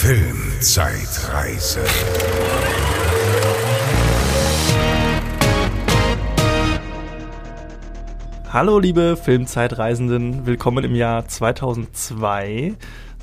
Filmzeitreise. Hallo liebe Filmzeitreisenden, willkommen im Jahr 2002,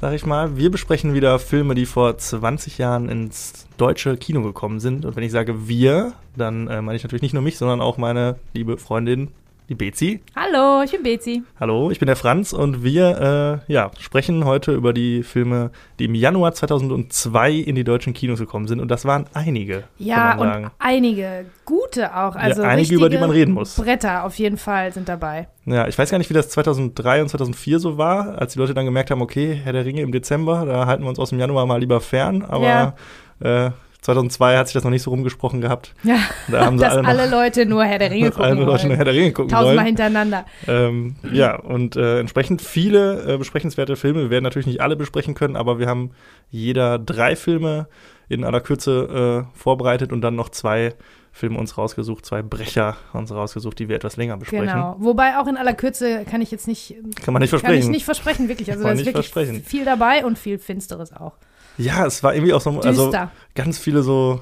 sag ich mal. Wir besprechen wieder Filme, die vor 20 Jahren ins deutsche Kino gekommen sind. Und wenn ich sage wir, dann äh, meine ich natürlich nicht nur mich, sondern auch meine liebe Freundin die Bezi. Hallo, ich bin Bezi. Hallo, ich bin der Franz und wir äh, ja, sprechen heute über die Filme, die im Januar 2002 in die deutschen Kinos gekommen sind. Und das waren einige. Ja, und einige gute auch. Also ja, einige, über die man reden muss. Bretter auf jeden Fall sind dabei. Ja, ich weiß gar nicht, wie das 2003 und 2004 so war, als die Leute dann gemerkt haben, okay, Herr der Ringe im Dezember, da halten wir uns aus dem Januar mal lieber fern. Aber ja. äh, 2002 hat sich das noch nicht so rumgesprochen gehabt. Ja, da haben dass alle, alle, Leute nur Herr der Ringe gucken alle Leute nur Herr der Ringe gucken Tausendmal wollen. hintereinander. Ähm, ja, und äh, entsprechend viele äh, besprechenswerte Filme. Wir werden natürlich nicht alle besprechen können, aber wir haben jeder drei Filme in aller Kürze äh, vorbereitet und dann noch zwei Filme uns rausgesucht, zwei Brecher uns rausgesucht, die wir etwas länger besprechen. Genau. Wobei auch in aller Kürze kann ich jetzt nicht. Kann man nicht versprechen. Kann ich nicht versprechen, wirklich. Also da ist wirklich viel dabei und viel Finsteres auch. Ja, es war irgendwie auch so also ganz viele so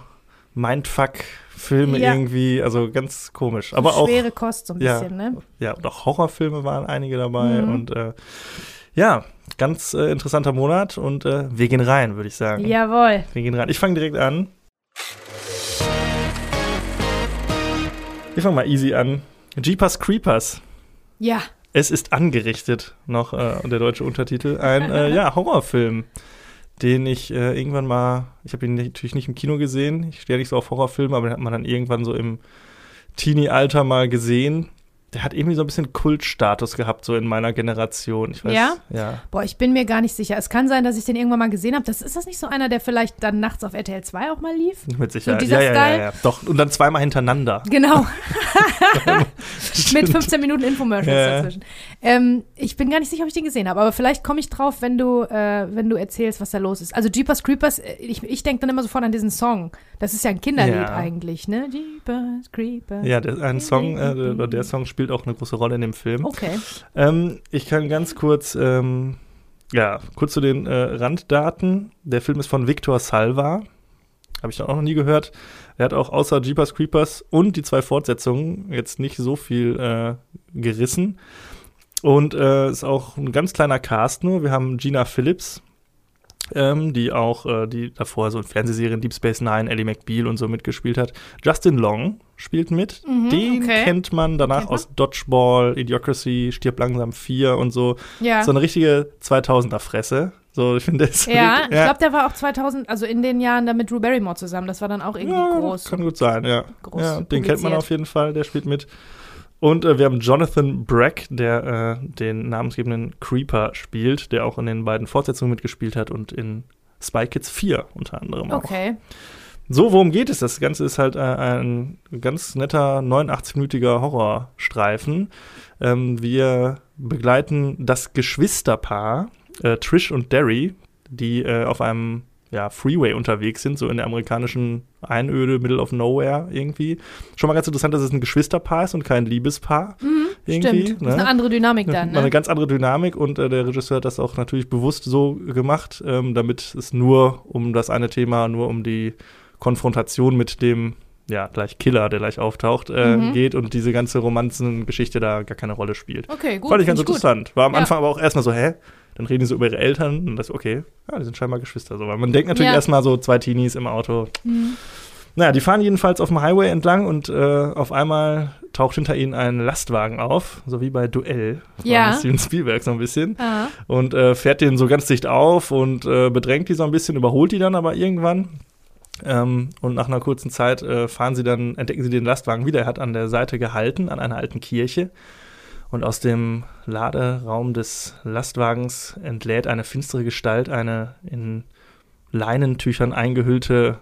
Mindfuck-Filme ja. irgendwie, also ganz komisch. Aber schwere auch, Kost so ein bisschen, ja, ne? Ja, und auch Horrorfilme waren einige dabei mhm. und äh, ja, ganz äh, interessanter Monat und äh, wir gehen rein, würde ich sagen. Jawohl. Wir gehen rein. Ich fange direkt an. Wir fangen mal easy an. Jeepers Creepers. Ja. Es ist angerichtet, noch äh, der deutsche Untertitel. Ein äh, ja, Horrorfilm den ich äh, irgendwann mal, ich habe ihn natürlich nicht im Kino gesehen, ich stehe nicht so auf Horrorfilme, aber den hat man dann irgendwann so im Teenie-Alter mal gesehen der hat irgendwie so ein bisschen Kultstatus gehabt, so in meiner Generation. Ich weiß, ja? ja? Boah, ich bin mir gar nicht sicher. Es kann sein, dass ich den irgendwann mal gesehen habe. Das, ist das nicht so einer, der vielleicht dann nachts auf RTL 2 auch mal lief? Mit Sicherheit. So ja, ja, ja, ja, Doch, und dann zweimal hintereinander. Genau. Mit 15 Minuten Infomercials dazwischen. Ähm, ich bin gar nicht sicher, ob ich den gesehen habe, aber vielleicht komme ich drauf, wenn du, äh, wenn du erzählst, was da los ist. Also Jeepers Creepers, äh, ich, ich denke dann immer sofort an diesen Song. Das ist ja ein Kinderlied eigentlich, ne? Jeepers Creepers. Ja, der, ein Song, äh, der Song spielt auch eine große Rolle in dem Film. Okay. Ähm, ich kann ganz kurz, ähm, ja, kurz zu den äh, Randdaten. Der Film ist von Victor Salva. Habe ich auch noch nie gehört. Er hat auch außer Jeepers Creepers und die zwei Fortsetzungen jetzt nicht so viel äh, gerissen. Und äh, ist auch ein ganz kleiner Cast nur. Wir haben Gina Phillips, ähm, die auch, äh, die davor so in Fernsehserien Deep Space Nine, Ellie McBeal und so mitgespielt hat. Justin Long spielt mit. Mhm, Den okay. kennt man danach kennt man? aus Dodgeball, Idiocracy, Stirb langsam 4 und so. Ja. So eine richtige 2000er-Fresse. So, ich finde das. Ja, ich glaube, der war auch 2000, also in den Jahren da mit Drew Barrymore zusammen. Das war dann auch irgendwie ja, groß. Kann gut sein, ja. Groß ja, den kennt man auf jeden Fall, der spielt mit. Und äh, wir haben Jonathan Brack, der äh, den namensgebenden Creeper spielt, der auch in den beiden Fortsetzungen mitgespielt hat und in Spy Kids 4 unter anderem auch. Okay. So, worum geht es? Das Ganze ist halt äh, ein ganz netter 89-minütiger Horrorstreifen. Ähm, wir begleiten das Geschwisterpaar äh, Trish und Derry, die äh, auf einem ja, Freeway unterwegs sind, so in der amerikanischen Einöde, Middle of Nowhere irgendwie. Schon mal ganz interessant, dass es ein Geschwisterpaar ist und kein Liebespaar. Mhm, irgendwie, stimmt. Ne? Das ist eine andere Dynamik dann. Ne? Eine ganz andere Dynamik und äh, der Regisseur hat das auch natürlich bewusst so gemacht, ähm, damit es nur um das eine Thema, nur um die Konfrontation mit dem ja, gleich Killer, der gleich auftaucht, äh, mhm. geht und diese ganze Romanzengeschichte da gar keine Rolle spielt. Okay, gut. Fand ich ganz interessant. War am ja. Anfang aber auch erstmal so, hä? Dann reden die so über ihre Eltern und das, okay, ja, die sind scheinbar Geschwister. So. Weil man denkt natürlich ja. erstmal so zwei Teenies im Auto. Mhm. Naja, die fahren jedenfalls auf dem Highway entlang und äh, auf einmal taucht hinter ihnen ein Lastwagen auf, so wie bei Duell von ja. Steven Spielberg so ein bisschen. Ja. Und äh, fährt den so ganz dicht auf und äh, bedrängt die so ein bisschen, überholt die dann aber irgendwann. Ähm, und nach einer kurzen Zeit äh, fahren sie dann, entdecken sie den Lastwagen wieder. Er hat an der Seite gehalten, an einer alten Kirche. Und aus dem Laderaum des Lastwagens entlädt eine finstere Gestalt eine in Leinentüchern eingehüllte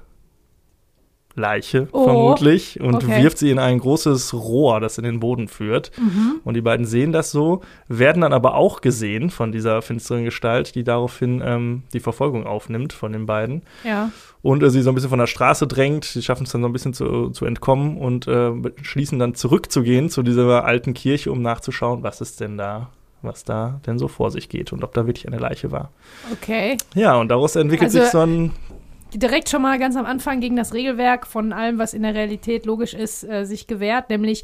Leiche, oh, vermutlich, und okay. wirft sie in ein großes Rohr, das in den Boden führt. Mhm. Und die beiden sehen das so, werden dann aber auch gesehen von dieser finsteren Gestalt, die daraufhin ähm, die Verfolgung aufnimmt von den beiden. Ja. Und äh, sie so ein bisschen von der Straße drängt. Sie schaffen es dann so ein bisschen zu, zu entkommen und äh, schließen dann zurückzugehen zu dieser alten Kirche, um nachzuschauen, was es denn da was da denn so vor sich geht und ob da wirklich eine Leiche war. Okay. Ja, und daraus entwickelt Also, sich so ein. Direkt schon mal ganz am Anfang gegen das Regelwerk von allem, was in der Realität logisch ist, äh, sich gewehrt. Nämlich,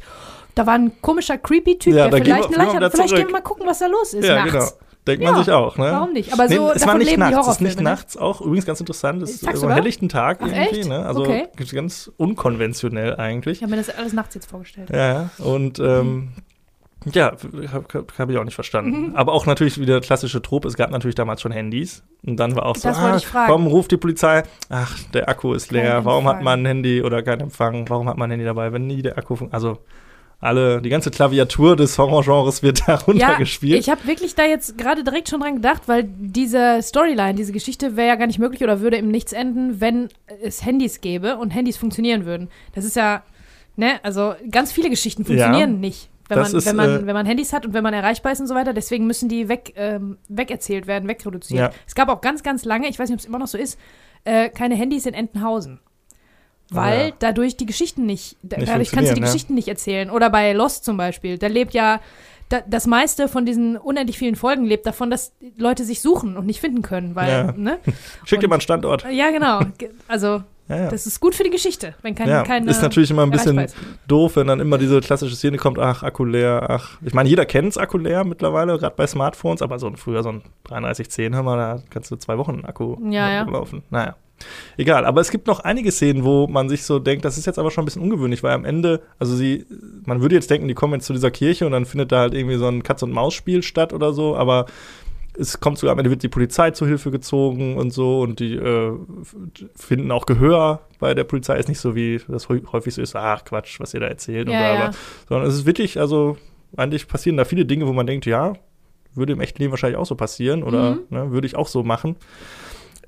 da war ein komischer, creepy Typ, Ja, der vielleicht eine Leiche hat. Vielleicht zurück. gehen wir mal gucken, was da los ist Ja, nachts. genau. Denkt Ja, man sich auch, ne? warum nicht? Aber so, nee, es war nicht nachts, es ist nicht ne? nachts auch. Übrigens ganz interessant, es ist am helllichten Tag Ach, irgendwie, echt? ne? Also Okay. ganz unkonventionell eigentlich. Ich habe mir das alles nachts jetzt vorgestellt. Ja, und ähm, ja, habe hab, ich auch nicht Mhm. verstanden. Aber auch natürlich wieder klassische Trop. Es gab natürlich damals schon Handys. Und dann war auch so, Das ah, komm, ruft die Polizei. Ach, der Akku ist leer. Kein Warum hat Empfang. man ein Handy oder kein Empfang? Warum hat man ein Handy dabei, wenn nie der Akku funktioniert? Also alle, die ganze Klaviatur des Horrorgenres wird da Ja, runtergespielt. ich habe wirklich da jetzt gerade direkt schon dran gedacht, weil diese Storyline, diese Geschichte wäre ja gar nicht möglich oder würde im Nichts enden, wenn es Handys gäbe und Handys funktionieren würden. Das ist ja, ne, also ganz viele Geschichten funktionieren Ja, nicht, wenn das man, ist, wenn, man, äh, wenn man Handys hat und wenn man erreichbar ist und so weiter. Deswegen müssen die weg, ähm, wegerzählt werden, wegreduziert. Ja. Es gab auch ganz, ganz lange, ich weiß nicht, ob es immer noch so ist, äh, keine Handys in Entenhausen. Weil Ah, ja. dadurch die Geschichten nicht, Nicht dadurch kannst du die ja. Geschichten nicht erzählen. Oder bei Lost zum Beispiel, da lebt ja, da, das meiste von diesen unendlich vielen Folgen lebt davon, dass Leute sich suchen und nicht finden können, weil, Ja. ne? Schick dir mal einen Standort. Ja, genau. Ge- Also, Ja, ja. das ist gut für die Geschichte, wenn kein, ja, keine ist natürlich immer ein bisschen doof, wenn dann immer diese klassische Szene kommt, ach, Akku leer, ach. Ich meine, jeder kennt es Akku leer mittlerweile, gerade bei Smartphones, aber so ein, früher so ein 3310 haben wir, da kannst du zwei Wochen Akku ja. laufen. Naja. Egal, aber es gibt noch einige Szenen, wo man sich so denkt, das ist jetzt aber schon ein bisschen ungewöhnlich, weil am Ende, also sie, man würde jetzt denken, die kommen jetzt zu dieser Kirche und dann findet da halt irgendwie so ein Katz-und-Maus-Spiel statt oder so, aber es kommt sogar am Ende wird die Polizei zu Hilfe gezogen und so und die äh, finden auch Gehör bei der Polizei. Ist nicht so, wie das häu- häufig so ist, ach Quatsch, was ihr da erzählt Ja, bla, bla. Sondern es ist wirklich, also eigentlich passieren da viele Dinge, wo man denkt, ja, würde im echten Leben wahrscheinlich auch so passieren oder Mhm. ne, würde ich auch so machen.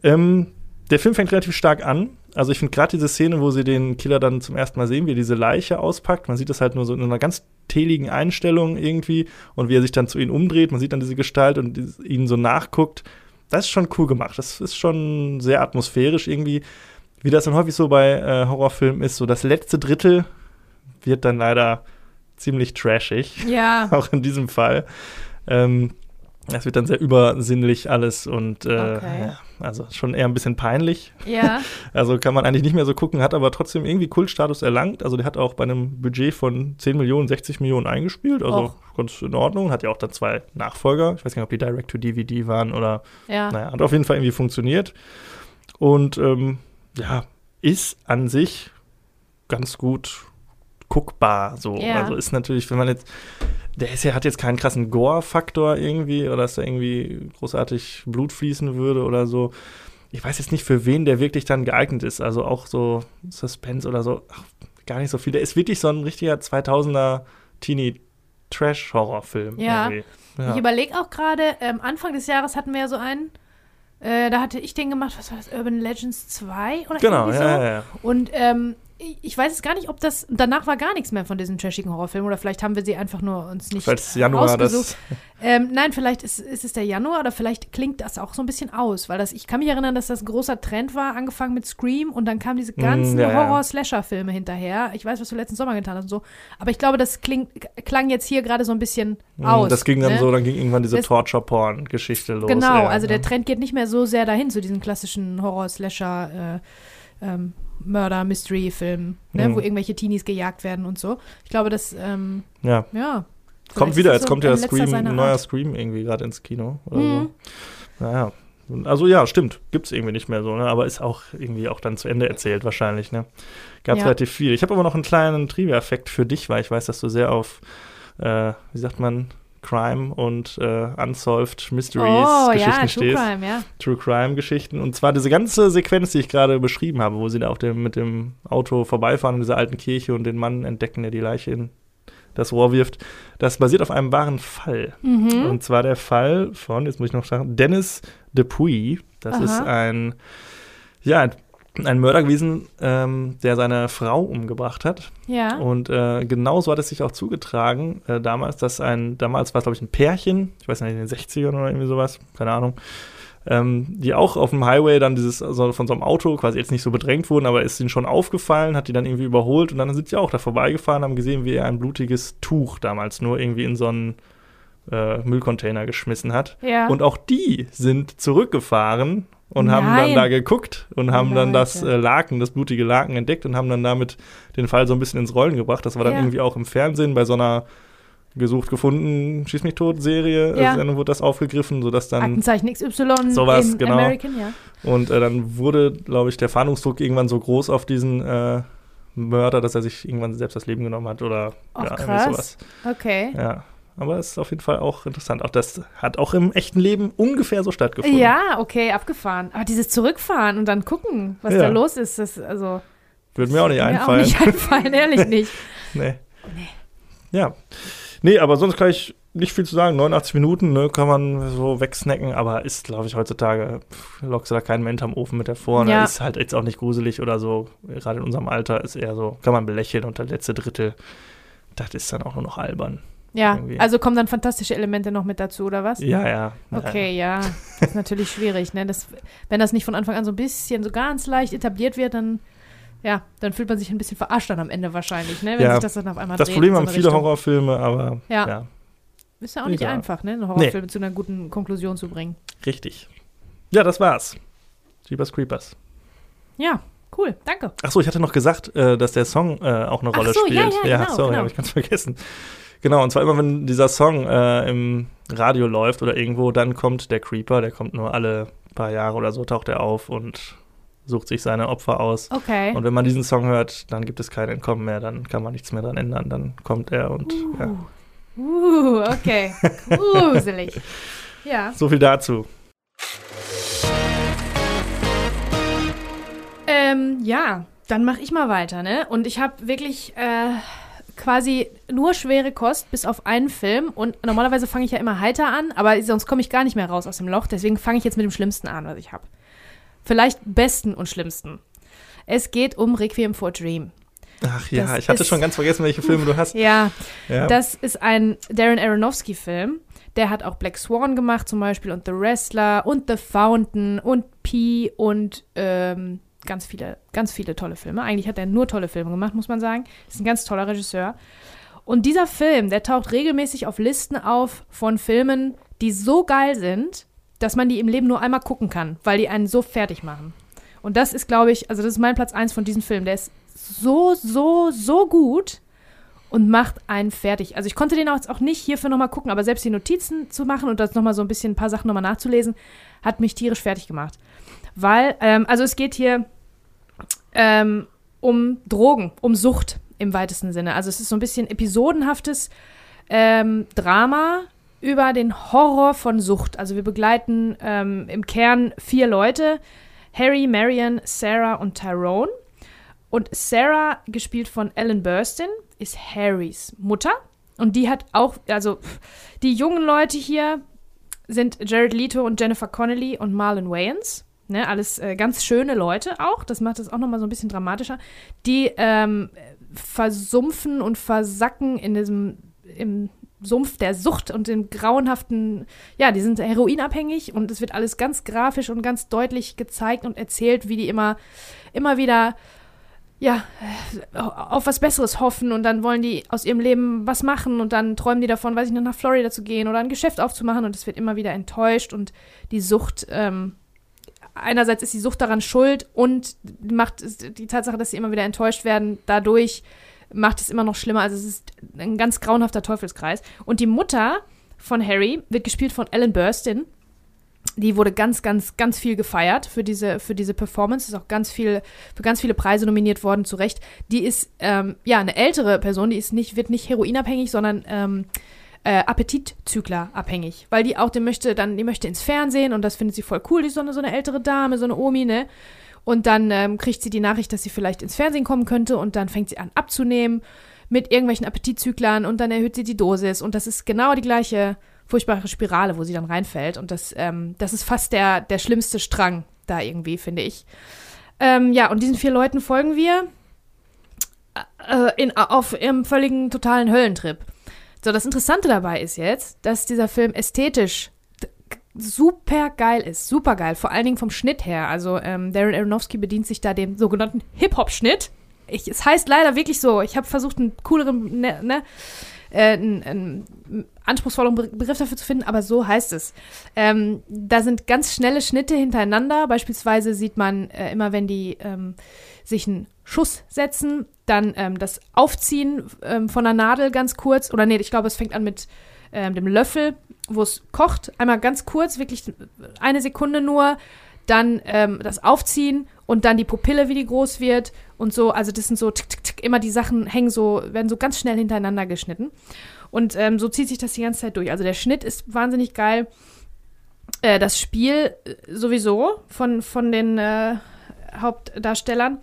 Ähm, der Film fängt relativ stark an. Also ich finde gerade diese Szene, wo sie den Killer dann zum ersten Mal sehen, wie er diese Leiche auspackt. Man sieht das halt nur so in einer ganz teligen Einstellung irgendwie und wie er sich dann zu ihnen umdreht. Man sieht dann diese Gestalt und ihnen so nachguckt. Das ist schon cool gemacht. Das ist schon sehr atmosphärisch irgendwie. Wie das dann häufig so bei äh, Horrorfilmen ist, so das letzte Drittel wird dann leider ziemlich trashig Ja, auch in diesem Fall. Ähm, das wird dann sehr übersinnlich alles und äh, Okay. ja, also schon eher ein bisschen peinlich. ja. Also kann man eigentlich nicht mehr so gucken, hat aber trotzdem irgendwie Kultstatus erlangt. Also der hat auch bei einem Budget von 10 Millionen, 60 Millionen eingespielt, also Och. ganz in Ordnung. Hat ja auch dann zwei Nachfolger. Ich weiß gar nicht, ob die Direct-to-DVD waren oder ja. naja, hat auf jeden Fall irgendwie funktioniert. Und ähm, ja, ist an sich ganz gut guckbar. So. Ja. Also ist natürlich, wenn man jetzt, der ist ja, hat jetzt keinen krassen Gore-Faktor irgendwie oder dass da irgendwie großartig Blut fließen würde oder so. Ich weiß jetzt nicht, für wen der wirklich dann geeignet ist. Also auch so Suspense oder so, ach, gar nicht so viel. Der ist wirklich so ein richtiger 2000er Teenie-Trash-Horrorfilm. Ja. Ja. Ich überlege auch gerade, ähm, Anfang des Jahres hatten wir ja so einen, äh, da hatte ich den gemacht, was war das, Urban Legends 2 oder Genau, irgendwie ja, so? ja, ja. Und ähm, ich- weiß jetzt gar nicht, ob das, danach war gar nichts mehr von diesen trashigen Horrorfilmen oder vielleicht haben wir sie einfach nur uns nicht Falls Januar ausgesucht. das. Ähm, nein, vielleicht ist, ist es der Januar oder vielleicht klingt das auch so ein bisschen aus, weil das, ich kann mich erinnern, dass das ein großer Trend war, angefangen mit Scream und dann kamen diese ganzen Mm, ja. Horror-Slasher-Filme hinterher. Ich weiß, was du letzten Sommer getan hast und so, aber ich glaube, das klingt, klang jetzt hier gerade so ein bisschen aus. Mm, Das ging dann ne? so, dann ging irgendwann diese Torture-Porn-Geschichte los. Genau, eher, also der ne? Trend geht nicht mehr so sehr dahin zu diesen klassischen Horror-Slasher, äh, ähm, Murder-Mystery-Filmen, ne, Mhm. wo irgendwelche Teenies gejagt werden und so. Ich glaube, das, ähm, Ja, ja. kommt wieder, jetzt so kommt ja Scream, ein neuer Art. Scream irgendwie gerade ins Kino oder Mhm. so. Naja. Also ja, stimmt, gibt's irgendwie nicht mehr so, ne? aber ist auch irgendwie auch dann zu Ende erzählt wahrscheinlich, ne? Gab's Ja. relativ viel. Ich habe aber noch einen kleinen Trivia-Effekt für dich, weil ich weiß, dass du sehr auf, äh, wie sagt man, Crime und äh, Unsolved Mysteries Oh, Geschichten ja, True stehst. Crime, ja. True Crime Geschichten. Und zwar diese ganze Sequenz, die ich gerade beschrieben habe, wo sie da auf dem, mit dem Auto vorbeifahren in dieser alten Kirche und den Mann entdecken, der die Leiche in das Rohr wirft. Das basiert auf einem wahren Fall. Mhm. Und zwar der Fall von, jetzt muss ich noch sagen, Dennis Dupuy. Das Aha. ist ein, ja, ein, ein Mörder gewesen, ähm, der seine Frau umgebracht hat. Ja. Und äh, genauso hat es sich auch zugetragen äh, damals, dass ein, damals war es glaube ich ein Pärchen, ich weiß nicht, in den 60ern oder irgendwie sowas, keine Ahnung, ähm, die auch auf dem Highway dann dieses, also von so einem Auto quasi jetzt nicht so bedrängt wurden, aber ist ihnen schon aufgefallen, hat die dann irgendwie überholt und dann sind sie auch da vorbeigefahren, haben gesehen, wie er ein blutiges Tuch damals nur irgendwie in so einen äh, Müllcontainer geschmissen hat. Ja. Und auch die sind zurückgefahren und haben dann Nein. da geguckt und haben dann das Leute. äh, Laken, das blutige Laken entdeckt und haben dann damit den Fall so ein bisschen ins Rollen gebracht. Das war dann Ja. irgendwie auch im Fernsehen bei so einer gesucht gefunden Schieß mich tot Serie Ja. Sendung wurde das aufgegriffen, sodass dann Aktenzeichen XY Sowas, in genau. American, ja. und äh, dann wurde, glaube ich, der Fahndungsdruck irgendwann so groß auf diesen äh, Mörder, dass er sich irgendwann selbst das Leben genommen hat oder Ach, ja, irgendwie krass. sowas. Okay. Ja. Aber es ist auf jeden Fall auch interessant. Auch das hat auch im echten Leben ungefähr so stattgefunden. Ja, okay, abgefahren. Aber dieses Zurückfahren und dann gucken, was Ja. da los ist, das also Würde mir auch nicht mir einfallen. auch nicht einfallen, ehrlich nicht. Nee. Ja. Nee, aber sonst kann ich nicht viel zu sagen. 89 Minuten ne, kann man so wegsnacken, aber ist, glaube ich, heutzutage, pff, lockst du da keinen Mensch am Ofen mit hervor. Ne? Ja. Ist halt jetzt auch nicht gruselig oder so. Gerade in unserem Alter ist eher so, kann man belächeln und der letzte Drittel, das ist dann auch nur noch albern. Ja, Irgendwie. also kommen dann fantastische Elemente noch mit dazu, oder was? Ja, ja. ja. Okay, ja. Das ist natürlich schwierig, ne? Das, wenn das nicht von Anfang an so ein bisschen, so ganz leicht etabliert wird, dann, ja, dann fühlt man sich ein bisschen verarscht dann am Ende wahrscheinlich, ne? Wenn Ja. sich das dann auf einmal Das dreht Problem so haben viele Richtung. Horrorfilme, aber Ja. ja, Ist ja auch nicht Egal. einfach, ne? Eine Horrorfilme zu einer guten Konklusion zu bringen. richtig. Ja, das war's. Jeepers Creepers. Ja, cool, danke. Achso, ich hatte noch gesagt, äh, dass der Song äh, auch eine Ach Rolle so, ja, spielt. ja, genau, sorry, genau. habe ich ganz vergessen. Genau, und zwar immer, wenn dieser Song äh, im Radio läuft oder irgendwo, dann kommt der Creeper, der kommt nur alle paar Jahre oder so, taucht er auf und sucht sich seine Opfer aus. Okay. Und wenn man diesen Song hört, dann gibt es kein Entkommen mehr, dann kann man nichts mehr dran ändern, dann kommt er und ja. Uh, okay. Gruselig. Ja. So viel dazu. Ähm, ja, dann mache ich mal weiter, ne? Und ich habe wirklich äh, quasi nur schwere Kost bis auf einen Film. Und normalerweise fange ich ja immer heiter an, aber sonst komme ich gar nicht mehr raus aus dem Loch. Deswegen fange ich jetzt mit dem Schlimmsten an, was ich habe. Vielleicht besten und schlimmsten. Es geht um Requiem for Dream. Ach ja, Das ich hatte ist- schon ganz vergessen, welche Filme du hast. Ja, Ja. das ist ein Darren Aronofsky-Film. Der hat auch Black Swan gemacht zum Beispiel und The Wrestler und The Fountain und Pi und ähm, ganz viele, ganz viele tolle Filme. Eigentlich hat er nur tolle Filme gemacht, muss man sagen. Ist ein ganz toller Regisseur. Und dieser Film, der taucht regelmäßig auf Listen auf von Filmen, die so geil sind, dass man die im Leben nur einmal gucken kann, weil die einen so fertig machen. Und das ist, glaube ich, also das ist mein Platz 1 von diesem Film. Der ist so, so, so gut und macht einen fertig. Also ich konnte den auch jetzt auch nicht hierfür nochmal gucken, aber selbst die Notizen zu machen und das nochmal so ein bisschen ein paar Sachen nochmal nachzulesen, hat mich tierisch fertig gemacht. Weil, ähm, also es geht hier ähm, um Drogen, um Sucht im weitesten Sinne. Also es ist so ein bisschen episodenhaftes ähm, Drama über den Horror von Sucht. Also wir begleiten ähm, im Kern vier Leute. Harry, Marion, Sarah und Tyrone. Und Sarah, gespielt von Ellen Burstyn, ist Harrys Mutter. Und die hat auch, also die jungen Leute hier sind Jared Leto und Jennifer Connelly und Marlon Wayans. Ne, alles äh, ganz schöne Leute auch. Das macht es auch nochmal so ein bisschen dramatischer. Die ähm, versumpfen und versacken in diesem im Sumpf der Sucht und dem grauenhaften, ja, die sind heroinabhängig und es wird alles ganz grafisch und ganz deutlich gezeigt und erzählt, wie die immer, immer wieder, ja, äh, auf was Besseres hoffen und dann wollen die aus ihrem Leben was machen und dann träumen die davon, weiß ich nicht, nach Florida zu gehen oder ein Geschäft aufzumachen und es wird immer wieder enttäuscht und die Sucht, ähm, einerseits ist die Sucht daran schuld und macht die Tatsache, dass sie immer wieder enttäuscht werden, dadurch macht es immer noch schlimmer. Also es ist ein ganz grauenhafter Teufelskreis. Und die Mutter von Harry wird gespielt von Ellen Burstyn. Die wurde ganz, ganz, ganz viel gefeiert für diese, für diese Performance. Ist auch ganz viel, für ganz viele Preise nominiert worden, zu Recht. Die ist, ähm, ja, eine ältere Person, die ist nicht, wird nicht heroinabhängig, sondern ähm, äh, Appetitzykler abhängig. Weil die auch, die möchte dann, die möchte ins Fernsehen und das findet sie voll cool. Die ist so eine, so eine ältere Dame, so eine Omi, ne? Und dann ähm, kriegt sie die Nachricht, dass sie vielleicht ins Fernsehen kommen könnte und dann fängt sie an abzunehmen mit irgendwelchen Appetitzyklern und dann erhöht sie die Dosis und das ist genau die gleiche furchtbare Spirale, wo sie dann reinfällt und das, ähm, das ist fast der, der schlimmste Strang da irgendwie, finde ich. Ähm, ja, und diesen vier Leuten folgen wir äh, in, auf ihrem völligen totalen Höllentrip. So, das Interessante dabei ist jetzt, dass dieser Film ästhetisch super geil ist, super geil, vor allen Dingen vom Schnitt her. Also ähm, Darren Aronofsky bedient sich da dem sogenannten Hip-Hop-Schnitt. Es heißt leider wirklich so. Ich habe versucht, einen cooleren ne, ne, äh, einen, einen anspruchsvollen Begriff dafür zu finden, aber so heißt es. Ähm, da sind ganz schnelle Schnitte hintereinander. Beispielsweise sieht man äh, immer, wenn die ähm, sich einen Schuss setzen, dann ähm, das Aufziehen ähm, von der Nadel ganz kurz. Oder nee, ich glaube, es fängt an mit ähm, dem Löffel, wo es kocht. Einmal ganz kurz, wirklich eine Sekunde nur. Dann ähm, das Aufziehen und dann die Pupille, wie die groß wird und so. Also das sind so tick, tick, tick, immer die Sachen hängen so, werden so ganz schnell hintereinander geschnitten. Und ähm, so zieht sich das die ganze Zeit durch. Also der Schnitt ist wahnsinnig geil. Äh, das Spiel äh, sowieso von, von den äh, Hauptdarstellern.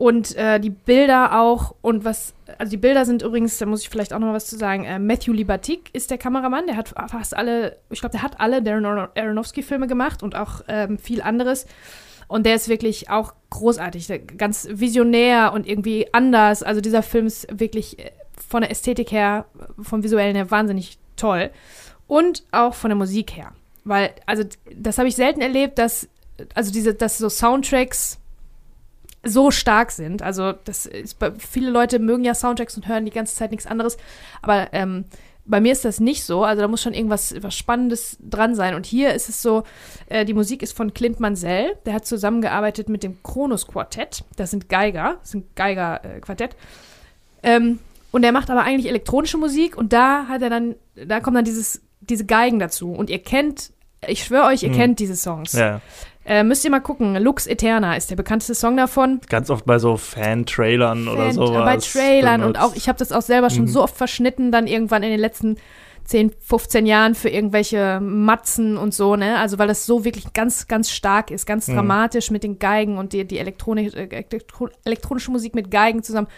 Und äh, die Bilder auch. Und was, also die Bilder sind übrigens, da muss ich vielleicht auch noch mal was zu sagen. Äh, Matthew Libatik ist der Kameramann. Der hat fast alle, ich glaube, der hat alle Darren Aronofsky-Filme gemacht und auch ähm, viel anderes. Und der ist wirklich auch großartig, ganz visionär und irgendwie anders. Also dieser Film ist wirklich äh, von der Ästhetik her, vom visuellen her wahnsinnig toll. Und auch von der Musik her. Weil, also das habe ich selten erlebt, dass, also diese, dass so Soundtracks so stark sind. Also das ist, viele Leute mögen ja Soundtracks und hören die ganze Zeit nichts anderes. Aber ähm, bei mir ist das nicht so. Also da muss schon irgendwas was Spannendes dran sein. Und hier ist es so, äh, die Musik ist von Clint Mansell. Der hat zusammengearbeitet mit dem Kronos Quartett. Das sind Geiger, das sind Geiger-Quartett. Äh, ähm, und er macht aber eigentlich elektronische Musik und da hat er dann, da kommen dann dieses, diese Geigen dazu. Und ihr kennt, ich schwöre euch, ihr hm. kennt diese Songs. Ja. Äh, müsst ihr mal gucken. Lux Eterna ist der bekannteste Song davon. Ganz oft bei so Fan-Trailern Fan, oder sowas. Bei Trailern benutzt. und auch, ich habe das auch selber schon mhm. so oft verschnitten, dann irgendwann in den letzten 10, 15 Jahren für irgendwelche Matzen und so, ne? Also weil das so wirklich ganz, ganz stark ist, ganz mhm. dramatisch mit den Geigen und die, die elektronische, äh, elektronische Musik mit Geigen zusammen.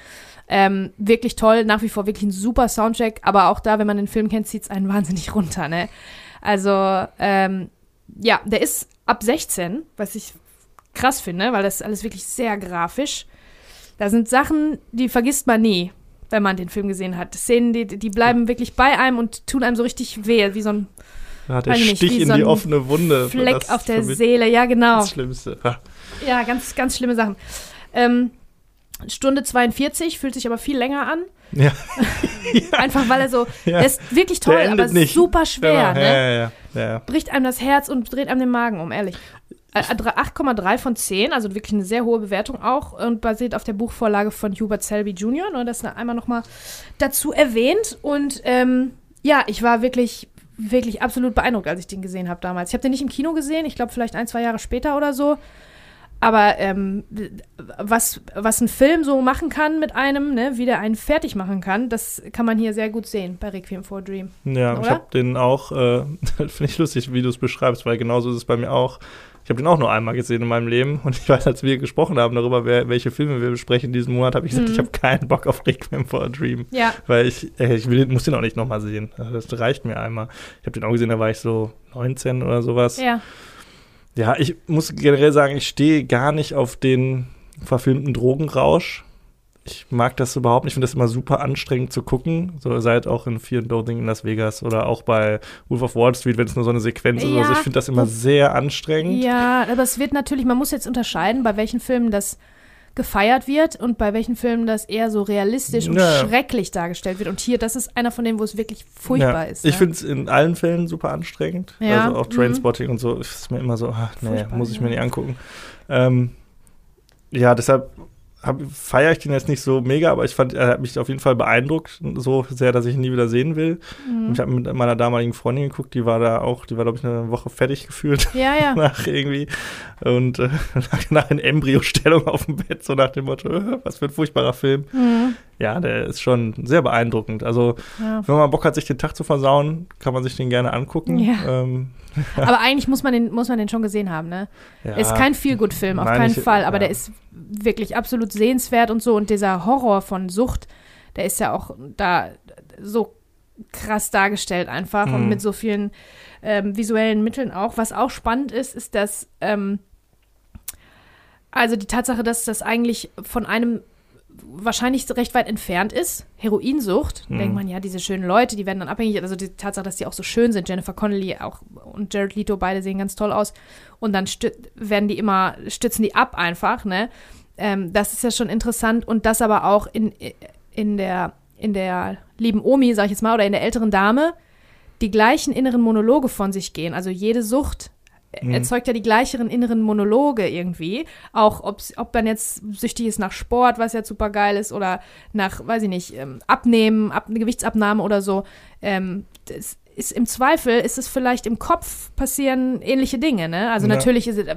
Ähm, wirklich toll, nach wie vor wirklich ein super Soundtrack, aber auch da, wenn man den Film kennt, zieht es einen wahnsinnig runter, ne? Also, ähm, ja, der ist ab 16, was ich krass finde, weil das ist alles wirklich sehr grafisch. Da sind Sachen, die vergisst man nie, wenn man den Film gesehen hat. Szenen, die, die bleiben wirklich bei einem und tun einem so richtig weh, wie so ein ja, der Stich nicht, in so die offene Wunde. Fleck auf der Seele, ja, genau. Das Schlimmste. Ja, ganz, ganz schlimme Sachen. Ähm, Stunde 42, fühlt sich aber viel länger an. Ja. Einfach weil er so, ja. der ist wirklich toll, aber nicht. super schwer. Genau. Ne? Ja, ja, Bricht einem das Herz und dreht einem den Magen um, ehrlich. 8,3 äh, von 10, also wirklich eine sehr hohe Bewertung auch und basiert auf der Buchvorlage von Hubert Selby Jr. Nur das einmal nochmal dazu erwähnt. Und ähm, ja, ich war wirklich, wirklich absolut beeindruckt, als ich den gesehen habe damals. Ich habe den nicht im Kino gesehen, ich glaube vielleicht ein, zwei Jahre später oder so. Aber ähm, was, was ein Film so machen kann mit einem, ne, wie der einen fertig machen kann, das kann man hier sehr gut sehen bei Requiem for a Dream. Ja, Oder? ich habe den auch, äh, finde ich lustig, wie du es beschreibst, weil genauso ist es bei mir auch. Ich habe den auch nur einmal gesehen in meinem Leben und ich weiß, als wir gesprochen haben darüber, wer, welche Filme wir besprechen diesen Monat, habe ich gesagt, mhm. ich habe keinen Bock auf Requiem for a Dream. Ja. Weil ich, äh, ich will, muss den auch nicht nochmal sehen. Also das reicht mir einmal. Ich habe den auch gesehen, da war ich so 19 oder sowas. Ja. Ja, ich muss generell sagen, ich stehe gar nicht auf den verfilmten Drogenrausch. Ich mag das überhaupt nicht. Ich finde das immer super anstrengend zu gucken. So seit auch in Fear and Loathing in Las Vegas oder auch bei Wolf of Wall Street, wenn es nur so eine Sequenz ja, ist oder so. Ich finde das immer sehr anstrengend. Ja, aber es wird natürlich, man muss jetzt unterscheiden, bei welchen Filmen das gefeiert wird und bei welchen Filmen das eher so realistisch und ja. schrecklich dargestellt wird. Und hier, das ist einer von denen, wo es wirklich furchtbar ja. ist. Ich ne? finde es in allen Fällen super anstrengend. Ja. Also auch Trainspotting mhm. und so ist mir immer so, ach, nee, muss ich mir nicht angucken. Ähm, ja, deshalb feiere ich den jetzt nicht so mega, aber ich fand, er hat mich auf jeden Fall beeindruckt, so sehr, dass ich ihn nie wieder sehen will. Mhm. Ich habe mit meiner damaligen Freundin geguckt, die war da auch, die war, glaube ich, eine Woche fertig gefühlt. Ja, ja. nach irgendwie. Und äh, nach in Embryostellung auf dem Bett, so nach dem Motto, was für ein furchtbarer Film. Mhm. Ja, der ist schon sehr beeindruckend. Also, ja. wenn man Bock hat, sich den Tag zu versauen, kann man sich den gerne angucken. Ja. Ähm, aber eigentlich muss man den, muss man den schon gesehen haben, ne? Ja, ist kein Feel-Good-Film, auf keinen ich, Fall, aber der ist wirklich absolut sehenswert und so. Und dieser Horror von Sucht, der ist ja auch da so krass dargestellt einfach mhm. und mit so vielen ähm, visuellen Mitteln auch. Was auch spannend ist, ist, dass ähm, also die Tatsache, dass das eigentlich von einem wahrscheinlich recht weit entfernt ist. Heroinsucht, mhm. denkt man ja, diese schönen Leute, die werden dann abhängig. Also die Tatsache, dass die auch so schön sind. Jennifer Connelly auch und Jared Leto, beide sehen ganz toll aus. Und dann werden die immer, stützen die ab einfach, ne? Ähm, das ist ja schon interessant. Und das aber auch in, in der in der lieben Omi, sag ich jetzt mal, oder in der älteren Dame, die gleichen inneren Monologe von sich gehen. Also jede Sucht. Erzeugt ja die gleicheren inneren Monologe irgendwie. Auch ob man jetzt süchtig ist nach Sport, was ja super geil ist, oder nach, weiß ich nicht, ähm, Abnehmen, Ab Gewichtsabnahme oder so. Ähm, das, ist im Zweifel, ist es vielleicht im Kopf passieren ähnliche Dinge, ne? Also ja. natürlich ist es, äh,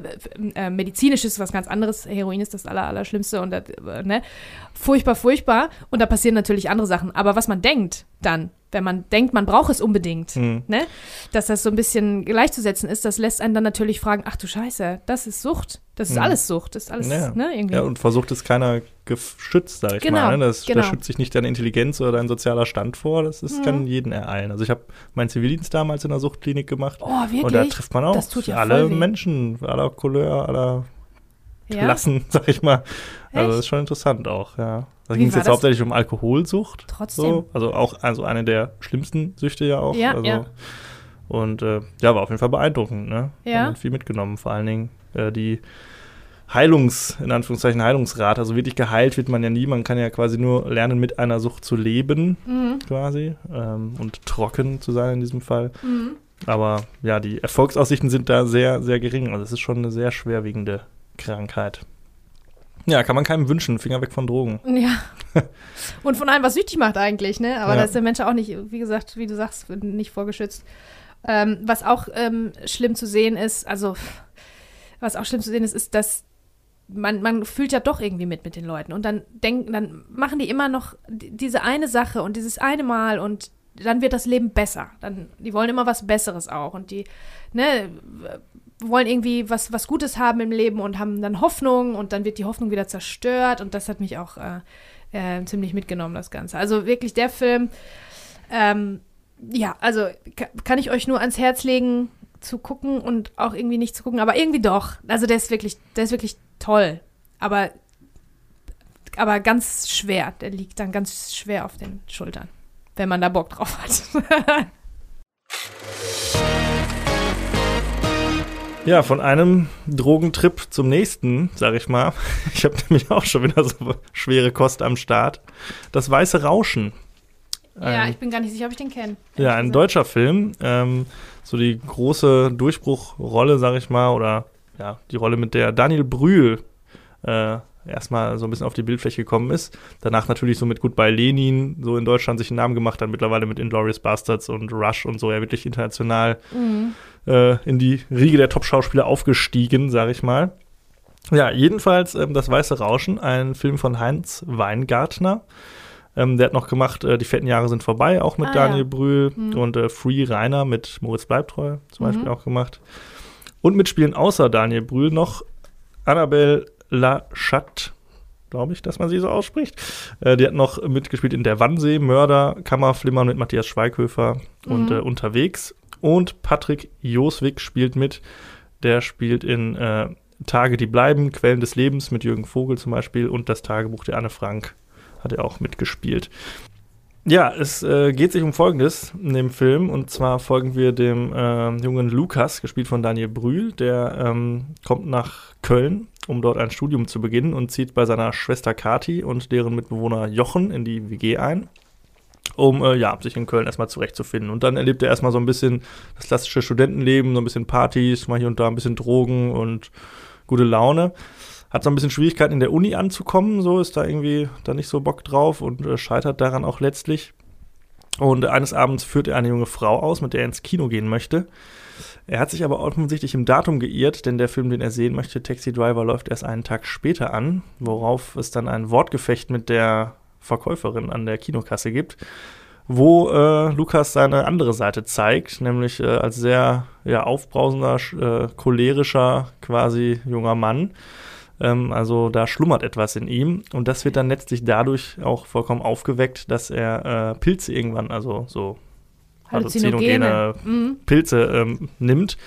äh, medizinisch ist was ganz anderes, Heroin ist das Aller, Allerschlimmste und, äh, ne? Furchtbar, furchtbar. Und da passieren natürlich andere Sachen. Aber was man denkt dann, wenn man denkt, man braucht es unbedingt, mhm. ne? Dass das so ein bisschen gleichzusetzen ist, das lässt einen dann natürlich fragen, ach du Scheiße, das ist Sucht. Das ist mhm. alles Sucht. Das ist alles, ja. ne, irgendwie. Ja, und versucht es keiner geschützt, sag ich genau, mal. Ne? Das, genau. Da schützt sich nicht deine Intelligenz oder dein sozialer Stand vor. Das ist, mhm. kann jeden ereilen. Also ich habe meinen Zivildienst damals in der Suchtklinik gemacht. Oh, wirklich? Und da trifft man auch ja alle Menschen, aller Couleur, aller Klassen, ja? sag ich mal. Also das ist schon interessant auch, ja. Da ging es jetzt das? hauptsächlich um Alkoholsucht. Trotzdem. So. Also auch also eine der schlimmsten Süchte ja auch. Ja, also, ja. Und äh, ja, war auf jeden Fall beeindruckend, ne? Ja. Haben viel mitgenommen. Vor allen Dingen äh, die Heilungs, in Anführungszeichen Heilungsrate. Also wirklich geheilt wird man ja nie. Man kann ja quasi nur lernen, mit einer Sucht zu leben, mhm. quasi. Ähm, und trocken zu sein in diesem Fall. Mhm. Aber ja, die Erfolgsaussichten sind da sehr, sehr gering. Also es ist schon eine sehr schwerwiegende Krankheit. Ja, kann man keinem wünschen. Finger weg von Drogen. Ja. Und von allem, was süchtig macht eigentlich, ne? Aber Ja. da ist der Mensch auch nicht, wie gesagt, wie du sagst, nicht vorgeschützt. Ähm, was auch ähm, schlimm zu sehen ist, also was auch schlimm zu sehen ist, ist, dass man, man fühlt ja doch irgendwie mit mit den Leuten und dann denken, dann machen die immer noch die- diese eine Sache und dieses eine Mal und dann wird das Leben besser. Dann, die wollen immer was Besseres auch und die, ne, wollen irgendwie was, was Gutes haben im Leben und haben dann Hoffnung und dann wird die Hoffnung wieder zerstört und das hat mich auch äh, äh, ziemlich mitgenommen, das Ganze. Also wirklich der Film, ähm, ja, also kann ich euch nur ans Herz legen, zu gucken und auch irgendwie nicht zu gucken, aber irgendwie doch. Also der ist wirklich, der ist wirklich toll. Aber, aber ganz schwer. Der liegt dann ganz schwer auf den Schultern, wenn man da Bock drauf hat. Ja, von einem Drogentrip zum nächsten, sag ich mal. Ich habe nämlich auch schon wieder so schwere Kost am Start. Das Weiße Rauschen. ja, Ein- ich bin gar nicht sicher, ob ich den kenne. Ja, ein deutscher Film. Ähm, so die große Durchbruchrolle, sag ich mal, oder ja, die Rolle, mit der Daniel Brühl äh, erstmal so ein bisschen auf die Bildfläche gekommen ist. Danach natürlich so mit Goodbye Lenin so in Deutschland sich einen Namen gemacht, dann mittlerweile mit Inglourious Bastards und Rush und so, ja wirklich international Mhm. Äh, in die Riege der Top-Schauspieler aufgestiegen, sag ich mal. Ja, jedenfalls ähm, Das Weiße Rauschen, ein Film von Heinz Weingartner. Ähm, der hat noch gemacht, äh, Die fetten Jahre sind vorbei, auch mit Ah, Daniel ja. Brühl Mhm. und äh, Free Rainer mit Moritz Bleibtreu zum Mhm. Beispiel auch gemacht. Und mitspielen außer Daniel Brühl noch Annabelle Lachat, glaube ich, dass man sie so ausspricht. Äh, die hat noch mitgespielt in Der Wannsee, Mörder, Kammerflimmern mit Matthias Schweighöfer und Mhm. äh, unterwegs. Und Patrick Joswig spielt mit. Der spielt in äh, Tage, die bleiben, Quellen des Lebens mit Jürgen Vogel zum Beispiel und das Tagebuch der Anne Frank hat er auch mitgespielt. Ja, es äh, geht sich um Folgendes in dem Film. Und zwar folgen wir dem äh, jungen Lukas, gespielt von Daniel Brühl. Der ähm, kommt nach Köln, um dort ein Studium zu beginnen und zieht bei seiner Schwester Kati und deren Mitbewohner Jochen in die WG ein, um äh, ja, sich in Köln erstmal zurechtzufinden. Und dann erlebt er erstmal so ein bisschen das klassische Studentenleben, so ein bisschen Partys, mal hier und da ein bisschen Drogen und gute Laune hat so ein bisschen Schwierigkeiten in der Uni anzukommen, so ist da irgendwie da nicht so Bock drauf und äh, scheitert daran auch letztlich. Und eines Abends führt er eine junge Frau aus, mit der er ins Kino gehen möchte. Er hat sich aber offensichtlich im Datum geirrt, denn der Film, den er sehen möchte, Taxi Driver, läuft erst einen Tag später an, worauf es dann ein Wortgefecht mit der Verkäuferin an der Kinokasse gibt, wo äh, Lukas seine andere Seite zeigt, nämlich äh, als sehr ja, aufbrausender, äh, cholerischer quasi junger Mann. Ähm, also da schlummert etwas in ihm und das wird dann letztlich dadurch auch vollkommen aufgeweckt, dass er äh, Pilze irgendwann, also so Halluzinogene. Mhm. Pilze ähm, nimmt,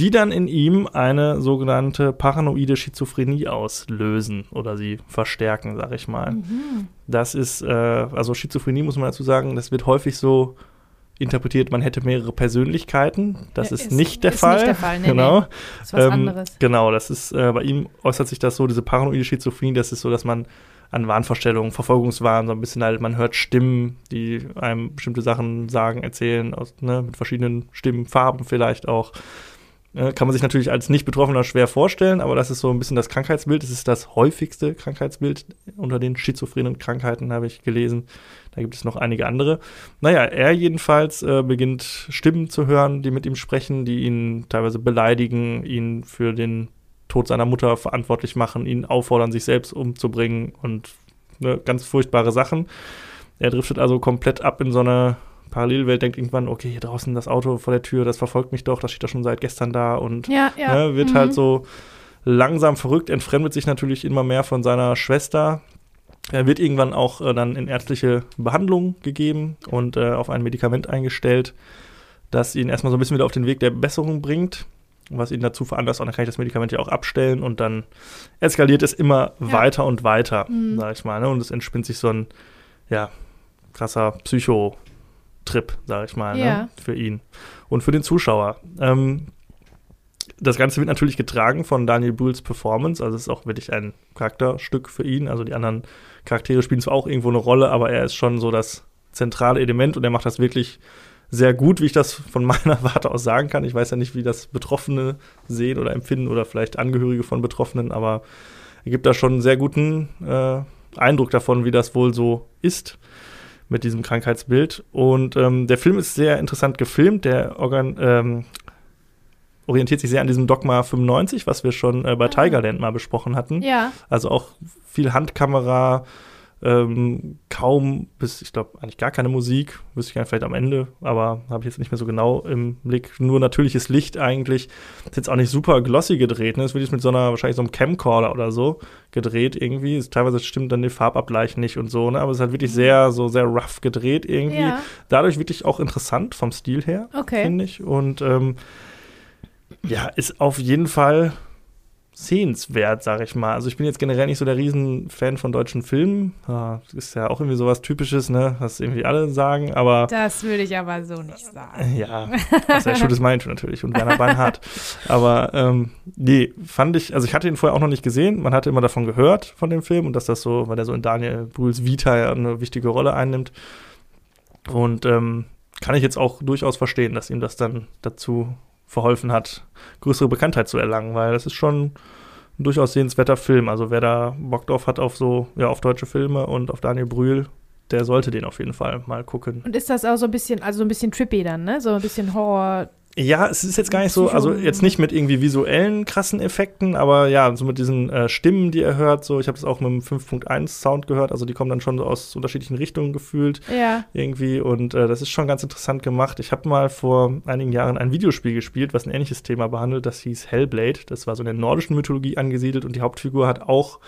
die dann in ihm eine sogenannte paranoide Schizophrenie auslösen oder sie verstärken, sag ich mal. Mhm. Das ist, äh, also Schizophrenie muss man dazu sagen, das wird häufig so interpretiert, man hätte mehrere Persönlichkeiten. Das Ja, ist, ist- nicht der ist Fall. nicht der Fall, nee, genau. Das ist was Ähm, anderes. Genau, das ist, äh, bei ihm äußert sich das so, diese paranoide Schizophrenie, das ist so, dass man an Wahnvorstellungen, Verfolgungswahn, so ein bisschen halt, man hört Stimmen, die einem bestimmte Sachen sagen, erzählen, aus, ne, mit verschiedenen Stimmen, Farben vielleicht auch. Äh, kann man sich natürlich als Nicht-Betroffener schwer vorstellen, aber das ist so ein bisschen das Krankheitsbild. Das ist das häufigste Krankheitsbild unter den schizophrenen Krankheiten, habe ich gelesen. Da gibt es noch einige andere. Naja, er jedenfalls äh, beginnt Stimmen zu hören, die mit ihm sprechen, die ihn teilweise beleidigen, ihn für den Tod seiner Mutter verantwortlich machen, ihn auffordern, sich selbst umzubringen und ne, ganz furchtbare Sachen. Er driftet also komplett ab in so eine Parallelwelt, denkt irgendwann, okay, hier draußen das Auto vor der Tür, das verfolgt mich doch, das steht doch schon seit gestern da und ja, ja. Ne, wird halt mhm. halt so langsam verrückt, entfremdet sich natürlich immer mehr von seiner Schwester. Er wird irgendwann auch äh, dann in ärztliche Behandlung gegeben und äh, auf ein Medikament eingestellt, das ihn erstmal so ein bisschen wieder auf den Weg der Besserung bringt was ihn dazu veranlasst, und dann kann ich das Medikament ja auch abstellen und dann eskaliert es immer ja. weiter und weiter, mhm. sag ich mal. Ne? Und es entspinnt sich so ein, ja, krasser Psycho-Trip, sag ich mal, ja. ne? für ihn und für den Zuschauer. Ähm, das Ganze wird natürlich getragen von Daniel Brühls Performance, also es ist auch wirklich ein Charakterstück für ihn. Also die anderen Charaktere spielen zwar auch irgendwo eine Rolle, aber er ist schon so das zentrale Element und er macht das wirklich sehr gut, wie ich das von meiner Warte aus sagen kann. Ich weiß ja nicht, wie das Betroffene sehen oder empfinden oder vielleicht Angehörige von Betroffenen, aber er gibt da schon einen sehr guten äh, Eindruck davon, wie das wohl so ist mit diesem Krankheitsbild. Und ähm, der Film ist sehr interessant gefilmt. Der Organ, ähm, orientiert sich sehr an diesem Dogma 95, was wir schon äh, bei. Tigerland mal besprochen hatten. Ja. Also auch viel Handkamera, ähm, kaum bis, ich glaube, eigentlich gar keine Musik, wüsste ich gar nicht, vielleicht am Ende, aber habe ich jetzt nicht mehr so genau im Blick. Nur natürliches Licht eigentlich. Ist jetzt auch nicht super glossy gedreht, ne? Ist wirklich mit so einer, wahrscheinlich so einem Camcorder oder so gedreht irgendwie. Ist, teilweise stimmt dann die Farbabgleich nicht und so, ne? Aber es ist halt wirklich sehr, so sehr rough gedreht irgendwie. Ja. Dadurch wirklich auch interessant vom Stil her, okay. finde ich. Und ähm, ja, ist auf jeden Fall sehenswert, sag ich mal. Also ich bin jetzt generell nicht so der Riesenfan von deutschen Filmen. Ja, ist ja auch irgendwie sowas Typisches, ne, was irgendwie alle sagen, aber. Das würde ich aber so nicht sagen. Ja, was ja Schuld ist mein natürlich und Werner Beinhardt. aber ähm, nee, fand ich, also ich hatte ihn vorher auch noch nicht gesehen. Man hatte immer davon gehört, von dem Film und dass das so, weil der so in Daniel Brühls Vita ja eine wichtige Rolle einnimmt. Und ähm, kann ich jetzt auch durchaus verstehen, dass ihm das dann dazu verholfen hat, größere Bekanntheit zu erlangen, weil das ist schon ein durchaus sehenswerter Film. Also wer da Bock drauf hat auf so, ja, auf deutsche Filme und auf Daniel Brühl, der sollte den auf jeden Fall mal gucken. Und ist das auch so ein bisschen, also so ein bisschen trippy dann, ne? So ein bisschen Horror, ja, es ist jetzt gar nicht so, also jetzt nicht mit irgendwie visuellen krassen Effekten, aber ja, so mit diesen äh, Stimmen, die er hört, so, ich habe das auch mit dem 5.1 Sound gehört, also die kommen dann schon so aus unterschiedlichen Richtungen gefühlt ja. irgendwie und äh, das ist schon ganz interessant gemacht. Ich habe mal vor einigen Jahren ein Videospiel gespielt, was ein ähnliches Thema behandelt, das hieß Hellblade, das war so in der nordischen Mythologie angesiedelt und die Hauptfigur hat auch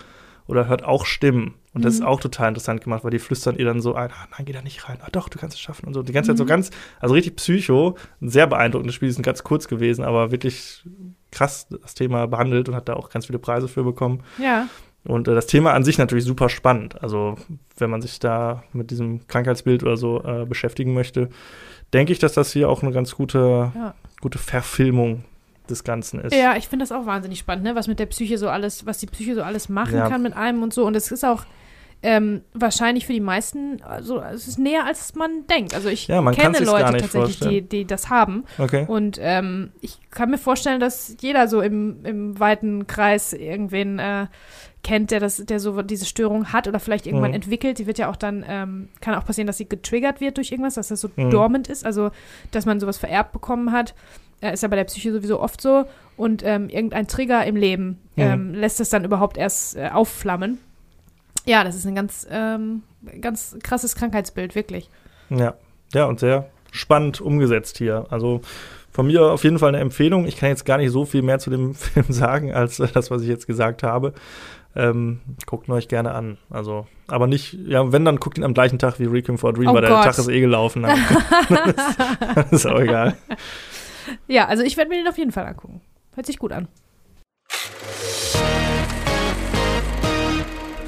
oder hört auch Stimmen. Und das ist mhm. auch total interessant gemacht, weil die flüstern ihr dann so ein, ah, nein, geh da nicht rein, ah doch, du kannst es schaffen und so. Die ganze mhm. Zeit so mhm. ganz, also richtig psycho, ein sehr beeindruckendes Spiel, ist ganz kurz gewesen, aber wirklich krass das Thema behandelt und hat da auch ganz viele Preise für bekommen. Ja. Und äh, das Thema an sich natürlich super spannend. Also, wenn man sich da mit diesem Krankheitsbild oder so äh, beschäftigen möchte, denke ich, dass das hier auch eine ganz gute, ja. gute Verfilmung des Ganzen ist. Ja, ich finde das auch wahnsinnig spannend, ne? was mit der Psyche so alles, was die Psyche so alles machen ja. kann mit einem und so. Und es ist auch ähm, wahrscheinlich für die meisten, also es ist näher, als man denkt. Also ich ja, kenne Leute tatsächlich, die, die das haben. Okay. Und ähm, ich kann mir vorstellen, dass jeder so im, im weiten Kreis irgendwen äh, kennt, der das, der so diese Störung hat oder vielleicht irgendwann mhm. entwickelt. Die wird ja auch dann, ähm, kann auch passieren, dass sie getriggert wird durch irgendwas, dass das so mhm. dormant ist, also dass man sowas vererbt bekommen hat. Äh, ist ja bei der Psyche sowieso oft so. Und ähm, irgendein Trigger im Leben mhm. lässt es dann überhaupt erst äh, aufflammen. Ja, das ist ein ganz, ähm, ganz krasses Krankheitsbild, wirklich. Ja, ja, und sehr spannend umgesetzt hier. Also von mir auf jeden Fall eine Empfehlung. Ich kann jetzt gar nicht so viel mehr zu dem Film sagen, als äh, das, was ich jetzt gesagt habe. Ähm, guckt ihn euch gerne an. Also, aber nicht, ja, wenn, dann guckt ihn am gleichen Tag wie Requiem for a Dream, oh weil Gott. der Tag ist eh gelaufen. Dann, das ist auch egal. Ja, also ich werde mir den auf jeden Fall angucken. Hört sich gut an.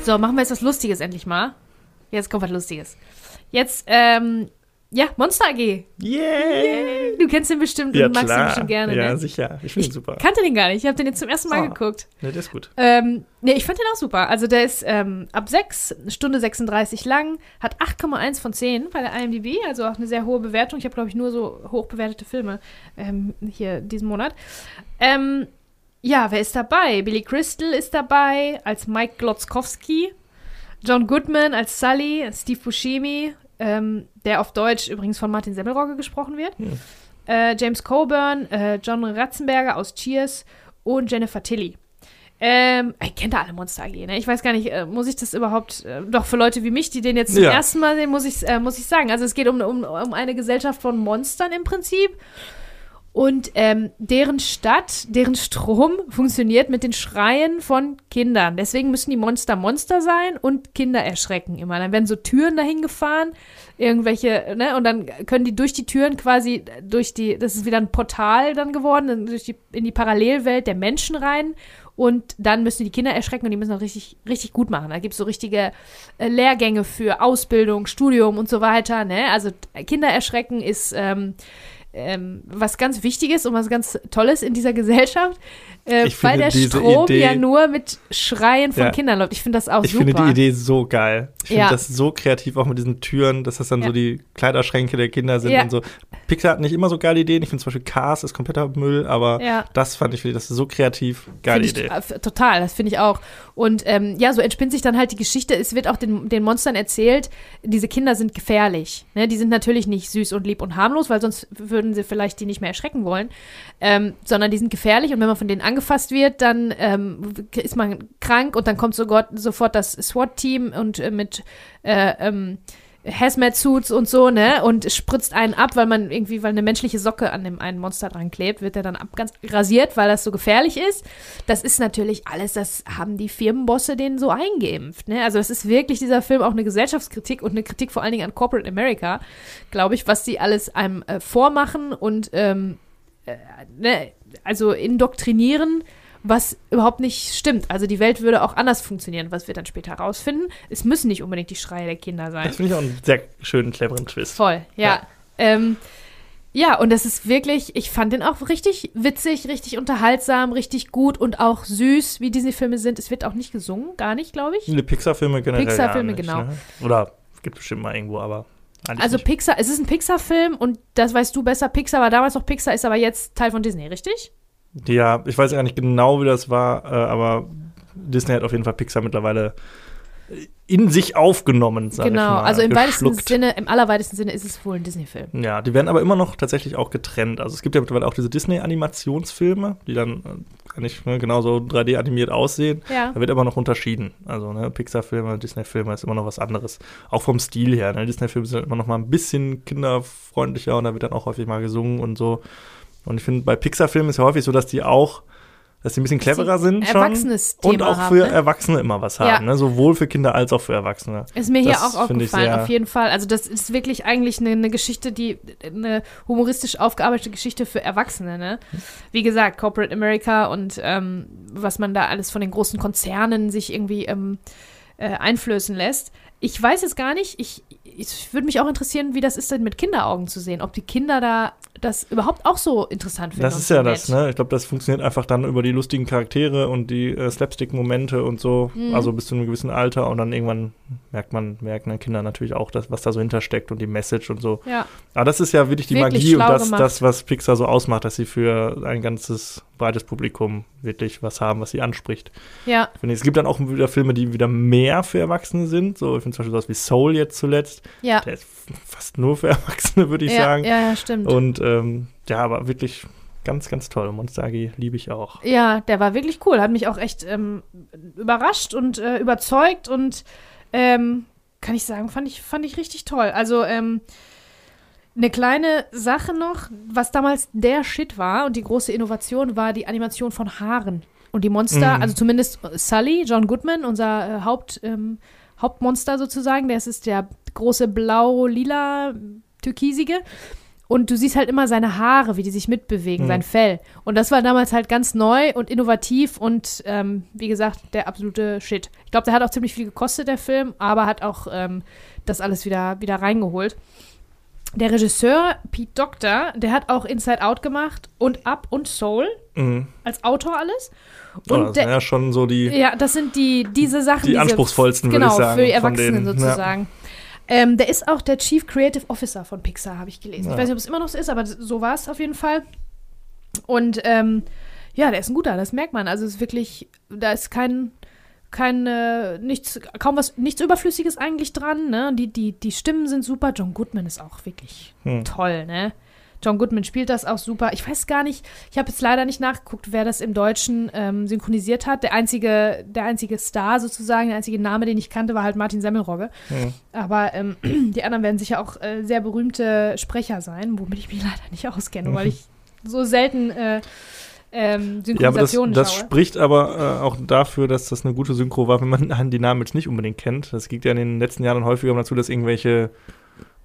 So, machen wir jetzt was Lustiges endlich mal. Jetzt kommt was Lustiges. Jetzt ähm, ja, Monster AG. Yay! Du kennst den bestimmt Ja, und magst klar. den bestimmt gerne, ja, ne? sicher. Ich finde ihn super. Kannte den gar nicht. Ich habe den jetzt zum ersten Mal Ah. geguckt. Ne, der ist gut. Ähm, nee, ich fand den auch super. Also der ist ähm, ab 6, Stunde 36 lang, hat 8,1 von 10 bei der IMDb, also auch eine sehr hohe Bewertung. Ich habe, glaube ich, nur so hoch bewertete Filme ähm, hier diesen Monat. Ähm, ja, wer ist dabei? Billy Crystal ist dabei als Mike Glotzkowski, John Goodman als Sully, Steve Buscemi, ähm, der auf Deutsch übrigens von Martin Semmelrogge gesprochen wird, Hm. äh, James Coburn, äh, John Ratzenberger aus Cheers und Jennifer Tilly. Ähm, ich kennt da alle Monster AG, ne? Ich weiß gar nicht, äh, muss ich das überhaupt, äh, doch für Leute wie mich, die den jetzt zum Ja. ersten Mal sehen, muss ich äh, muss ich sagen. Also es geht um, um, um eine Gesellschaft von Monstern im Prinzip. Und ähm, deren Stadt, deren Strom funktioniert mit den Schreien von Kindern. Deswegen müssen die Monster Monster sein und Kinder erschrecken immer. Dann werden so Türen dahin gefahren, irgendwelche, ne, und dann können die durch die Türen quasi durch die, das ist wieder ein Portal dann geworden, durch die, in die Parallelwelt der Menschen rein. Und dann müssen die Kinder erschrecken und die müssen auch richtig, richtig gut machen. Da gibt es so richtige äh, Lehrgänge für Ausbildung, Studium und so weiter. Ne? Also Kinder erschrecken ist ähm, ähm, was ganz Wichtiges und was ganz Tolles in dieser Gesellschaft, äh, Ich weil der Strom Idee- ja nur mit Schreien von Ja. Kindern läuft. Ich finde das auch Ich super. finde die Idee so geil. Ich finde Ja. das so kreativ, auch mit diesen Türen, dass das dann Ja. so die Kleiderschränke der Kinder sind und so. Pixar hat nicht immer so geile Ideen. Ich finde zum Beispiel Cars ist kompletter Müll, aber das fand ich, das ist so kreativ. Geile ich, Idee. äh, Total, das finde ich auch. Und ähm, ja, so entspinnt sich dann halt die Geschichte. Es wird auch den, den Monstern erzählt, diese Kinder sind gefährlich. Ne? Die sind natürlich nicht süß und lieb und harmlos, weil sonst würden sie vielleicht die nicht mehr erschrecken wollen. Ähm, sondern die sind gefährlich und wenn man von denen angefasst wird, dann ähm, ist man krank und dann kommt so sofort das SWAT-Team und äh, mit äh, ähm, Hazmat-Suits und so, ne? Und spritzt einen ab, weil man irgendwie, weil eine menschliche Socke an dem einen Monster dran klebt, wird er dann ab, ganz rasiert, weil das so gefährlich ist. Das ist natürlich alles, das haben die Firmenbosse denen so eingeimpft, ne? Also es ist wirklich dieser Film auch eine Gesellschaftskritik und eine Kritik vor allen Dingen an Corporate America, glaube ich, was die alles einem äh, vormachen und ähm, äh, ne? also indoktrinieren was überhaupt nicht stimmt. Also die Welt würde auch anders funktionieren, was wir dann später herausfinden. Es müssen nicht unbedingt die Schreie der Kinder sein. Das finde ich auch einen sehr schönen, cleveren Twist. Voll, ja. Ja. Ähm, ja, und das ist wirklich, ich fand den auch richtig witzig, richtig unterhaltsam, richtig gut und auch süß, wie Disney-Filme sind. Es wird auch nicht gesungen, gar nicht, glaube ich. Viele Pixar-Filme generell. Pixar-Filme, genau. Ne? Oder gibt bestimmt mal irgendwo, aber Also nicht. Pixar, es ist ein Pixar-Film und das weißt du besser. Pixar war damals noch Pixar, ist aber jetzt Teil von Disney, richtig? Ja, ich weiß gar nicht genau, wie das war, äh, aber Disney hat auf jeden Fall Pixar mittlerweile in sich aufgenommen, sag ich genau, mal. also im weitesten geschluckt. Sinne, im allerweitesten Sinne ist es wohl ein Disney-Film. Ja, die werden aber immer noch tatsächlich auch getrennt. Also es gibt ja mittlerweile auch diese Disney-Animationsfilme, die dann äh, nicht ne, genauso 3D animiert aussehen. Ja. Da wird immer noch unterschieden. Also ne, Pixar-Filme, Disney-Filme ist immer noch was anderes. Auch vom Stil her. Ne? Disney-Filme sind immer noch mal ein bisschen kinderfreundlicher und da wird dann auch häufig mal gesungen und so. Und ich finde, bei Pixar-Filmen ist ja häufig so, dass die auch, dass die ein bisschen cleverer sind schon. Und auch haben, für ne? Erwachsene immer was Ja. haben. Ne? Sowohl für Kinder als auch für Erwachsene. Ist mir hier Das auch finde ich aufgefallen, auf jeden Fall. Also das ist wirklich eigentlich eine, eine Geschichte, die eine humoristisch aufgearbeitete Geschichte für Erwachsene. Ne? Wie gesagt, Corporate America und ähm, was man da alles von den großen Konzernen sich irgendwie ähm, äh, einflößen lässt. Ich weiß es gar nicht. Ich, ich würde mich auch interessieren, wie das ist denn mit Kinderaugen zu sehen. Ob die Kinder da das überhaupt auch so interessant finden. Das ist so ja das, nett. ne? Ich glaube, das funktioniert einfach dann über die lustigen Charaktere und die äh, Slapstick-Momente und so. Mhm. Also bis zu einem gewissen Alter und dann irgendwann merkt man, merken dann Kinder natürlich auch, das, was da so hintersteckt und die Message und so. Ja, Aber das ist ja wirklich die Wirklich Magie und das, gemacht. das, was Pixar so ausmacht, dass sie für ein ganzes breites Publikum wirklich was haben, was sie anspricht. ja, ich. Es gibt dann auch wieder Filme, die wieder mehr für Erwachsene sind. So, ich finde zum Beispiel sowas wie Soul jetzt zuletzt. Ja. Der ist fast nur für Erwachsene, würde ich ja, sagen. ja, ja, stimmt. Und ähm, ja, aber wirklich ganz, ganz toll. Monster AG liebe ich auch. Ja, der war wirklich cool. Hat mich auch echt ähm, überrascht und äh, überzeugt und ähm, kann ich sagen, fand ich, fand ich richtig toll. Also, ähm, eine kleine Sache noch, was damals der Shit war und die große Innovation war die Animation von Haaren. Und die Monster, Mhm. also zumindest Sully, John Goodman, unser äh, Haupt, ähm, Hauptmonster sozusagen, der ist der große blau-lila türkisige. Und du siehst halt immer seine Haare, wie die sich mitbewegen, Mhm. sein Fell. Und das war damals halt ganz neu und innovativ und ähm, wie gesagt, der absolute Shit. Ich glaube, der hat auch ziemlich viel gekostet, der Film, aber hat auch ähm, das alles wieder, wieder reingeholt. Der Regisseur Pete Doctor, der hat auch Inside Out gemacht und Up und Soul Mhm. als Autor alles. Und oh, das der, sind ja schon so die. ja, das sind die diese Sachen, Die diese, anspruchsvollsten, würde genau, ich sagen, für die Erwachsenen sozusagen. Ähm, der ist auch der Chief Creative Officer von Pixar, habe ich gelesen. Ja. Ich weiß nicht, ob es immer noch so ist, aber so war es auf jeden Fall. Und ähm, ja, der ist ein guter, das merkt man. Also es ist wirklich, da ist kein, kein äh, nichts, kaum was, nichts Überflüssiges eigentlich dran. Ne? Die, die, die Stimmen sind super. John Goodman ist auch wirklich Hm. toll, ne? John Goodman spielt das auch super. Ich weiß gar nicht, ich habe jetzt leider nicht nachgeguckt, wer das im Deutschen ähm, synchronisiert hat. Der einzige, der einzige Star sozusagen, der einzige Name, den ich kannte, war halt Martin Semmelrogge. Hm. Aber ähm, die anderen werden sicher auch äh, sehr berühmte Sprecher sein, womit ich mich leider nicht auskenne, weil ich so selten äh, ähm, Ja, aber das, Synchronisationen spricht aber äh, auch dafür, dass das eine gute Synchro war, wenn man die Namen jetzt nicht unbedingt kennt. Das geht ja in den letzten Jahren häufiger dazu, dass irgendwelche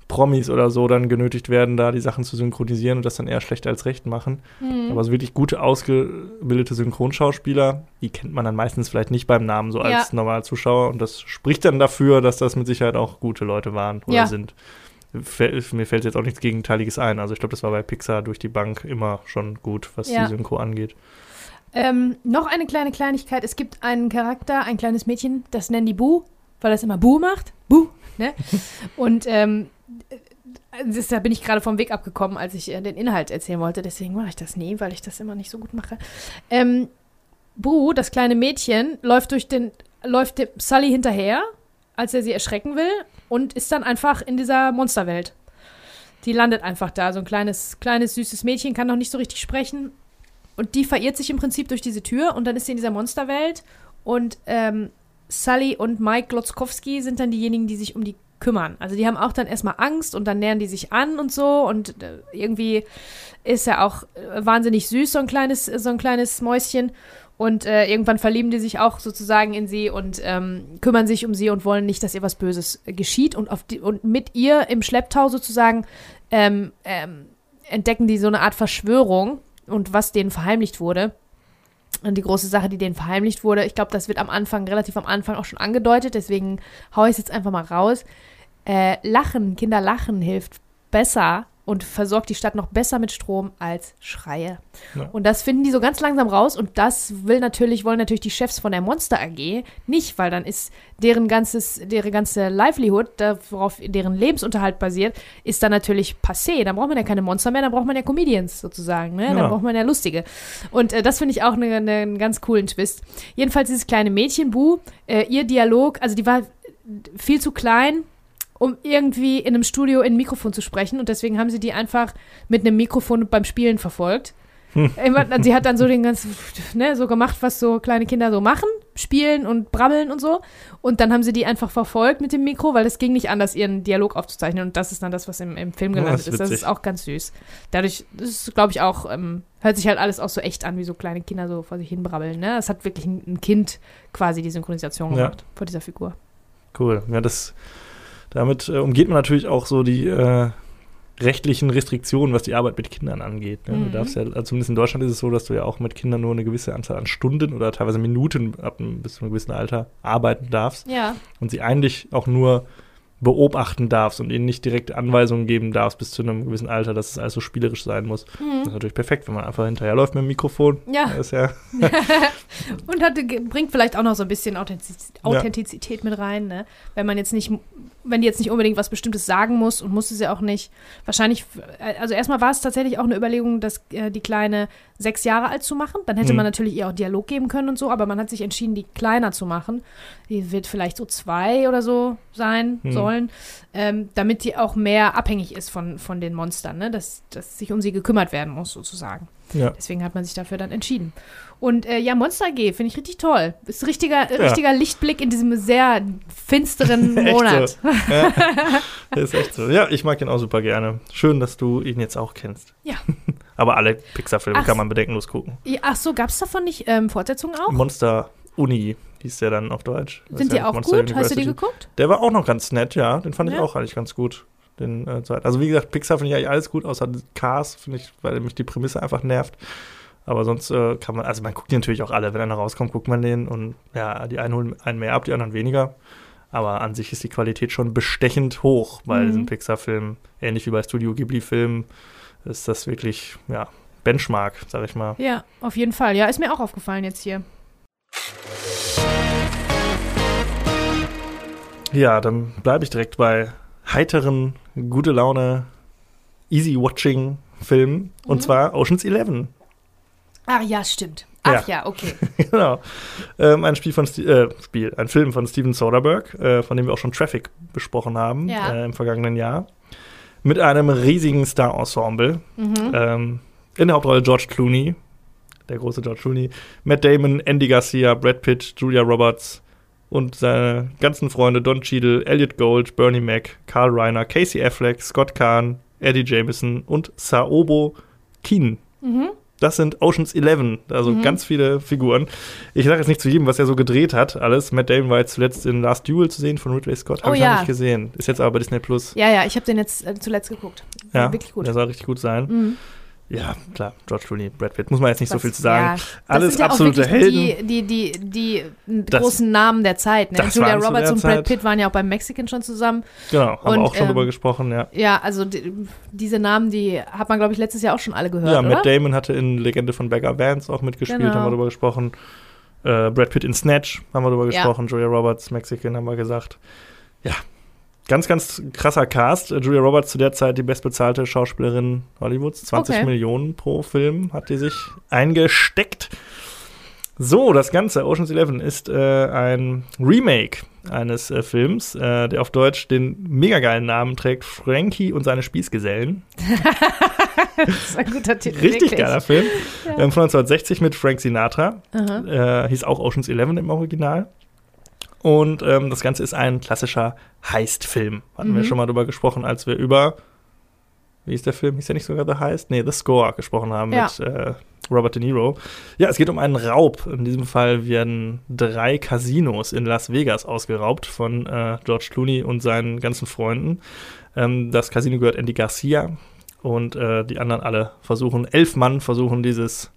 Promis oder so dann genötigt werden, da die Sachen zu synchronisieren und das dann eher schlecht als recht machen. Hm. Aber so wirklich gute, ausgebildete Synchronschauspieler, die kennt man dann meistens vielleicht nicht beim Namen so als Ja. normaler Zuschauer. Und das spricht dann dafür, dass das mit Sicherheit auch gute Leute waren oder Ja. sind. Mir fällt jetzt auch nichts Gegenteiliges ein. Also ich glaube, das war bei Pixar durch die Bank immer schon gut, was Ja. die Synchro angeht. Ähm, noch eine kleine Kleinigkeit. Es gibt einen Charakter, ein kleines Mädchen, das nennen die Bu, weil das immer Bu macht. Bu, ne? Und ähm, das, da bin ich gerade vom Weg abgekommen, als ich äh, den Inhalt erzählen wollte. Deswegen mache ich das nie, weil ich das immer nicht so gut mache. Ähm, Bu, das kleine Mädchen, läuft durch den, läuft dem Sully hinterher, als er sie erschrecken will, und ist dann einfach in dieser Monsterwelt. Die landet einfach da, so ein kleines, kleines, süßes Mädchen, kann noch nicht so richtig sprechen. Und die verirrt sich im Prinzip durch diese Tür und dann ist sie in dieser Monsterwelt. Und ähm, Sully und Mike Glotzkowski sind dann diejenigen, die sich um die kümmern. Also die haben auch dann erstmal Angst und dann nähern die sich an und so. Und äh, irgendwie ist er auch äh, wahnsinnig süß, so ein kleines, so ein kleines Mäuschen. Und äh, irgendwann verlieben die sich auch sozusagen in sie und ähm, kümmern sich um sie und wollen nicht, dass ihr was Böses geschieht. Und, auf die, und mit ihr im Schlepptau sozusagen ähm, ähm, entdecken die so eine Art Verschwörung und was denen verheimlicht wurde. Und die große Sache, die denen verheimlicht wurde, ich glaube, das wird am Anfang, relativ am Anfang auch schon angedeutet, deswegen haue ich es jetzt einfach mal raus. Äh, lachen, Kinder lachen hilft besser und versorgt die Stadt noch besser mit Strom als Schreie. Ja. Und das finden die so ganz langsam raus und das will natürlich, wollen natürlich die Chefs von der Monster AG nicht, weil dann ist deren ganzes, deren ganze Livelihood, worauf deren Lebensunterhalt basiert, ist dann natürlich passé. Dann braucht man ja keine Monster mehr, dann braucht man ja Comedians sozusagen, ne? Dann Ja. braucht man ja Lustige. Und äh, das finde ich auch ne, ne, einen ganz coolen Twist. Jedenfalls dieses kleine Mädchen, Bu, äh, ihr Dialog, also die war viel zu klein, um irgendwie in einem Studio in ein Mikrofon zu sprechen. Und deswegen haben sie die einfach mit einem Mikrofon beim Spielen verfolgt. Immer- sie hat dann so den ganzen, ne, so gemacht, was so kleine Kinder so machen, spielen und brabbeln und so. Und dann haben sie die einfach verfolgt mit dem Mikro, weil es ging nicht anders, ihren Dialog aufzuzeichnen. Und das ist dann das, was im, im Film Ja, gelandet das ist. Das ist auch ganz süß. Dadurch, das ist, glaube ich, auch, ähm, hört sich halt alles auch so echt an, wie so kleine Kinder so vor sich hin brabbeln. Ne? Es hat wirklich ein, ein Kind quasi die Synchronisation Ja. gemacht vor dieser Figur. Cool. Ja, das, damit äh, umgeht man natürlich auch so die äh, rechtlichen Restriktionen, was die Arbeit mit Kindern angeht. Ne? Mhm. Du darfst ja, also zumindest in Deutschland ist es so, dass du ja auch mit Kindern nur eine gewisse Anzahl an Stunden oder teilweise Minuten ab einem, bis zu einem gewissen Alter arbeiten darfst Ja. und sie eigentlich auch nur beobachten darfst und ihnen nicht direkt Anweisungen geben darfst bis zu einem gewissen Alter, dass es alles so spielerisch sein muss. Das ist Mhm. natürlich perfekt, wenn man einfach hinterherläuft mit dem Mikrofon. Ja. Ja Und hat, bringt vielleicht auch noch so ein bisschen Authentiz Ja. Authentizität mit rein, ne? Wenn man jetzt nicht, wenn die jetzt nicht unbedingt was Bestimmtes sagen muss und musste sie auch nicht. Wahrscheinlich, äh, also erstmal war es tatsächlich auch eine Überlegung, das, äh, die Kleine sechs Jahre alt zu machen. Dann hätte Mhm. man natürlich ihr auch Dialog geben können und so, aber man hat sich entschieden, die kleiner zu machen. Die wird vielleicht so zwei oder so sein Mhm. sollen, ähm, damit die auch mehr abhängig ist von, von den Monstern, ne? Dass, dass sich um sie gekümmert werden muss, sozusagen. ja. Deswegen hat man sich dafür dann entschieden. Und äh, ja, Monster AG finde ich richtig toll. Ist richtiger, Ja. richtiger Lichtblick in diesem sehr finsteren Monat. so. Ja, das ist echt so. Ja, ich mag ihn auch super gerne. Schön, dass du ihn jetzt auch kennst. Ja. Aber alle Pixar-Filme kann man bedenkenlos gucken. Ach so, gab es davon nicht ähm, Fortsetzungen auch? Monster Uni hieß der dann auf Deutsch. Sind die ja auch Monster gut? Hast du die geguckt? Der war auch noch ganz nett, ja. Den fand ich auch eigentlich ganz gut. Den, äh, also wie gesagt, Pixar finde ich eigentlich alles gut, außer Cars, finde ich, weil mich die Prämisse einfach nervt. Aber sonst äh, kann man, also man guckt die natürlich auch alle. Wenn einer rauskommt, guckt man den und ja, die einen holen einen mehr ab, die anderen weniger. Aber an sich ist die Qualität schon bestechend hoch bei mhm. diesen Pixar-Filmen. Ähnlich wie bei Studio Ghibli-Filmen ist das wirklich, ja, Benchmark, sag ich mal. Ja, auf jeden Fall. Ja, ist mir auch aufgefallen jetzt hier. Ja, dann bleibe ich direkt bei heiteren, gute Laune, easy watching Filmen. Mhm. Und zwar Ocean's Eleven. Ach ja, stimmt. Ach ja, ja okay. genau. Ähm, ein Spiel von äh, Spiel, ein Film von Steven Soderbergh, äh, von dem wir auch schon Traffic besprochen haben ja. äh, im vergangenen Jahr. Mit einem riesigen Star-Ensemble. Mhm. Ähm, in der Hauptrolle George Clooney, der große George Clooney, Matt Damon, Andy Garcia, Brad Pitt, Julia Roberts und seine ganzen Freunde Don Cheadle, Elliot Gold, Bernie Mac, Carl Reiner, Casey Affleck, Scott Kahn, Eddie Jameson und Saobo Keen. Mhm. Das sind Oceans 11, also mhm. ganz viele Figuren. Ich sage jetzt nicht zu jedem, was er so gedreht hat, alles. Matt Damon war jetzt zuletzt in Last Duel zu sehen von Ridley Scott. Habe oh, ich ja. noch nicht gesehen. Ist jetzt aber bei Disney Plus. Ja, ja, ich habe den jetzt äh, zuletzt geguckt. Ja, wirklich gut. Der soll richtig gut sein. Mhm. Ja, klar, George Clooney, Brad Pitt, muss man jetzt nicht Was, so viel zu sagen. Ja, Alles ja absolute Helden. Die, die, die, die das, großen Namen der Zeit. Ne? Julia Roberts und Brad Pitt waren ja auch beim Mexican schon zusammen. Genau, haben und, wir auch schon ähm, drüber gesprochen, ja. Ja, also die, diese Namen, die hat man, glaube ich, letztes Jahr auch schon alle gehört. Ja, Matt Damon hatte in Legende von Beggar Vance auch mitgespielt, genau. haben wir drüber gesprochen. Äh, Brad Pitt in Snatch haben wir drüber ja. gesprochen. Julia Roberts, Mexican haben wir gesagt. Ja, Ganz, ganz krasser Cast. Julia Roberts zu der Zeit die bestbezahlte Schauspielerin Hollywoods. 20 okay. Millionen pro Film hat die sich eingesteckt. So, das Ganze, Ocean's Eleven, ist äh, ein Remake eines äh, Films, äh, der auf Deutsch den mega geilen Namen trägt: Frankie und seine Spießgesellen. das ist ein guter Titel. Richtig wirklich. geiler Film. Ja. Ähm, von 1960 mit Frank Sinatra. Äh, hieß auch Ocean's Eleven im Original. Und ähm, das Ganze ist ein klassischer Heist-Film. Hatten mhm. wir schon mal drüber gesprochen, als wir über, wie ist der Film? Hieß der nicht sogar The Heist? Nee, The Score gesprochen haben ja. mit äh, Robert De Niro. Ja, es geht um einen Raub. In diesem Fall werden drei Casinos in Las Vegas ausgeraubt von äh, George Clooney und seinen ganzen Freunden. Ähm, das Casino gehört Andy Garcia und äh, die anderen alle versuchen, elf Mann versuchen dieses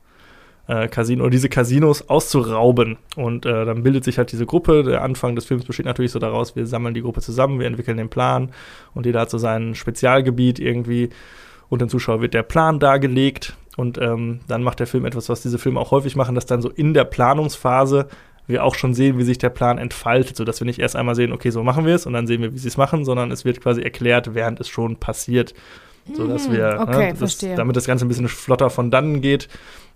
äh, Casino, diese Casinos auszurauben. Und äh, dann bildet sich halt diese Gruppe. Der Anfang des Films besteht natürlich so daraus, wir sammeln die Gruppe zusammen, wir entwickeln den Plan und jeder hat so sein Spezialgebiet irgendwie. Und dem Zuschauer wird der Plan dargelegt. Und ähm, dann macht der Film etwas, was diese Filme auch häufig machen, dass dann so in der Planungsphase wir auch schon sehen, wie sich der Plan entfaltet, sodass wir nicht erst einmal sehen, okay, so machen wir es und dann sehen wir, wie sie es machen, sondern es wird quasi erklärt, während es schon passiert so dass mhm. wir, okay, ne, das, damit das Ganze ein bisschen flotter von dann geht.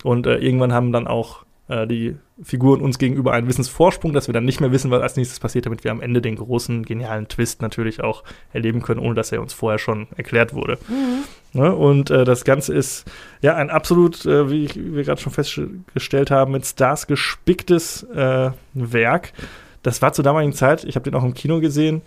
Und äh, irgendwann haben dann auch äh, die Figuren uns gegenüber einen Wissensvorsprung, dass wir dann nicht mehr wissen, was als nächstes passiert, damit wir am Ende den großen, genialen Twist natürlich auch erleben können, ohne dass er uns vorher schon erklärt wurde. Mhm. Ne? Und äh, das Ganze ist ja ein absolut, äh, wie wir gerade schon festgestellt haben, mit Stars gespicktes äh, Werk. Das war zur damaligen Zeit, ich habe den auch im Kino gesehen,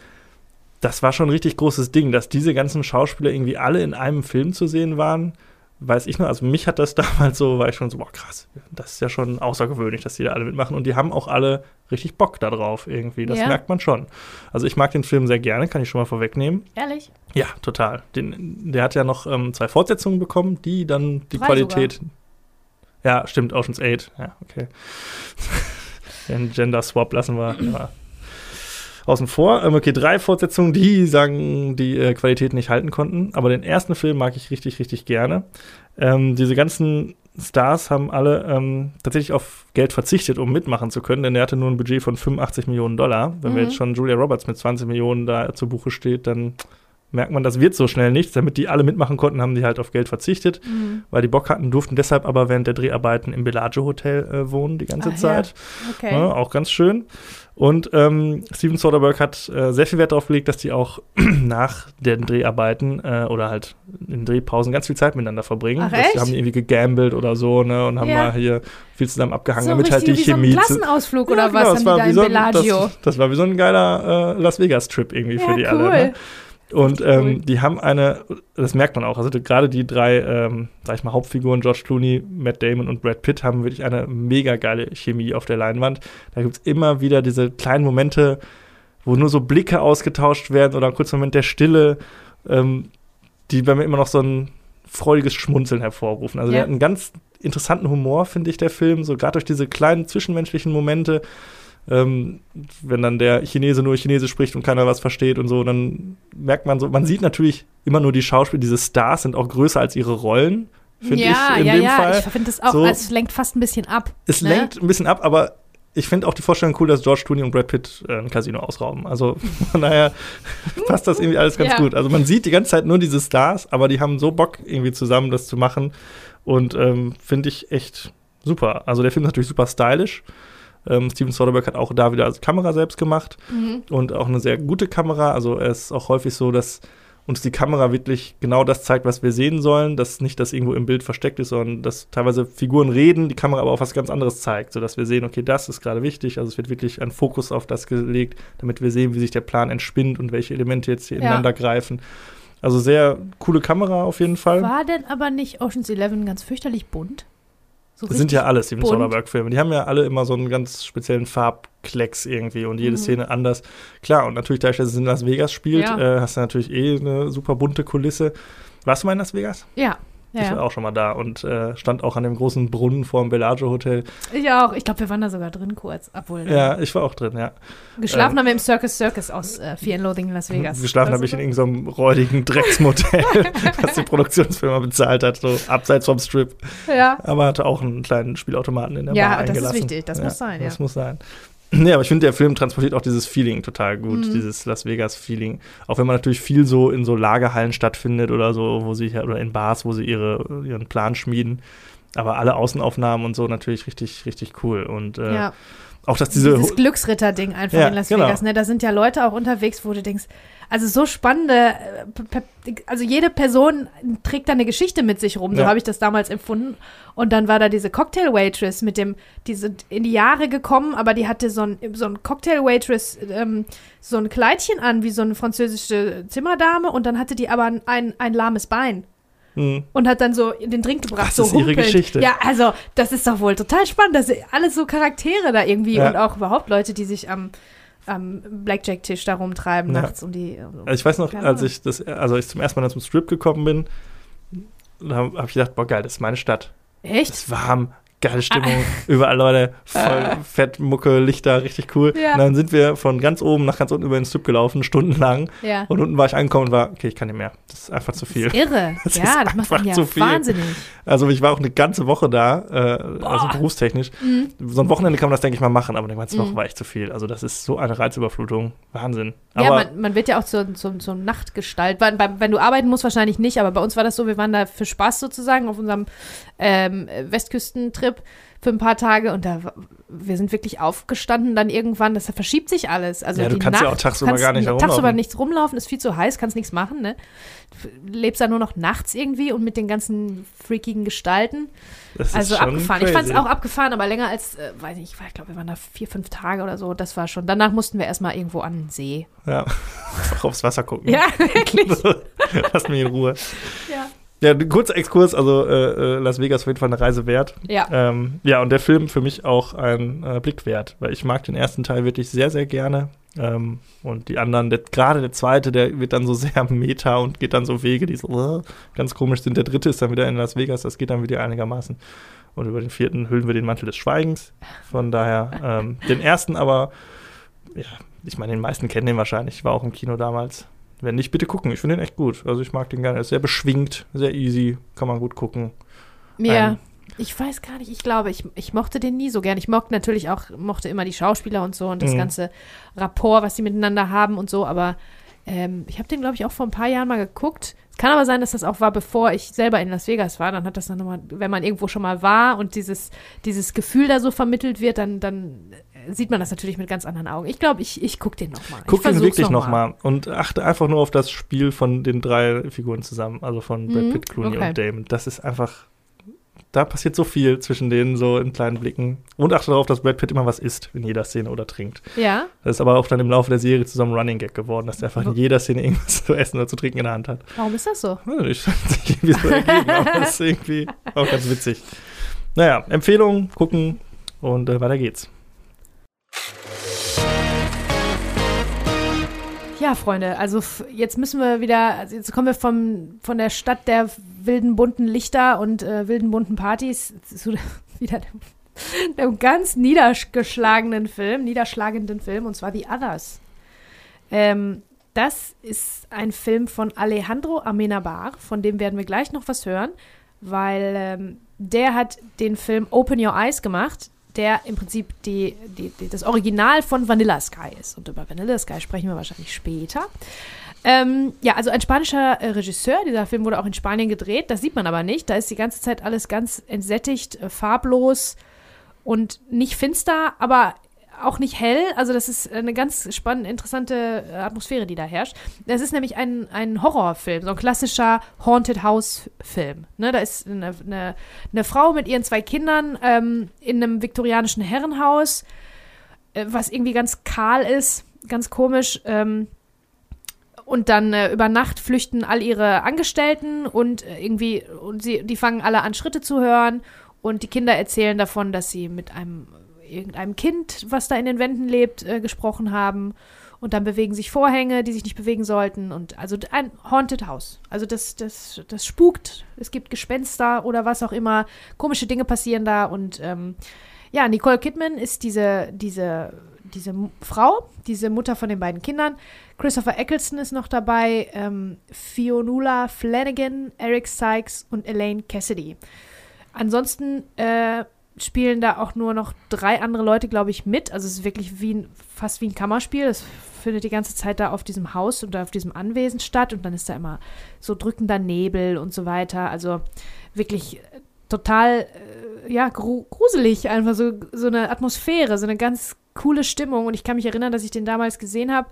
das war schon ein richtig großes Ding, dass diese ganzen Schauspieler irgendwie alle in einem Film zu sehen waren. Weiß ich noch, also mich hat das damals so, war ich schon so, boah, krass, das ist ja schon außergewöhnlich, dass die da alle mitmachen. Und die haben auch alle richtig Bock darauf irgendwie. Das ja. merkt man schon. Also ich mag den Film sehr gerne, kann ich schon mal vorwegnehmen. Ehrlich? Ja, total. Den, der hat ja noch ähm, zwei Fortsetzungen bekommen, die dann die Drei Qualität. Sogar. Ja, stimmt, Oceans 8. Ja, okay. Den Gender Swap lassen wir. Ja außen vor. Ähm, okay, drei Fortsetzungen, die sagen, die äh, Qualität nicht halten konnten. Aber den ersten Film mag ich richtig, richtig gerne. Ähm, diese ganzen Stars haben alle ähm, tatsächlich auf Geld verzichtet, um mitmachen zu können, denn er hatte nur ein Budget von 85 Millionen Dollar. Wenn mhm. wir jetzt schon Julia Roberts mit 20 Millionen da zu Buche steht, dann merkt man, das wird so schnell nichts. Damit die alle mitmachen konnten, haben die halt auf Geld verzichtet, mhm. weil die Bock hatten, durften deshalb aber während der Dreharbeiten im Bellagio Hotel äh, wohnen die ganze Ach, Zeit. Ja. Okay. Ja, auch ganz schön. Und ähm, Steven Soderbergh hat äh, sehr viel Wert darauf gelegt, dass die auch nach den Dreharbeiten äh, oder halt in Drehpausen ganz viel Zeit miteinander verbringen. Ach, echt? Die haben irgendwie gegambelt oder so, ne? Und haben ja. mal hier viel zusammen abgehangen, so damit halt die wie Chemie. So ein Klassenausflug oder ja, genau, was? Haben die da so Bellagio? Das, das, war wie so ein geiler äh, Las Vegas-Trip irgendwie ja, für die cool. alle. Ne? Und ähm, die haben eine, das merkt man auch, also gerade die drei, ähm, sag ich mal, Hauptfiguren, George Clooney, Matt Damon und Brad Pitt, haben wirklich eine mega geile Chemie auf der Leinwand. Da gibt es immer wieder diese kleinen Momente, wo nur so Blicke ausgetauscht werden oder ein kurzer Moment der Stille, ähm, die bei mir immer noch so ein freudiges Schmunzeln hervorrufen. Also ja. der hat einen ganz interessanten Humor, finde ich, der Film, so gerade durch diese kleinen zwischenmenschlichen Momente ähm, wenn dann der Chinese nur Chinesisch spricht und keiner was versteht und so, dann merkt man so, man sieht natürlich immer nur die Schauspieler, diese Stars sind auch größer als ihre Rollen, finde ja, ich in ja, dem ja, Fall. ich finde das auch, So. also es lenkt fast ein bisschen ab. Es ne? lenkt ein bisschen ab, aber ich finde auch die Vorstellung cool, dass George Clooney und Brad Pitt äh, ein Casino ausrauben. Also von daher passt das irgendwie alles ganz Ja. gut. Also man sieht die ganze Zeit nur diese Stars, aber die haben so Bock irgendwie zusammen das zu machen und ähm, finde ich echt super. Also der Film ist natürlich super stylisch. Ähm, Steven Soderbergh hat auch da wieder als Kamera selbst gemacht Mhm. und auch eine sehr gute Kamera. Also es ist auch häufig so, dass uns die Kamera wirklich genau das zeigt, was wir sehen sollen, dass nicht das irgendwo im Bild versteckt ist, sondern dass teilweise Figuren reden, die Kamera aber auch was ganz anderes zeigt, sodass wir sehen, okay, das ist gerade wichtig. Also es wird wirklich ein Fokus auf das gelegt, damit wir sehen, wie sich der Plan entspinnt und welche Elemente jetzt hier Ja. ineinander greifen. Also sehr coole Kamera auf jeden Fall. War denn aber nicht Ocean's Eleven ganz fürchterlich bunt? So Das sind ja alle Steven. Soderbergh-Filme. Die haben ja alle immer so einen ganz speziellen Farbklecks irgendwie und jede Mhm. Szene anders. Klar, und natürlich, dadurch, dass es in Las Vegas spielt, Ja. äh, hast du natürlich eh eine super bunte Kulisse. Warst du mal in Las Vegas? Ja. Ja, Ich war ja. auch schon mal da und äh, stand auch an dem großen Brunnen vor dem Bellagio Hotel. Ich auch. Ich glaube, wir waren da sogar drin kurz. Obwohl, Ja, ich war auch drin, ja. geschlafen ähm, haben wir im Circus Circus aus äh, Fear and Loathing in Las Vegas. Geschlafen habe ich in irgendeinem räudigen Drecksmotel, das die Produktionsfirma bezahlt hat, so abseits vom Strip. Ja. Aber hatte auch einen kleinen Spielautomaten in der Ja, Bar das ist eingelassen. wichtig, das muss sein, Das ja. muss sein. Nee, aber ich finde, der Film transportiert auch dieses Feeling total gut, Mhm. dieses Las Vegas-Feeling. Auch wenn man natürlich viel so in so Lagerhallen stattfindet oder so, wo sie oder in Bars, wo sie ihre, ihren Plan schmieden. Aber alle Außenaufnahmen und so natürlich richtig, richtig cool. Und äh, ja. auch, dass diese. Dieses Glücksritter-Ding einfach Ja, in Las genau. Vegas. Ne? Da sind ja Leute auch unterwegs, wo du denkst, also so spannende, äh, also jede Person trägt da eine Geschichte mit sich rum, so Ja. habe ich das damals empfunden. Und dann war da diese Cocktail-Waitress mit dem, die sind in die Jahre gekommen, aber die hatte so ein, so ein Cocktail-Waitress, ähm, so ein Kleidchen an, wie so eine französische Zimmerdame und dann hatte die aber ein, ein, ein lahmes Bein. Hm. Und hat dann so den Drink gebracht, Das so ist ihre humpelnd. Geschichte. Ja, also das ist doch wohl total spannend. Das sind alles so Charaktere da irgendwie Ja. und auch überhaupt Leute, die sich am, am Blackjack-Tisch da rumtreiben Ja. nachts und die. Also, Also ich weiß noch, als ich das, also ich zum ersten Mal zum Strip gekommen bin, da habe ich gedacht, boah geil, das ist meine Stadt. Echt? Es ist warm, geile Stimmung, überall Leute, voll fett, Mucke, Lichter, richtig cool. Ja. Und dann sind wir von ganz oben nach ganz unten über den Strip gelaufen, stundenlang. Ja. Und unten war ich angekommen und war, okay, ich kann nicht mehr. Das ist einfach zu viel. Irre. Das ja, ist das macht einfach ja zu viel. wahnsinnig. Also ich war auch eine ganze Woche da, äh, also berufstechnisch. Mhm. So ein Wochenende kann man das, denke ich, mal machen, aber eine ganze Woche Mhm. war echt zu viel. Also das ist so eine Reizüberflutung. Wahnsinn. Ja, Aber man, man wird ja auch zur, zur, zur Nachtgestalt. Bei, wenn du arbeiten musst, wahrscheinlich nicht, aber bei uns war das so, wir waren da für Spaß sozusagen auf unserem ähm, Westküstentrip für ein paar Tage und da wir sind wirklich aufgestanden dann irgendwann, das verschiebt sich alles. Also Ja, du kannst ja Nacht, auch tagsüber kannst gar nicht Tagsüber herumlaufen. nichts rumlaufen, ist viel zu heiß, kannst nichts machen, ne? Du lebst da nur noch nachts irgendwie und mit den ganzen freakigen Gestalten. das Also abgefahren. Ich fand es crazy. auch abgefahren, aber länger als, äh, weiß nicht, ich glaube, wir waren da vier, fünf Tage oder so. Das war schon. Danach mussten wir erstmal irgendwo an den See. Ja, einfach aufs Wasser gucken. Ja, wirklich. Lass mich in Ruhe. ja. Ja, ein kurzer Exkurs, also äh, äh, Las Vegas auf jeden Fall eine Reise wert. Ja. Ähm, ja, und der Film für mich auch ein äh, Blick wert, weil ich mag den ersten Teil wirklich sehr, sehr gerne. Ähm, und die anderen, der- gerade der zweite, der wird dann so sehr meta und geht dann so Wege, die so äh, ganz komisch sind. Der dritte ist dann wieder in Las Vegas, das geht dann wieder einigermaßen. Und über den vierten hüllen wir den Mantel des Schweigens. Von daher, ähm, den ersten aber, ja, ich meine, den meisten kennen den wahrscheinlich. Ich war auch im Kino damals. Wenn nicht, bitte gucken. Ich finde den echt gut. Also ich mag den gerne. Er ist sehr beschwingt, sehr easy, kann man gut gucken. Ja. Ähm, Ich weiß gar nicht, ich glaube, ich, ich mochte den nie so gern. Ich mochte natürlich auch, mochte immer die Schauspieler und so und das Mhm. ganze Rapport, was sie miteinander haben und so, aber ähm, ich habe den, glaube ich, auch vor ein paar Jahren mal geguckt. Es kann aber sein, dass das auch war, bevor ich selber in Las Vegas war. Dann hat das dann nochmal, wenn man irgendwo schon mal war und dieses, dieses Gefühl da so vermittelt wird, dann, dann sieht man das natürlich mit ganz anderen Augen. Ich glaube, ich, ich gucke den nochmal. Guck ihn wirklich nochmal und achte einfach nur auf das Spiel von den drei Figuren zusammen, also von Brad Mhm, Pitt, Clooney okay. und Damon. Das ist einfach, da passiert so viel zwischen denen so in kleinen Blicken. Und achte darauf, dass Brad Pitt immer was isst in jeder Szene oder trinkt. Ja, Das ist aber auch dann im Laufe der Serie zu so einem Running Gag geworden, dass der einfach in jeder Szene irgendwas zu essen oder zu trinken in der Hand hat. warum ist das so? Ich weiß nicht, wie es so ergeben, aber das ist irgendwie auch ganz witzig. Naja, Empfehlung, gucken und äh, weiter geht's. Ja, Freunde, also jetzt müssen wir wieder, also jetzt kommen wir vom, von der Stadt der wilden bunten Lichter und äh, wilden bunten Partys zu wieder einem ganz niedergeschlagenen Film, niederschlagenden Film, und zwar The Others. Ähm, das ist ein Film von Alejandro Amenabar, von dem werden wir gleich noch was hören, weil ähm, der hat den Film Open Your Eyes gemacht, der im Prinzip die, die, die, das Original von Vanilla Sky ist. Und über Vanilla Sky sprechen wir wahrscheinlich später. Ähm, ja, also ein spanischer äh, Regisseur. Dieser Film wurde auch in Spanien gedreht. Das sieht man aber nicht. Da ist die ganze Zeit alles ganz entsättigt, äh, farblos und nicht finster, aber auch nicht hell. Also das ist eine ganz spannende, interessante äh, Atmosphäre, die da herrscht. Das ist nämlich ein, ein Horrorfilm, so ein klassischer Haunted House-Film. Ne, da ist eine, eine, eine, Frau mit ihren zwei Kindern ähm, in einem viktorianischen Herrenhaus, äh, was irgendwie ganz kahl ist, ganz komisch. Ähm, und dann äh, über Nacht flüchten all ihre Angestellten und äh, irgendwie, und sie, die fangen alle an, Schritte zu hören. Und die Kinder erzählen davon, dass sie mit einem irgendeinem Kind, was da in den Wänden lebt, äh, gesprochen haben. Und dann bewegen sich Vorhänge, die sich nicht bewegen sollten. Und also ein Haunted House. Also das, das, das spukt. Es gibt Gespenster oder was auch immer. Komische Dinge passieren da. Und ähm, ja, Nicole Kidman ist diese, diese, diese Frau, diese Mutter von den beiden Kindern. Christopher Eccleston ist noch dabei. Ähm, Fionnuala Flanagan, Eric Sykes und Elaine Cassidy. Ansonsten äh, spielen da auch nur noch drei andere Leute, glaube ich, mit. Also es ist wirklich wie ein, fast wie ein Kammerspiel. Das findet die ganze Zeit da auf diesem Haus und auf diesem Anwesen statt. Und dann ist da immer so drückender Nebel und so weiter. Also wirklich total, äh, ja, gru gruselig. Einfach so, so eine Atmosphäre, so eine ganz coole Stimmung. Und ich kann mich erinnern, dass ich den damals gesehen habe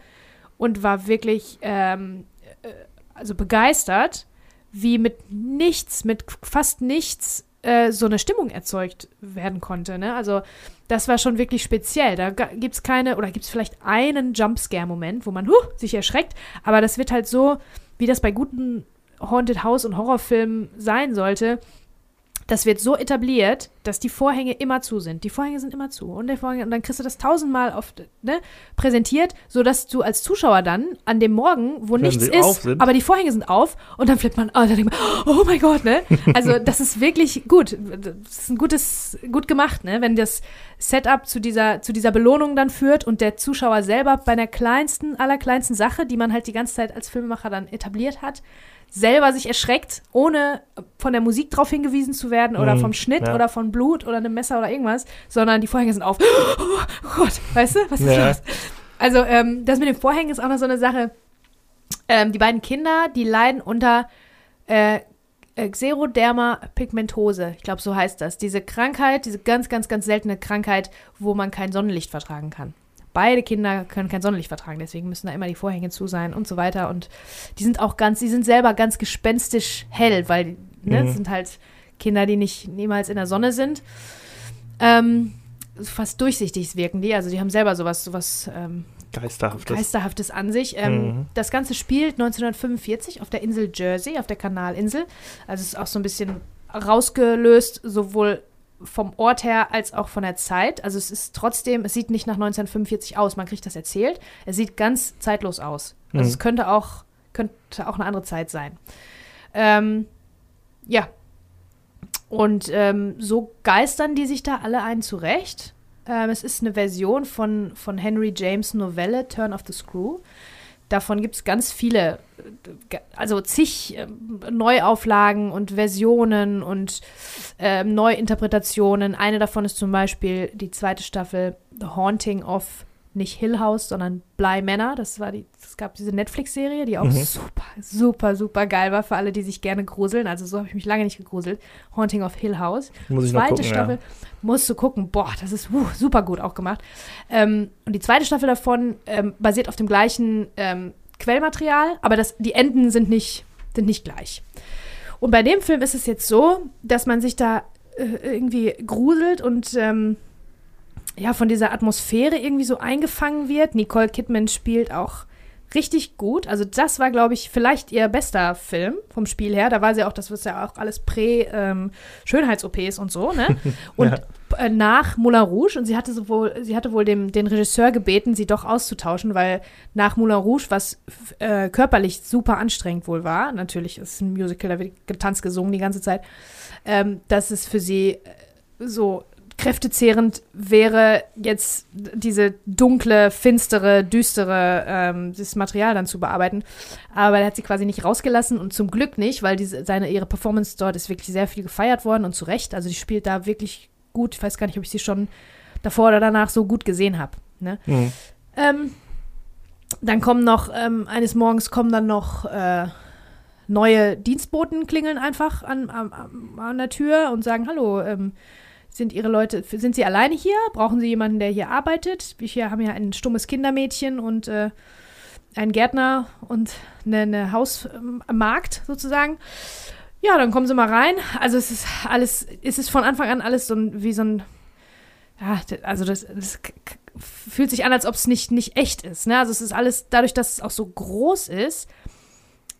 und war wirklich, ähm, äh, also begeistert, wie mit nichts, mit fast nichts äh, so eine Stimmung erzeugt werden konnte. Ne? Also das war schon wirklich speziell. Da gibt es keine, oder gibt es vielleicht einen Jumpscare-Moment, wo man huh, sich erschreckt, aber das wird halt so, wie das bei guten Haunted House und Horrorfilmen sein sollte, das wird so etabliert, dass die Vorhänge immer zu sind. Die Vorhänge sind immer zu. Und, der Vorhänge, und dann kriegst du das tausendmal oft ne, präsentiert, sodass du als Zuschauer dann an dem Morgen, wo Wenn nichts ist, aber die Vorhänge sind auf und dann flippt man, oh, dann denkt man, oh mein Gott, ne? Also das ist wirklich gut. Das ist ein gutes, gut gemacht, ne? Wenn das Setup zu dieser, zu dieser Belohnung dann führt und der Zuschauer selber bei einer kleinsten, allerkleinsten Sache, die man halt die ganze Zeit als Filmemacher dann etabliert hat, selber sich erschreckt, ohne von der Musik drauf hingewiesen zu werden oder mhm, vom Schnitt ja. oder von Blut oder einem Messer oder irgendwas, sondern die Vorhänge sind auf. Oh Gott, weißt du, was ist ja. los? Also, ähm, das mit den Vorhängen ist auch noch so eine Sache. Ähm, die beiden Kinder, die leiden unter äh, äh Xeroderma pigmentose. Ich glaube, so heißt das. Diese Krankheit, diese ganz, ganz, ganz seltene Krankheit, wo man kein Sonnenlicht vertragen kann. Beide Kinder können kein Sonnenlicht vertragen, deswegen müssen da immer die Vorhänge zu sein und so weiter. Und die sind auch ganz, die sind selber ganz gespenstisch hell, weil ne, mhm. sind halt Kinder, die nicht niemals in der Sonne sind. Ähm, fast durchsichtig wirken die, also die haben selber sowas, sowas ähm, Geisterhaftes. Geisterhaftes an sich. Ähm, mhm. Das Ganze spielt 1945 auf der Insel Jersey, auf der Kanalinsel. Also es ist auch so ein bisschen rausgelöst, sowohl vom Ort her als auch von der Zeit. Also es ist trotzdem, es sieht nicht nach 1945 aus, man kriegt das erzählt. Es sieht ganz zeitlos aus. Also mhm. es könnte auch, könnte auch eine andere Zeit sein. Ähm, ja. Und ähm, so geistern die sich da alle ein zurecht. Ähm, es ist eine Version von, von Henry James Novelle Turn of the Screw. Davon gibt es ganz viele, also zig äh, Neuauflagen und Versionen und äh, Neuinterpretationen. Eine davon ist zum Beispiel die zweite Staffel The Haunting of nicht Hill House, sondern Bly Manor. Das war die, es gab diese Netflix-Serie, die auch mhm. super, super, super geil war für alle, die sich gerne gruseln. Also so habe ich mich lange nicht gegruselt. Haunting of Hill House. Muss ich zweite noch gucken, Staffel ja. musst du gucken. Boah, das ist uh, super gut auch gemacht. Ähm, und die zweite Staffel davon ähm, basiert auf dem gleichen ähm, Quellmaterial, aber das, die Enden sind nicht, sind nicht gleich. Und bei dem Film ist es jetzt so, dass man sich da äh, irgendwie gruselt und ähm, ja, von dieser Atmosphäre irgendwie so eingefangen wird. Nicole Kidman spielt auch richtig gut. Also das war, glaube ich, vielleicht ihr bester Film vom Spiel her. Da war sie auch, das ist ja auch alles Prä-Schönheits-OPs ähm, und so, ne? Und ja. Äh, nach Moulin Rouge, und sie hatte sowohl, sie hatte wohl dem, den Regisseur gebeten, sie doch auszutauschen, weil nach Moulin Rouge, was äh, körperlich super anstrengend wohl war, natürlich ist ein Musical, da wird getanzt, gesungen die ganze Zeit, ähm, dass es für sie äh, so kräftezehrend wäre, jetzt diese dunkle, finstere, düstere, ähm, das Material dann zu bearbeiten. Aber er hat sie quasi nicht rausgelassen und zum Glück nicht, weil diese, seine, ihre Performance dort ist wirklich sehr viel gefeiert worden und zu Recht. Also die spielt da wirklich gut. Ich weiß gar nicht, ob ich sie schon davor oder danach so gut gesehen habe. Ne? Mhm. Ähm, dann kommen noch, ähm, eines Morgens kommen dann noch äh, neue Dienstboten klingeln einfach an, an, an der Tür und sagen, hallo, ähm, sind Ihre Leute, sind Sie alleine hier? Brauchen Sie jemanden, der hier arbeitet? Wir hier haben ja ein stummes Kindermädchen und äh, einen Gärtner und eine, eine Hausmarkt sozusagen. Ja, dann kommen Sie mal rein. Also es ist alles, es ist von Anfang an alles so ein, wie so ein, ja, also das, das fühlt sich an, als ob es nicht, nicht echt ist. Ne? Also es ist alles, dadurch, dass es auch so groß ist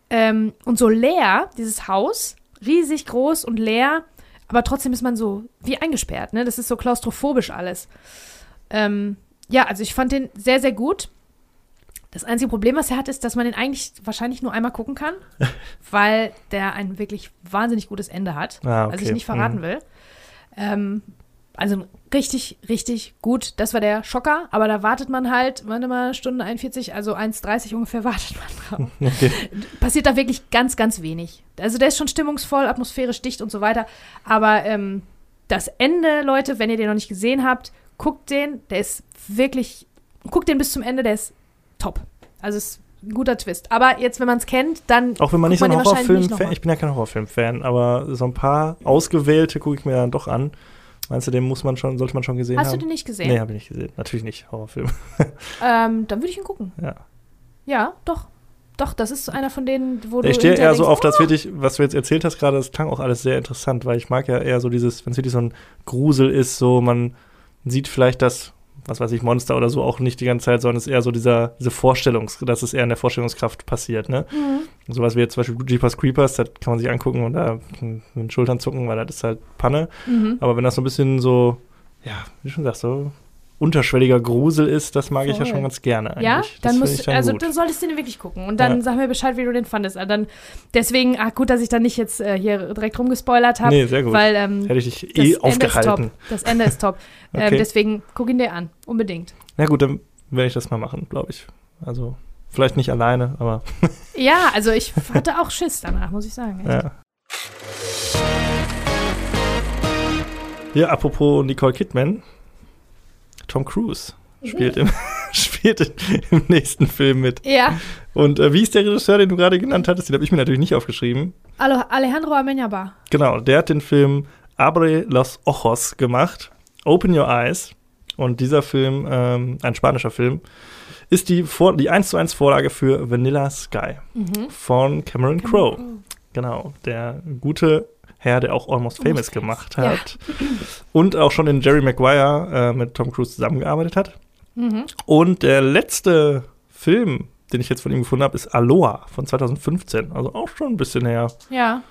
ähm, und so leer, dieses Haus, riesig groß und leer, aber trotzdem ist man so wie eingesperrt, ne? Das ist so klaustrophobisch alles. Ähm, ja, also ich fand den sehr, sehr gut. Das einzige Problem, was er hat, ist, dass man den eigentlich wahrscheinlich nur einmal gucken kann, weil der ein wirklich wahnsinnig gutes Ende hat, ah, okay. was ich nicht verraten mhm. will. Ähm, also richtig, richtig gut. Das war der Schocker, aber da wartet man halt, warte mal, Stunde 41, also 1,30 ungefähr wartet man drauf. Okay. Passiert da wirklich ganz, ganz wenig. Also der ist schon stimmungsvoll, atmosphärisch dicht und so weiter. Aber ähm, das Ende, Leute, wenn ihr den noch nicht gesehen habt, guckt den. Der ist wirklich, guckt den bis zum Ende, der ist top. Also es ist ein guter Twist. Aber jetzt, wenn man es kennt, dann. Auch wenn man nicht so ein Horrorfilm-Fan, ich bin ja kein Horrorfilm-Fan, aber so ein paar ausgewählte gucke ich mir dann doch an. Meinst du, den muss man schon, sollte man schon gesehen Hast haben? Hast du den nicht gesehen? Nee, habe ich nicht gesehen. Natürlich nicht. Horrorfilm. ähm, dann würde ich ihn gucken. Ja. Ja, doch. Doch, das ist einer von denen, wo du. Ich stehe eher so auf das wirklich, was du jetzt erzählt hast gerade, das klang auch alles sehr interessant, weil ich mag ja eher so dieses, wenn es wirklich so ein Grusel ist, so man sieht vielleicht das was weiß ich, Monster oder so auch nicht die ganze Zeit, sondern es ist eher so dieser, diese Vorstellung, dass es eher in der Vorstellungskraft passiert, ne? Mhm. Sowas wie jetzt zum Beispiel Jeepers Creepers, das kann man sich angucken und da mit den Schultern zucken, weil das ist halt Panne. Mhm. Aber wenn das so ein bisschen so, ja, wie schon sagst, so unterschwelliger Grusel ist, das mag Voll. ich ja schon ganz gerne eigentlich. Ja, dann musst dann also gut. dann solltest du den wirklich gucken und dann ja. sag mir Bescheid, wie du den fandest. Also dann deswegen, ach gut, dass ich dann nicht jetzt äh, hier direkt rumgespoilert habe. Nee, sehr gut. Weil ähm, hätte ich dich eh aufgehalten. Das Ende ist top. Ähm, okay. ähm, deswegen guck ihn dir an, unbedingt. Na gut, dann werde ich das mal machen, glaube ich. Also vielleicht nicht alleine, aber Ja, also ich hatte auch Schiss danach, muss ich sagen. Echt. Ja. Ja, apropos Nicole Kidman, Tom Cruise spielt, im, spielt im nächsten Film mit. Ja. Und äh, wie ist der Regisseur, den du gerade genannt hattest? Den habe ich mir natürlich nicht aufgeschrieben. Alejandro Amenabar. Genau, der hat den Film Abre los Ojos gemacht. Open Your Eyes. Und dieser Film, ähm, ein spanischer Film, ist die, Vor die 1 zu 1 Vorlage für Vanilla Sky mhm. von Cameron, Cameron Crowe. Genau, der gute Herr, der auch Almost Famous gemacht hat. Ja. Und auch schon in Jerry Maguire äh, mit Tom Cruise zusammengearbeitet hat. Mhm. Und der letzte Film, den ich jetzt von ihm gefunden habe, ist Aloha von 2015. Also auch schon ein bisschen her. Ja.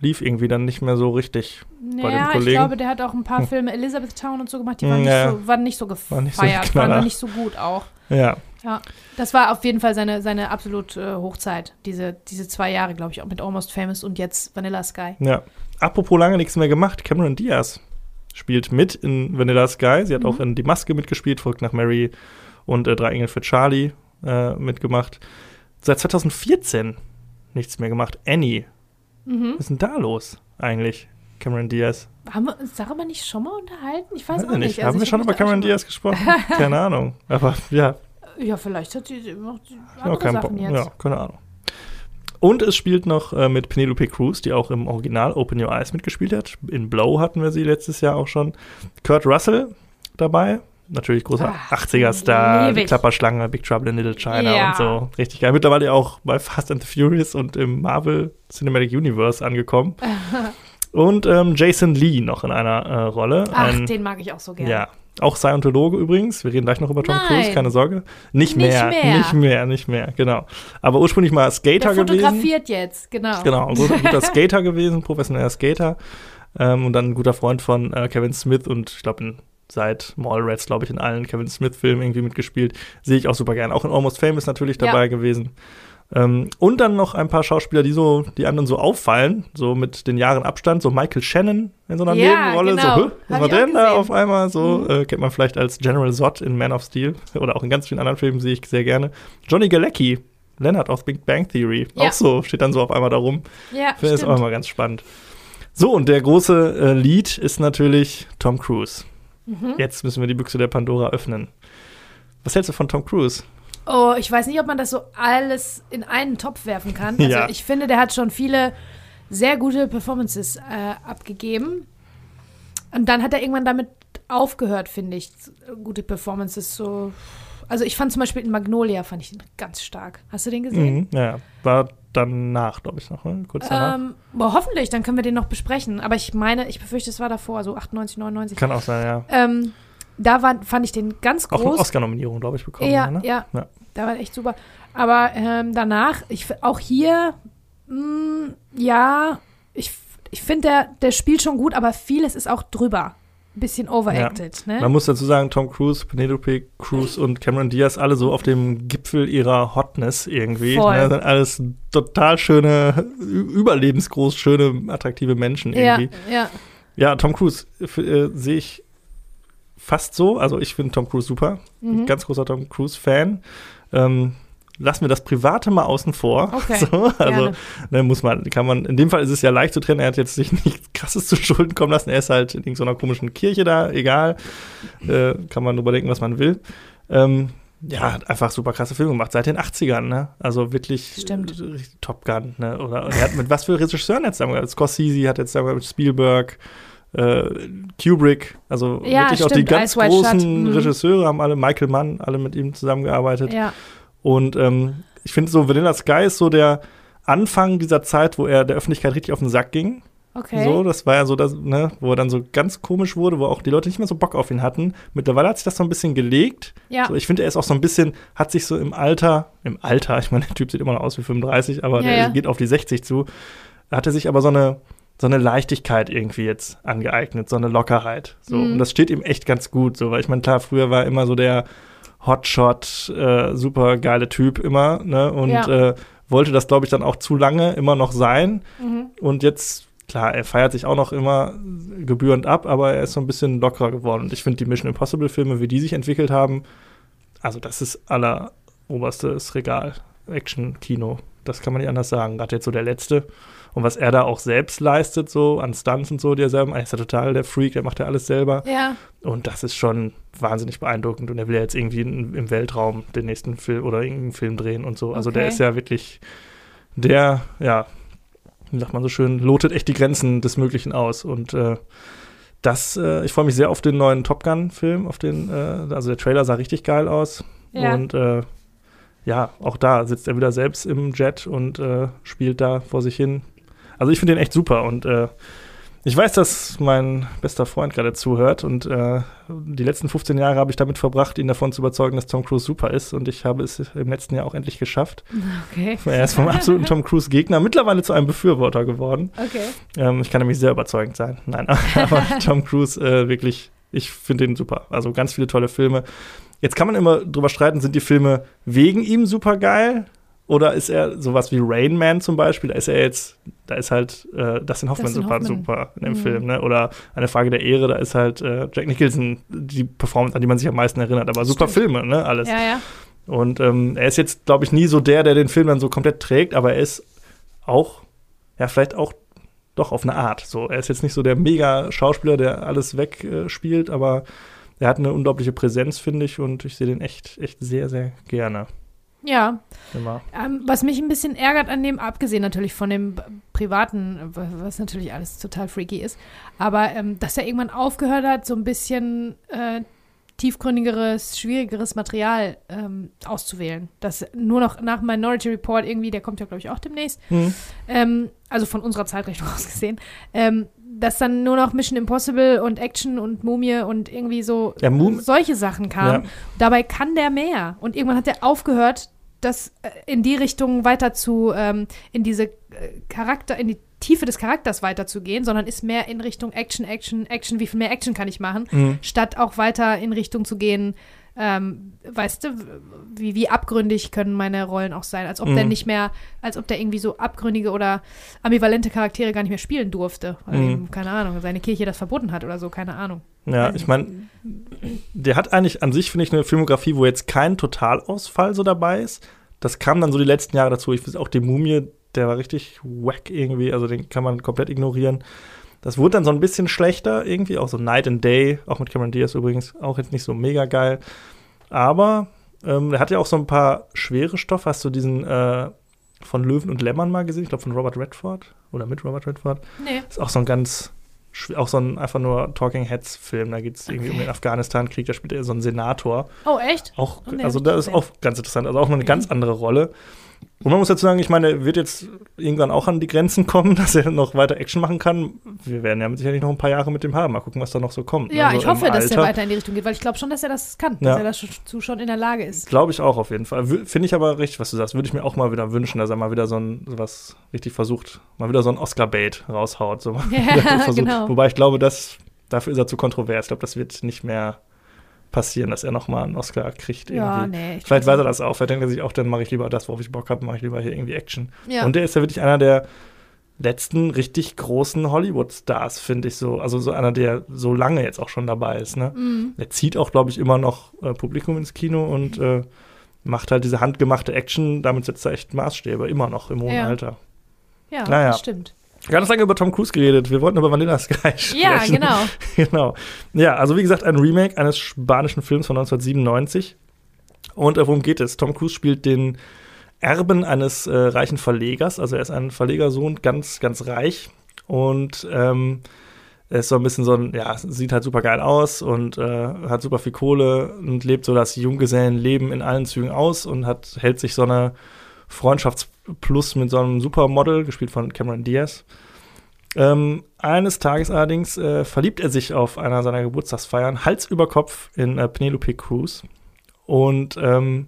Lief irgendwie dann nicht mehr so richtig naja, bei dem Kollegen. ich glaube, der hat auch ein paar hm. Filme Elizabeth Town und so gemacht, die waren, ja. nicht, so, waren nicht so gefeiert, war nicht so waren nicht so gut auch. Ja. Ja, das war auf jeden Fall seine, seine absolut äh, Hochzeit, diese, diese zwei Jahre, glaube ich, auch mit Almost Famous und jetzt Vanilla Sky. Ja, apropos lange nichts mehr gemacht, Cameron Diaz spielt mit in Vanilla Sky. Sie hat mhm. auch in Die Maske mitgespielt, folgt nach Mary und äh, Drei Engel für Charlie äh, mitgemacht. Seit 2014 nichts mehr gemacht. Annie. Mhm. Was ist denn da los eigentlich, Cameron Diaz? Haben wir uns darüber nicht schon mal unterhalten? Ich weiß, weiß auch nicht. Also Haben wir schon über Cameron Diaz gesprochen? Keine Ahnung. Aber ja. Ja, vielleicht hat sie noch andere ja, Sachen jetzt. Ja, keine Ahnung. Und es spielt noch äh, mit Penelope Cruz, die auch im Original Open Your Eyes mitgespielt hat. In Blow hatten wir sie letztes Jahr auch schon. Kurt Russell dabei. Natürlich großer 80er-Star, Klapperschlange, Big Trouble in Little China ja. und so. Richtig geil. Mittlerweile auch bei Fast and the Furious und im Marvel Cinematic Universe angekommen. und ähm, Jason Lee noch in einer äh, Rolle. Ach, Ein, den mag ich auch so gerne. Ja, auch Scientologe übrigens. Wir reden gleich noch über Tom Nein. Cruise, keine Sorge. Nicht, nicht mehr, mehr, Nicht mehr, nicht mehr, genau. Aber ursprünglich mal Skater Der gewesen. fotografiert jetzt, genau. Genau, ein guter, guter Skater gewesen, professioneller Skater. Ähm, und dann ein guter Freund von äh, Kevin Smith und ich glaube, seit Mallrats, glaube ich, in allen Kevin Smith-Filmen irgendwie mitgespielt. Sehe ich auch super gern. Auch in Almost Famous natürlich dabei ja. gewesen. Ähm, und dann noch ein paar Schauspieler, die so, die anderen so auffallen, so mit den Jahren Abstand, so Michael Shannon in so einer Ja, Nebenrolle, genau. so, was war denn da auf einmal? So, Mhm. äh, kennt man vielleicht als General Zod in Man of Steel oder auch in ganz vielen anderen Filmen sehe ich sehr gerne. Johnny Galecki, Leonard aus Big Bang Theory, Ja. auch so, steht dann so auf einmal da rum. Ja, Finde ich auch immer ganz spannend. So, und der große äh, Lead ist natürlich Tom Cruise. Mhm. Jetzt müssen wir die Büchse der Pandora öffnen. Was hältst du von Tom Cruise? Oh, ich weiß nicht, ob man das so alles in einen Topf werfen kann. Also Ja. ich finde, der hat schon viele sehr gute Performances äh, abgegeben. Und dann hat er irgendwann damit aufgehört, finde ich. Gute Performances so. Also ich fand zum Beispiel in Magnolia fand ich ganz stark. Hast du den gesehen? Mhm, ja, war danach, glaube ich, noch, ne? kurz danach. Ähm, boah, hoffentlich, dann können wir den noch besprechen. Aber ich meine, ich befürchte, es war davor, so 98, 99. Kann auch sein, ja. Ähm, da war, fand ich den ganz Auch eine groß. Oscar-Nominierung, glaube ich, bekommen. Ja, ne? ja, Ja. Da war echt super. Aber ähm, danach, ich, auch hier, mh, ja, ich, ich finde, der, der spielt schon gut, aber vieles ist auch drüber. Ein bisschen overacted, ne? Man muss dazu sagen, Tom Cruise, Penelope Cruz und Cameron Diaz alle so auf dem Gipfel ihrer Hotness irgendwie. Voll. Ne? Sind alles total schöne, überlebensgroß schöne, attraktive Menschen ja, irgendwie. ja. Ja, Tom Cruise äh, sehe ich fast so. Also ich finde Tom Cruise super. Mhm. Ganz großer Tom Cruise-Fan. Ähm, lassen wir das Private mal außen vor. Okay, So, also ne, muss man, kann man, in dem Fall ist es ja leicht zu trennen, er hat jetzt sich nichts krasses zu Schulden kommen lassen, er ist halt in irgendeiner komischen Kirche da, egal. Äh, kann man drüber denken, was man will. Ähm, ja, hat einfach super krasse Filme gemacht, seit den 80ern, ne? Also wirklich Stimmt. äh, richtig Top Gun, ne? Oder er hat mit was für Regisseuren jetzt zusammengearbeitet? Scorsese hat jetzt zusammengearbeitet, mit Spielberg, äh, Kubrick, also Ja, wirklich auch die stimmt, ganz Wide Shut, großen mhm. Regisseure haben alle, Michael Mann, alle mit ihm zusammengearbeitet. ja. Und ähm, ich finde so, Vanilla Sky ist so der Anfang dieser Zeit, wo er der Öffentlichkeit richtig auf den Sack ging. Okay. So, das war ja so, das, ne, wo er dann so ganz komisch wurde, wo auch die Leute nicht mehr so Bock auf ihn hatten. Mittlerweile hat sich das so ein bisschen gelegt. ja. So, ich finde, er ist auch so ein bisschen, hat sich so im Alter, im Alter, ich meine, der Typ sieht immer noch aus wie 35, aber Ja, der ja. geht auf die 60 zu. Da hat er sich aber so eine, so eine Leichtigkeit irgendwie jetzt angeeignet, so eine Lockerheit. So. Mhm. Und das steht ihm echt ganz gut, so, weil ich meine, klar, früher war er immer so der Hotshot, äh, super geile Typ immer, ne? Und Ja. äh, wollte das, glaube ich, dann auch zu lange immer noch sein. Mhm. Und jetzt, klar, er feiert sich auch noch immer gebührend ab, aber er ist so ein bisschen lockerer geworden. Und ich finde die Mission Impossible-Filme, wie die sich entwickelt haben, also das ist alleroberstes Regal. Action-Kino. Das kann man nicht anders sagen. Gerade jetzt so der letzte. Und was er da auch selbst leistet, so an Stunts und so, die er selber, er ist ja total der Freak, der macht ja alles selber. Ja. Und das ist schon wahnsinnig beeindruckend. Und er will ja jetzt irgendwie in, im Weltraum den nächsten Film oder irgendeinen Film drehen und so. Also der Okay. ist ja wirklich der, ja, wie sagt man so schön, lotet echt die Grenzen des Möglichen aus. Und äh, das, äh, ich freue mich sehr auf den neuen Top Gun-Film, auf den, äh, also der Trailer sah richtig geil aus. Ja. Und äh, ja, auch da sitzt er wieder selbst im Jet und äh, spielt da vor sich hin. Also ich finde den echt super und äh, ich weiß, dass mein bester Freund gerade zuhört und äh, die letzten 15 Jahre habe ich damit verbracht, ihn davon zu überzeugen, dass Tom Cruise super ist und ich habe es im letzten Jahr auch endlich geschafft. Okay. Er ist vom absoluten Tom Cruise Gegner mittlerweile zu einem Befürworter geworden. Okay. Ähm, ich kann nämlich sehr überzeugend sein. Nein, aber Tom Cruise äh, wirklich, ich finde den super. Also ganz viele tolle Filme. Jetzt kann man immer drüber streiten, sind die Filme wegen ihm super geil? Oder ist er sowas wie Rain Man zum Beispiel? Da ist er jetzt, da ist halt äh, Dustin Hoffman Dustin super, Hoffman. super in dem Mhm. Film, ne? Oder eine Frage der Ehre, da ist halt äh, Jack Nicholson die Performance, an die man sich am meisten erinnert. Aber super Stimmt. Filme, ne? Alles. Ja, ja. Und ähm, er ist jetzt, glaube ich, nie so der, der den Film dann so komplett trägt, aber er ist auch, ja, vielleicht auch doch auf eine Art. So, er ist jetzt nicht so der Mega-Schauspieler, der alles wegspielt, äh, aber er hat eine unglaubliche Präsenz, finde ich, und ich sehe den echt, echt sehr, sehr gerne. Ja. Ähm, was mich ein bisschen ärgert an dem, abgesehen natürlich von dem privaten, was natürlich alles total freaky ist, aber ähm, dass er irgendwann aufgehört hat, so ein bisschen äh, tiefgründigeres, schwierigeres Material ähm, auszuwählen. Das nur noch nach Minority Report irgendwie, der kommt ja, glaube ich, auch demnächst, Hm. ähm, also von unserer Zeitrechnung aus gesehen, ähm, dass dann nur noch Mission Impossible und Action und Mumie und irgendwie so Ja, solche Sachen kamen. Ja. Dabei kann der mehr. Und irgendwann hat er aufgehört, das äh, in die Richtung weiter zu, ähm, in diese äh, Charakter, in die Tiefe des Charakters weiterzugehen, sondern ist mehr in Richtung Action, Action, Action, wie viel mehr Action kann ich machen, Mhm. statt auch weiter in Richtung zu gehen, ähm, weißt du, wie, wie abgründig können meine Rollen auch sein, als ob mhm. der nicht mehr, als ob der irgendwie so abgründige oder ambivalente Charaktere gar nicht mehr spielen durfte, weil mhm. eben, keine Ahnung, seine Kirche das verboten hat oder so, keine Ahnung. Ja, ich meine, der hat eigentlich an sich, finde ich, eine Filmografie, wo jetzt kein Totalausfall so dabei ist. Das kam dann so die letzten Jahre dazu. Ich weiß auch, die Mumie, der war richtig wack irgendwie, also den kann man komplett ignorieren. Das wurde dann so ein bisschen schlechter irgendwie, auch so Night and Day, auch mit Cameron Diaz übrigens, auch jetzt nicht so mega geil. Aber ähm, er hat ja auch so ein paar schwere Stoffe. Hast du diesen äh, von Löwen und Lämmern mal gesehen? Ich glaube von Robert Redford oder mit Robert Redford. Nee. Ist auch so ein ganz, auch so ein einfach nur Talking Heads Film. Da geht es irgendwie okay. um den Afghanistan-Krieg. Da spielt er so einen Senator. Oh, echt? Auch, oh, nee, also das ist auch ganz interessant. Also auch mal eine ganz andere Rolle. Und man muss dazu sagen, ich meine, er wird jetzt irgendwann auch an die Grenzen kommen, dass er noch weiter Action machen kann. Wir werden ja sicherlich noch ein paar Jahre mit dem haben. Mal gucken, was da noch so kommt. Ja, also ich hoffe, dass er weiter in die Richtung geht, weil ich glaube schon, dass er das kann, ja. dass er dazu schon in der Lage ist. Glaube ich auch auf jeden Fall. Finde ich aber richtig, was du sagst. Würde ich mir auch mal wieder wünschen, dass er mal wieder so ein, was richtig versucht, mal wieder so ein Oscar-Bait raushaut. So ja, genau. Wobei ich glaube, dass, dafür ist er zu kontrovers. Ich glaube, das wird nicht mehr passieren, dass er nochmal einen Oscar kriegt. Irgendwie. Ja, nee, Vielleicht weiß er das auch. Vielleicht denkt er sich auch, dann mache ich lieber das, worauf ich Bock habe, mache ich lieber hier irgendwie Action. Ja. Und der ist ja wirklich einer der letzten richtig großen Hollywood-Stars, finde ich so. Also so einer, der so lange jetzt auch schon dabei ist. Ne? Mhm. Er zieht auch, glaube ich, immer noch äh, Publikum ins Kino und äh, macht halt diese handgemachte Action. Damit setzt er echt Maßstäbe, immer noch im hohen ja. Alter. Ja, naja. das stimmt. Ganz lange über Tom Cruise geredet. Wir wollten über Vanilla Sky sprechen. Ja, genau. genau. Ja, also wie gesagt, ein Remake eines spanischen Films von 1997. Und äh, worum geht es? Tom Cruise spielt den Erben eines äh, reichen Verlegers. Also er ist ein Verlegersohn, ganz, ganz reich. Und ähm, er ist so ein bisschen so ein, ja, sieht halt super geil aus und äh, hat super viel Kohle und lebt so das Junggesellenleben in allen Zügen aus und hat, hält sich so eine Freundschaftsplus mit so einem Supermodel, gespielt von Cameron Diaz. Ähm, eines Tages allerdings äh, verliebt er sich auf einer seiner Geburtstagsfeiern Hals über Kopf in äh, Penelope Cruz und ähm,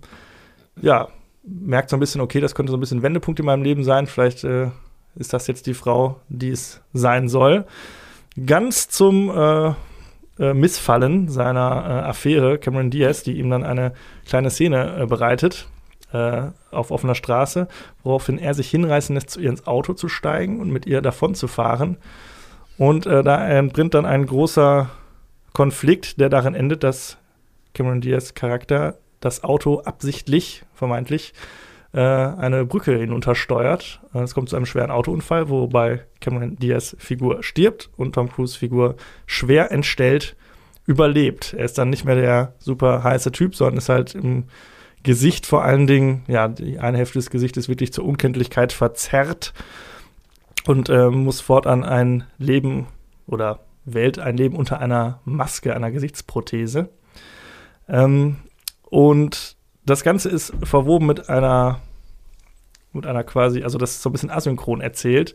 ja, merkt so ein bisschen, okay, das könnte so ein bisschen Wendepunkt in meinem Leben sein. Vielleicht äh, ist das jetzt die Frau, die es sein soll. Ganz zum äh, äh, Missfallen seiner äh, Affäre, Cameron Diaz, die ihm dann eine kleine Szene bereitet, äh, auf offener Straße, woraufhin er sich hinreißen lässt, zu ihr ins Auto zu steigen und mit ihr davon zu fahren. Und äh, da entbringt dann ein großer Konflikt, der darin endet, dass Cameron Diaz Charakter das Auto absichtlich, vermeintlich, äh, eine Brücke hinuntersteuert. Äh, es kommt zu einem schweren Autounfall, wobei Cameron Diaz Figur stirbt und Tom Cruise Figur schwer entstellt überlebt. Er ist dann nicht mehr der super heiße Typ, sondern ist halt im Gesicht vor allen Dingen, ja, die eine Hälfte des Gesichtes wirklich zur Unkenntlichkeit verzerrt und äh, muss fortan ein Leben oder wählt ein Leben unter einer Maske, einer Gesichtsprothese. Ähm, und das Ganze ist verwoben mit einer, mit einer quasi, also das ist so ein bisschen asynchron erzählt,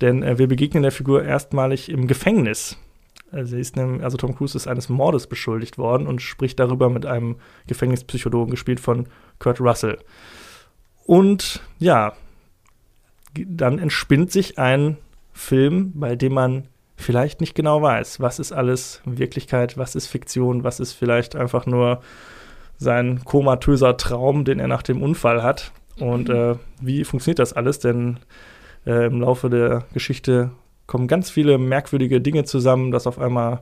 denn äh, wir begegnen der Figur erstmalig im Gefängnis. Also, nämlich, also Tom Cruise ist eines Mordes beschuldigt worden und spricht darüber mit einem Gefängnispsychologen, gespielt von Kurt Russell. Und ja, dann entspinnt sich ein Film, bei dem man vielleicht nicht genau weiß, was ist alles Wirklichkeit, was ist Fiktion, was ist vielleicht einfach nur sein komatöser Traum, den er nach dem Unfall hat. Und äh, wie funktioniert das alles? Denn äh, im Laufe der Geschichte kommen ganz viele merkwürdige Dinge zusammen, dass auf einmal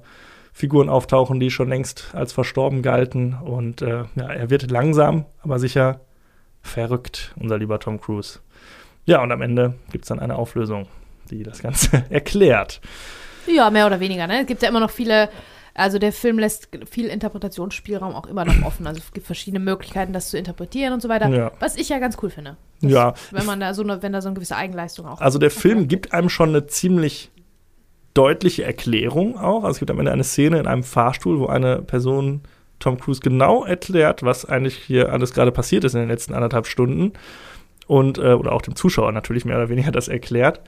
Figuren auftauchen, die schon längst als verstorben galten. Und äh, ja, er wird langsam, aber sicher verrückt, unser lieber Tom Cruise. Ja, und am Ende gibt es dann eine Auflösung, die das Ganze erklärt. Ja, mehr oder weniger. Ne? Es gibt ja immer noch viele also der Film lässt viel Interpretationsspielraum auch immer noch offen. Also es gibt verschiedene Möglichkeiten, das zu interpretieren und so weiter. Ja. Was ich ja ganz cool finde. Dass, ja. Wenn man da so eine, wenn da so eine gewisse Eigenleistung auch. Also der Film gibt einem schon eine ziemlich deutliche Erklärung auch. Also es gibt am Ende eine Szene in einem Fahrstuhl, wo eine Person Tom Cruise genau erklärt, was eigentlich hier alles gerade passiert ist in den letzten anderthalb Stunden. Und, äh, oder auch dem Zuschauer natürlich mehr oder weniger das erklärt.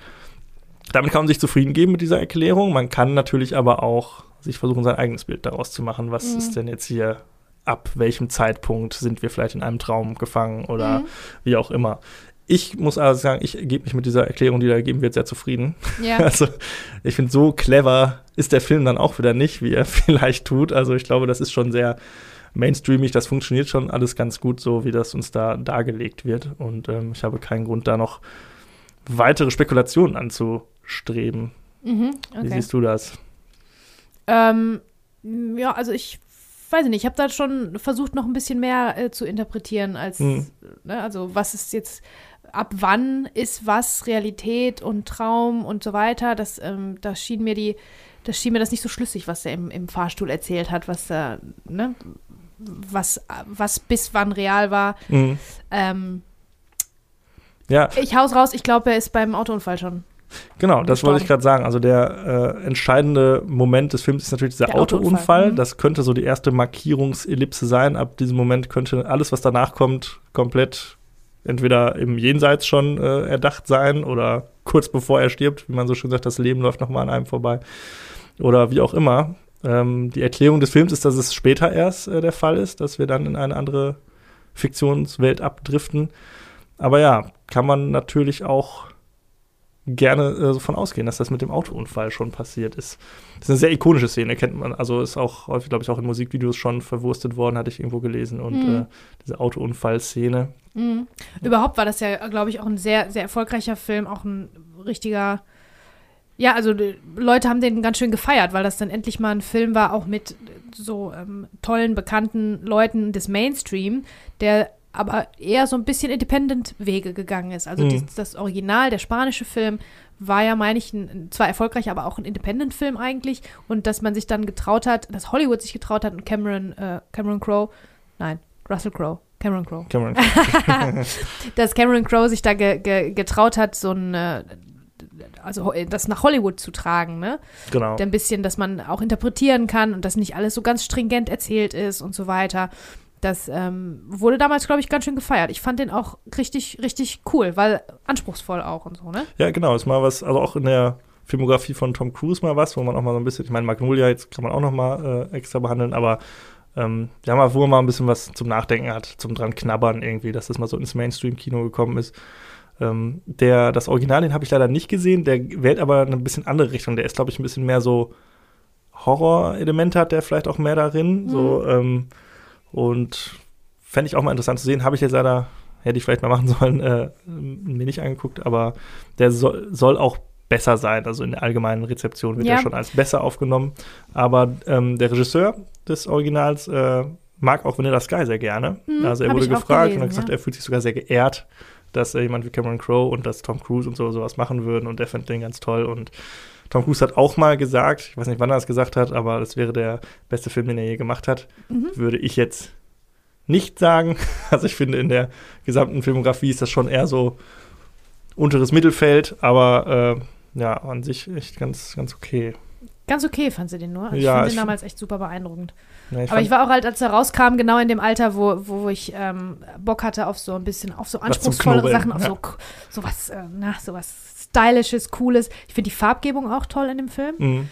Damit kann man sich zufrieden geben mit dieser Erklärung. Man kann natürlich aber auch sich versuchen, sein eigenes Bild daraus zu machen. Was mhm. ist denn jetzt hier, ab welchem Zeitpunkt sind wir vielleicht in einem Traum gefangen oder mhm. wie auch immer. Ich muss also sagen, ich gebe mich mit dieser Erklärung, die da gegeben wird, sehr zufrieden. Ja. Also ich finde, so clever ist der Film dann auch wieder nicht, wie er vielleicht tut. Also ich glaube, das ist schon sehr mainstreamig, das funktioniert schon alles ganz gut, so wie das uns da dargelegt wird. Und ähm, ich habe keinen Grund, da noch weitere Spekulationen anzustreben. Mhm, okay. Wie siehst du das? Ähm, ja, also ich weiß nicht, ich habe da schon versucht, noch ein bisschen mehr äh, zu interpretieren, als, mhm. ne, also was ist jetzt, ab wann ist was Realität und Traum und so weiter. Das, ähm, das schien mir die, das schien mir das nicht so schlüssig, was er im, im Fahrstuhl erzählt hat, was da, ne, was, was bis wann real war. Mhm. Ähm, ja. Ich hau's raus, ich glaube, er ist beim Autounfall schon. Genau, das wollte ich gerade sagen. Also der äh, entscheidende Moment des Films ist natürlich dieser der Autounfall. Autounfall. Mhm. Das könnte so die erste Markierungsellipse sein. Ab diesem Moment könnte alles, was danach kommt, komplett entweder im Jenseits schon äh, erdacht sein oder kurz bevor er stirbt, wie man so schön sagt, das Leben läuft nochmal an einem vorbei. Oder wie auch immer. Ähm, die Erklärung des Films ist, dass es später erst äh, der Fall ist, dass wir dann in eine andere Fiktionswelt abdriften. Aber ja, kann man natürlich auch gerne äh, davon ausgehen, dass das mit dem Autounfall schon passiert ist. Das ist eine sehr ikonische Szene, kennt man. Also ist auch häufig, glaube ich, auch in Musikvideos schon verwurstet worden, hatte ich irgendwo gelesen. Und mhm. äh, diese Autounfallszene. Mhm. Überhaupt war das ja, glaube ich, auch ein sehr, sehr erfolgreicher Film, auch ein richtiger. Ja, also Leute haben den ganz schön gefeiert, weil das dann endlich mal ein Film war, auch mit so ähm, tollen, bekannten Leuten des Mainstream, der aber eher so ein bisschen Independent-Wege gegangen ist. Also mhm. das, das, Original, der spanische Film, war ja, meine ich, ein, zwar erfolgreich, aber auch ein Independent-Film eigentlich. Und dass man sich dann getraut hat, dass Hollywood sich getraut hat und Cameron, äh, Cameron Crowe, nein, Russell Crowe, Cameron Crowe. Cameron. dass Cameron Crowe sich da ge, ge, getraut hat, so ein äh, also das nach Hollywood zu tragen, ne? Genau. Ein bisschen, dass man auch interpretieren kann und dass nicht alles so ganz stringent erzählt ist und so weiter. Das ähm, wurde damals, glaube ich, ganz schön gefeiert. Ich fand den auch richtig, richtig cool, weil anspruchsvoll auch und so, ne? Ja, genau. Ist mal was, also auch in der Filmografie von Tom Cruise mal was, wo man auch mal so ein bisschen, ich meine, Magnolia jetzt kann man auch noch mal äh, extra behandeln, aber ähm, ja, mal, wo man mal ein bisschen was zum Nachdenken hat, zum dran knabbern irgendwie, dass das mal so ins Mainstream-Kino gekommen ist. Ähm, der, das Original, den habe ich leider nicht gesehen, der wählt aber eine bisschen andere Richtung. Der ist, glaube ich, ein bisschen mehr so Horror-Elemente hat der vielleicht auch mehr darin. Mhm. So, ähm, und fände ich auch mal interessant zu sehen. Habe ich jetzt leider, hätte ich vielleicht mal machen sollen, äh, mir nicht angeguckt, aber der soll, soll auch besser sein. Also in der allgemeinen Rezeption wird ja. er schon als besser aufgenommen. Aber ähm, der Regisseur des Originals äh, mag auch Vanilla Sky sehr gerne. Mhm, also er wurde gefragt gelesen, und hat gesagt, ja. er fühlt sich sogar sehr geehrt, dass äh, jemand wie Cameron Crowe und dass Tom Cruise und so sowas machen würden und er findet den ganz toll und Tom Cruise hat auch mal gesagt, ich weiß nicht, wann er das gesagt hat, aber das wäre der beste Film, den er je gemacht hat. Mhm. Würde ich jetzt nicht sagen. Also ich finde, in der gesamten Filmografie ist das schon eher so unteres Mittelfeld, aber äh, ja, an sich echt ganz, ganz okay. Ganz okay fand sie den nur. Also ja, ich fand den damals echt super beeindruckend. Ja, ich Aber ich war auch halt, als er rauskam, genau in dem Alter, wo, wo ich ähm, Bock hatte auf so ein bisschen, auf so anspruchsvollere Sachen, auf ja. so, so was, äh, na, so was Stylisches, Cooles. Ich finde die Farbgebung auch toll in dem Film. Mhm.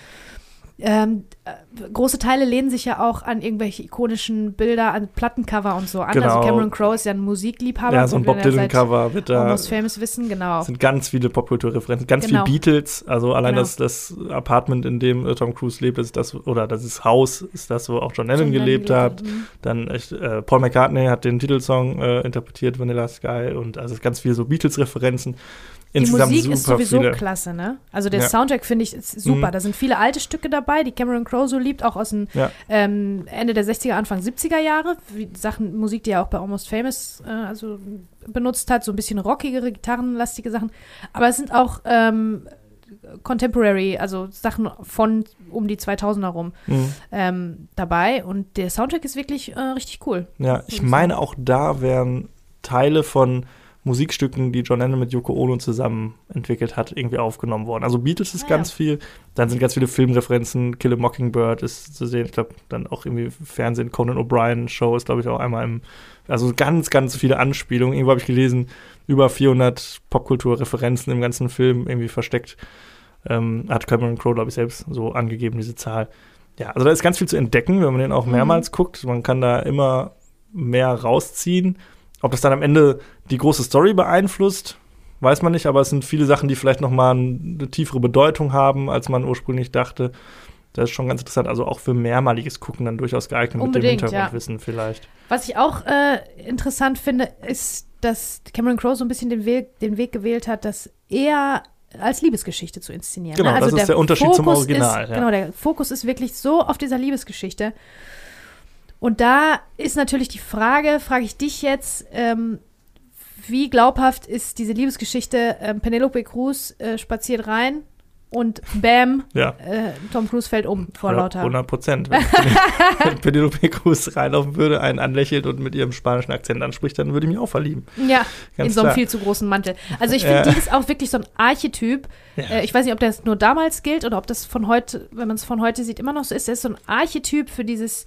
Ähm, äh, große Teile lehnen sich ja auch an irgendwelche ikonischen Bilder, an Plattencover und so an. Also genau. Also Cameron Crowe ist ja ein Musikliebhaber. Ja, so ein Bob Dylan-Cover wird da. Almost Famous wissen, genau. sind ganz viele Popkulturreferenzen, ganz genau. viel Beatles. Also allein genau. das, das Apartment, in dem äh, Tom Cruise lebt, ist das, oder das ist Haus, ist das, wo auch John Lennon gelebt Lennon hat. Mhm. Dann äh, Paul McCartney hat den Titelsong äh, interpretiert, Vanilla Sky, und also ganz viele so Beatles-Referenzen. Die Musik ist sowieso viele. klasse, ne? Also der ja. Soundtrack finde ich ist super. Mhm. Da sind viele alte Stücke dabei, die Cameron Crowe so liebt, auch aus dem ja. ähm, Ende der 60er, Anfang 70er Jahre. Wie Sachen, Musik, die er auch bei Almost Famous äh, also benutzt hat, so ein bisschen rockigere, gitarrenlastige Sachen. Aber es sind auch ähm, Contemporary, also Sachen von um die 2000er rum mhm. ähm, dabei. Und der Soundtrack ist wirklich äh, richtig cool. Ja, ich meine auch da wären Teile von Musikstücken, die John Lennon mit Yoko Ono zusammen entwickelt hat, irgendwie aufgenommen worden. Also Beatles ist ah, ganz ja. viel, dann sind ganz viele Filmreferenzen, Kill a Mockingbird ist zu sehen, ich glaube, dann auch irgendwie Fernsehen, Conan O'Brien Show ist, glaube ich, auch einmal im, also ganz, ganz viele Anspielungen. Irgendwo habe ich gelesen, über 400 Popkulturreferenzen im ganzen Film irgendwie versteckt. Ähm, hat Cameron Crowe, glaube ich, selbst so angegeben, diese Zahl. Ja, also da ist ganz viel zu entdecken, wenn man den auch mhm. mehrmals mhm. guckt. Man kann da immer mehr rausziehen. Ob das dann am Ende die große Story beeinflusst, weiß man nicht, aber es sind viele Sachen, die vielleicht noch mal eine tiefere Bedeutung haben, als man ursprünglich dachte. das ist schon ganz interessant. Also auch für mehrmaliges Gucken dann durchaus geeignet Unbedingt, mit dem Hintergrundwissen ja. vielleicht. Was ich auch äh, interessant finde, ist, dass Cameron Crowe so ein bisschen den Weg, den Weg gewählt hat, das eher als Liebesgeschichte zu inszenieren. Genau, ne? also das ist der, der Unterschied Fokus zum Original. Ist, ja. Genau, der Fokus ist wirklich so auf dieser Liebesgeschichte. Und da ist natürlich die Frage, frage ich dich jetzt, ähm, wie glaubhaft ist diese Liebesgeschichte? Ähm, Penelope Cruz äh, spaziert rein und bam, ja. äh, Tom Cruise fällt um vor lauter. 100 Prozent. Wenn, wenn Penelope Cruz reinlaufen würde, einen anlächelt und mit ihrem spanischen Akzent anspricht, dann würde ich mich auch verlieben. Ja, Ganz in so einem viel zu großen Mantel. Also ich finde, äh, die ist auch wirklich so ein Archetyp. Ja. Äh, ich weiß nicht, ob das nur damals gilt oder ob das von heute, wenn man es von heute sieht, immer noch so ist. Er ist so ein Archetyp für dieses,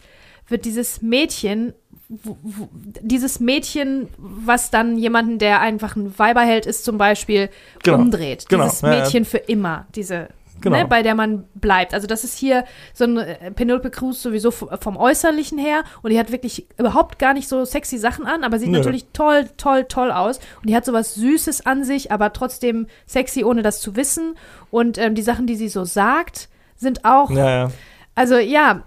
wird dieses Mädchen, dieses Mädchen, was dann jemanden, der einfach ein Weiberheld ist, zum Beispiel, genau. umdreht. Genau. Dieses Mädchen ja, ja. für immer, diese, genau. ne, bei der man bleibt. Also das ist hier so ein äh, Penelope Cruz sowieso vom Äußerlichen her und die hat wirklich überhaupt gar nicht so sexy Sachen an, aber sieht Nö. natürlich toll, toll, toll aus und die hat so was Süßes an sich, aber trotzdem sexy, ohne das zu wissen und ähm, die Sachen, die sie so sagt, sind auch, ja, also ja,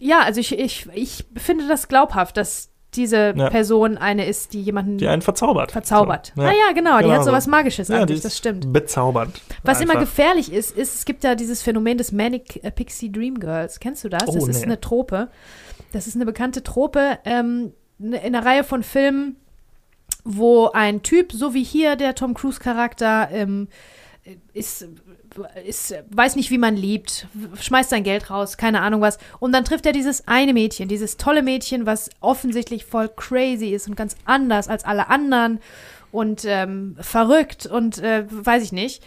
ja, also ich, ich, ich finde das glaubhaft, dass diese ja. Person eine ist, die jemanden die einen verzaubert. Verzaubert. So. Ja. Ah ja, genau, genau, die hat so was Magisches ja, an sich, das stimmt. Bezaubernd. Was einfach. immer gefährlich ist, ist, es gibt ja dieses Phänomen des Manic äh, Pixie Dream Girls. Kennst du das? Oh, das nee. ist eine Trope. Das ist eine bekannte Trope ähm, ne, in einer Reihe von Filmen, wo ein Typ, so wie hier der Tom Cruise-Charakter, ähm, ist ist, weiß nicht, wie man liebt, schmeißt sein Geld raus, keine Ahnung was. Und dann trifft er dieses eine Mädchen, dieses tolle Mädchen, was offensichtlich voll crazy ist und ganz anders als alle anderen und ähm, verrückt und äh, weiß ich nicht.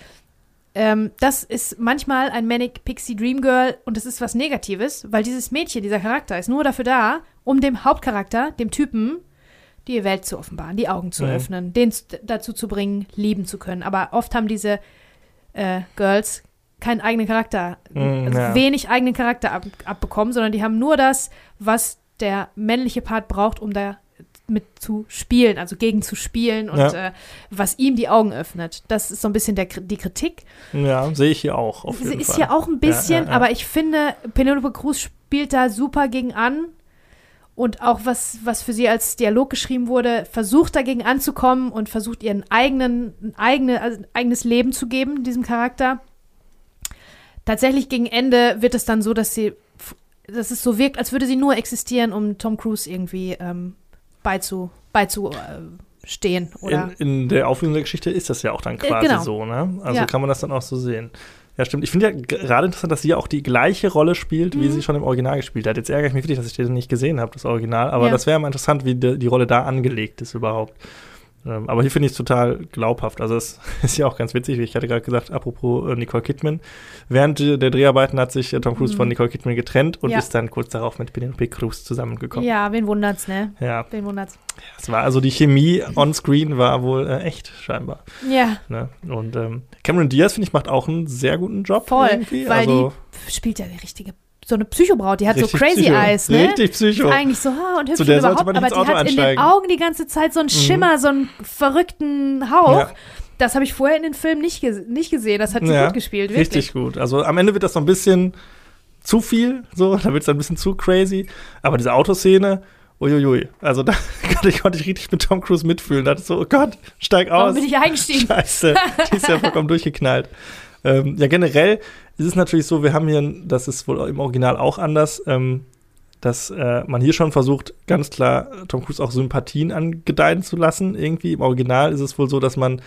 Ähm, das ist manchmal ein Manic Pixie Dream Girl und es ist was Negatives, weil dieses Mädchen, dieser Charakter ist nur dafür da, um dem Hauptcharakter, dem Typen, die Welt zu offenbaren, die Augen zu mhm. öffnen, den dazu zu bringen, lieben zu können. Aber oft haben diese äh, Girls keinen eigenen Charakter, mm, also ja. wenig eigenen Charakter ab, abbekommen, sondern die haben nur das, was der männliche Part braucht, um da mit zu spielen, also gegen zu spielen und ja. äh, was ihm die Augen öffnet. Das ist so ein bisschen der, die Kritik. Ja, sehe ich hier auch. Auf Sie ist Fall. hier auch ein bisschen, ja, aber ich finde, Penelope Cruz spielt da super gegen an und auch was, was für sie als Dialog geschrieben wurde, versucht dagegen anzukommen und versucht ihren eigenen, eigene, also eigenes Leben zu geben, diesem Charakter. Tatsächlich gegen Ende wird es dann so, dass sie, dass es so wirkt, als würde sie nur existieren, um Tom Cruise irgendwie ähm, beizu, beizustehen. Oder? In, in der Auflösung der Geschichte ist das ja auch dann äh, quasi äh, genau. so, ne? Also ja. kann man das dann auch so sehen. Ja, stimmt. Ich finde ja gerade interessant, dass sie ja auch die gleiche Rolle spielt, mhm. wie sie schon im Original gespielt hat. Jetzt ärgere ich mich wirklich, dass ich den nicht gesehen habe, das Original. Aber ja. das wäre mal interessant, wie die, die Rolle da angelegt ist überhaupt. Ähm, aber hier finde ich es total glaubhaft. Also es ist ja auch ganz witzig, wie ich hatte gerade gesagt, apropos äh, Nicole Kidman. Während der Dreharbeiten hat sich äh, Tom Cruise mhm. von Nicole Kidman getrennt und ja. ist dann kurz darauf mit Penelope Cruz zusammengekommen. Ja, wen wundert's, ne? Ja. Wen wundert's. Es war also die Chemie on screen war wohl äh, echt scheinbar. Ja. Ne? Und ähm, Cameron Diaz, finde ich, macht auch einen sehr guten Job. Voll, irgendwie. weil also, die spielt ja die richtige so eine Psychobraut, die hat so crazy Psycho. eyes, ne? Richtig Psycho. Ist eigentlich so, ha, und hübsch überhaupt, aber die Auto hat einsteigen. in den Augen die ganze Zeit so einen mhm. Schimmer, mhm. so einen verrückten Hauch. Ja. Das habe ich vorher in den Filmen nicht, ge nicht gesehen. Das hat sie ja, gut gespielt, wirklich. Richtig gut. Also am Ende wird das so ein bisschen zu viel, so, da wird es ein bisschen zu crazy. Aber diese Autoszene, uiuiui. Also da konnte ich, konnte ich richtig mit Tom Cruise mitfühlen. Da dachte ich so, oh Gott, steig aus. Warum bin ich eingestiegen? Scheiße, die ist ja vollkommen durchgeknallt. Ähm, ja, generell ist es natürlich so, wir haben hier, das ist wohl im Original auch anders, ähm, dass äh, man hier schon versucht, ganz klar Tom Cruise auch Sympathien angedeihen zu lassen. Irgendwie im Original ist es wohl so, dass man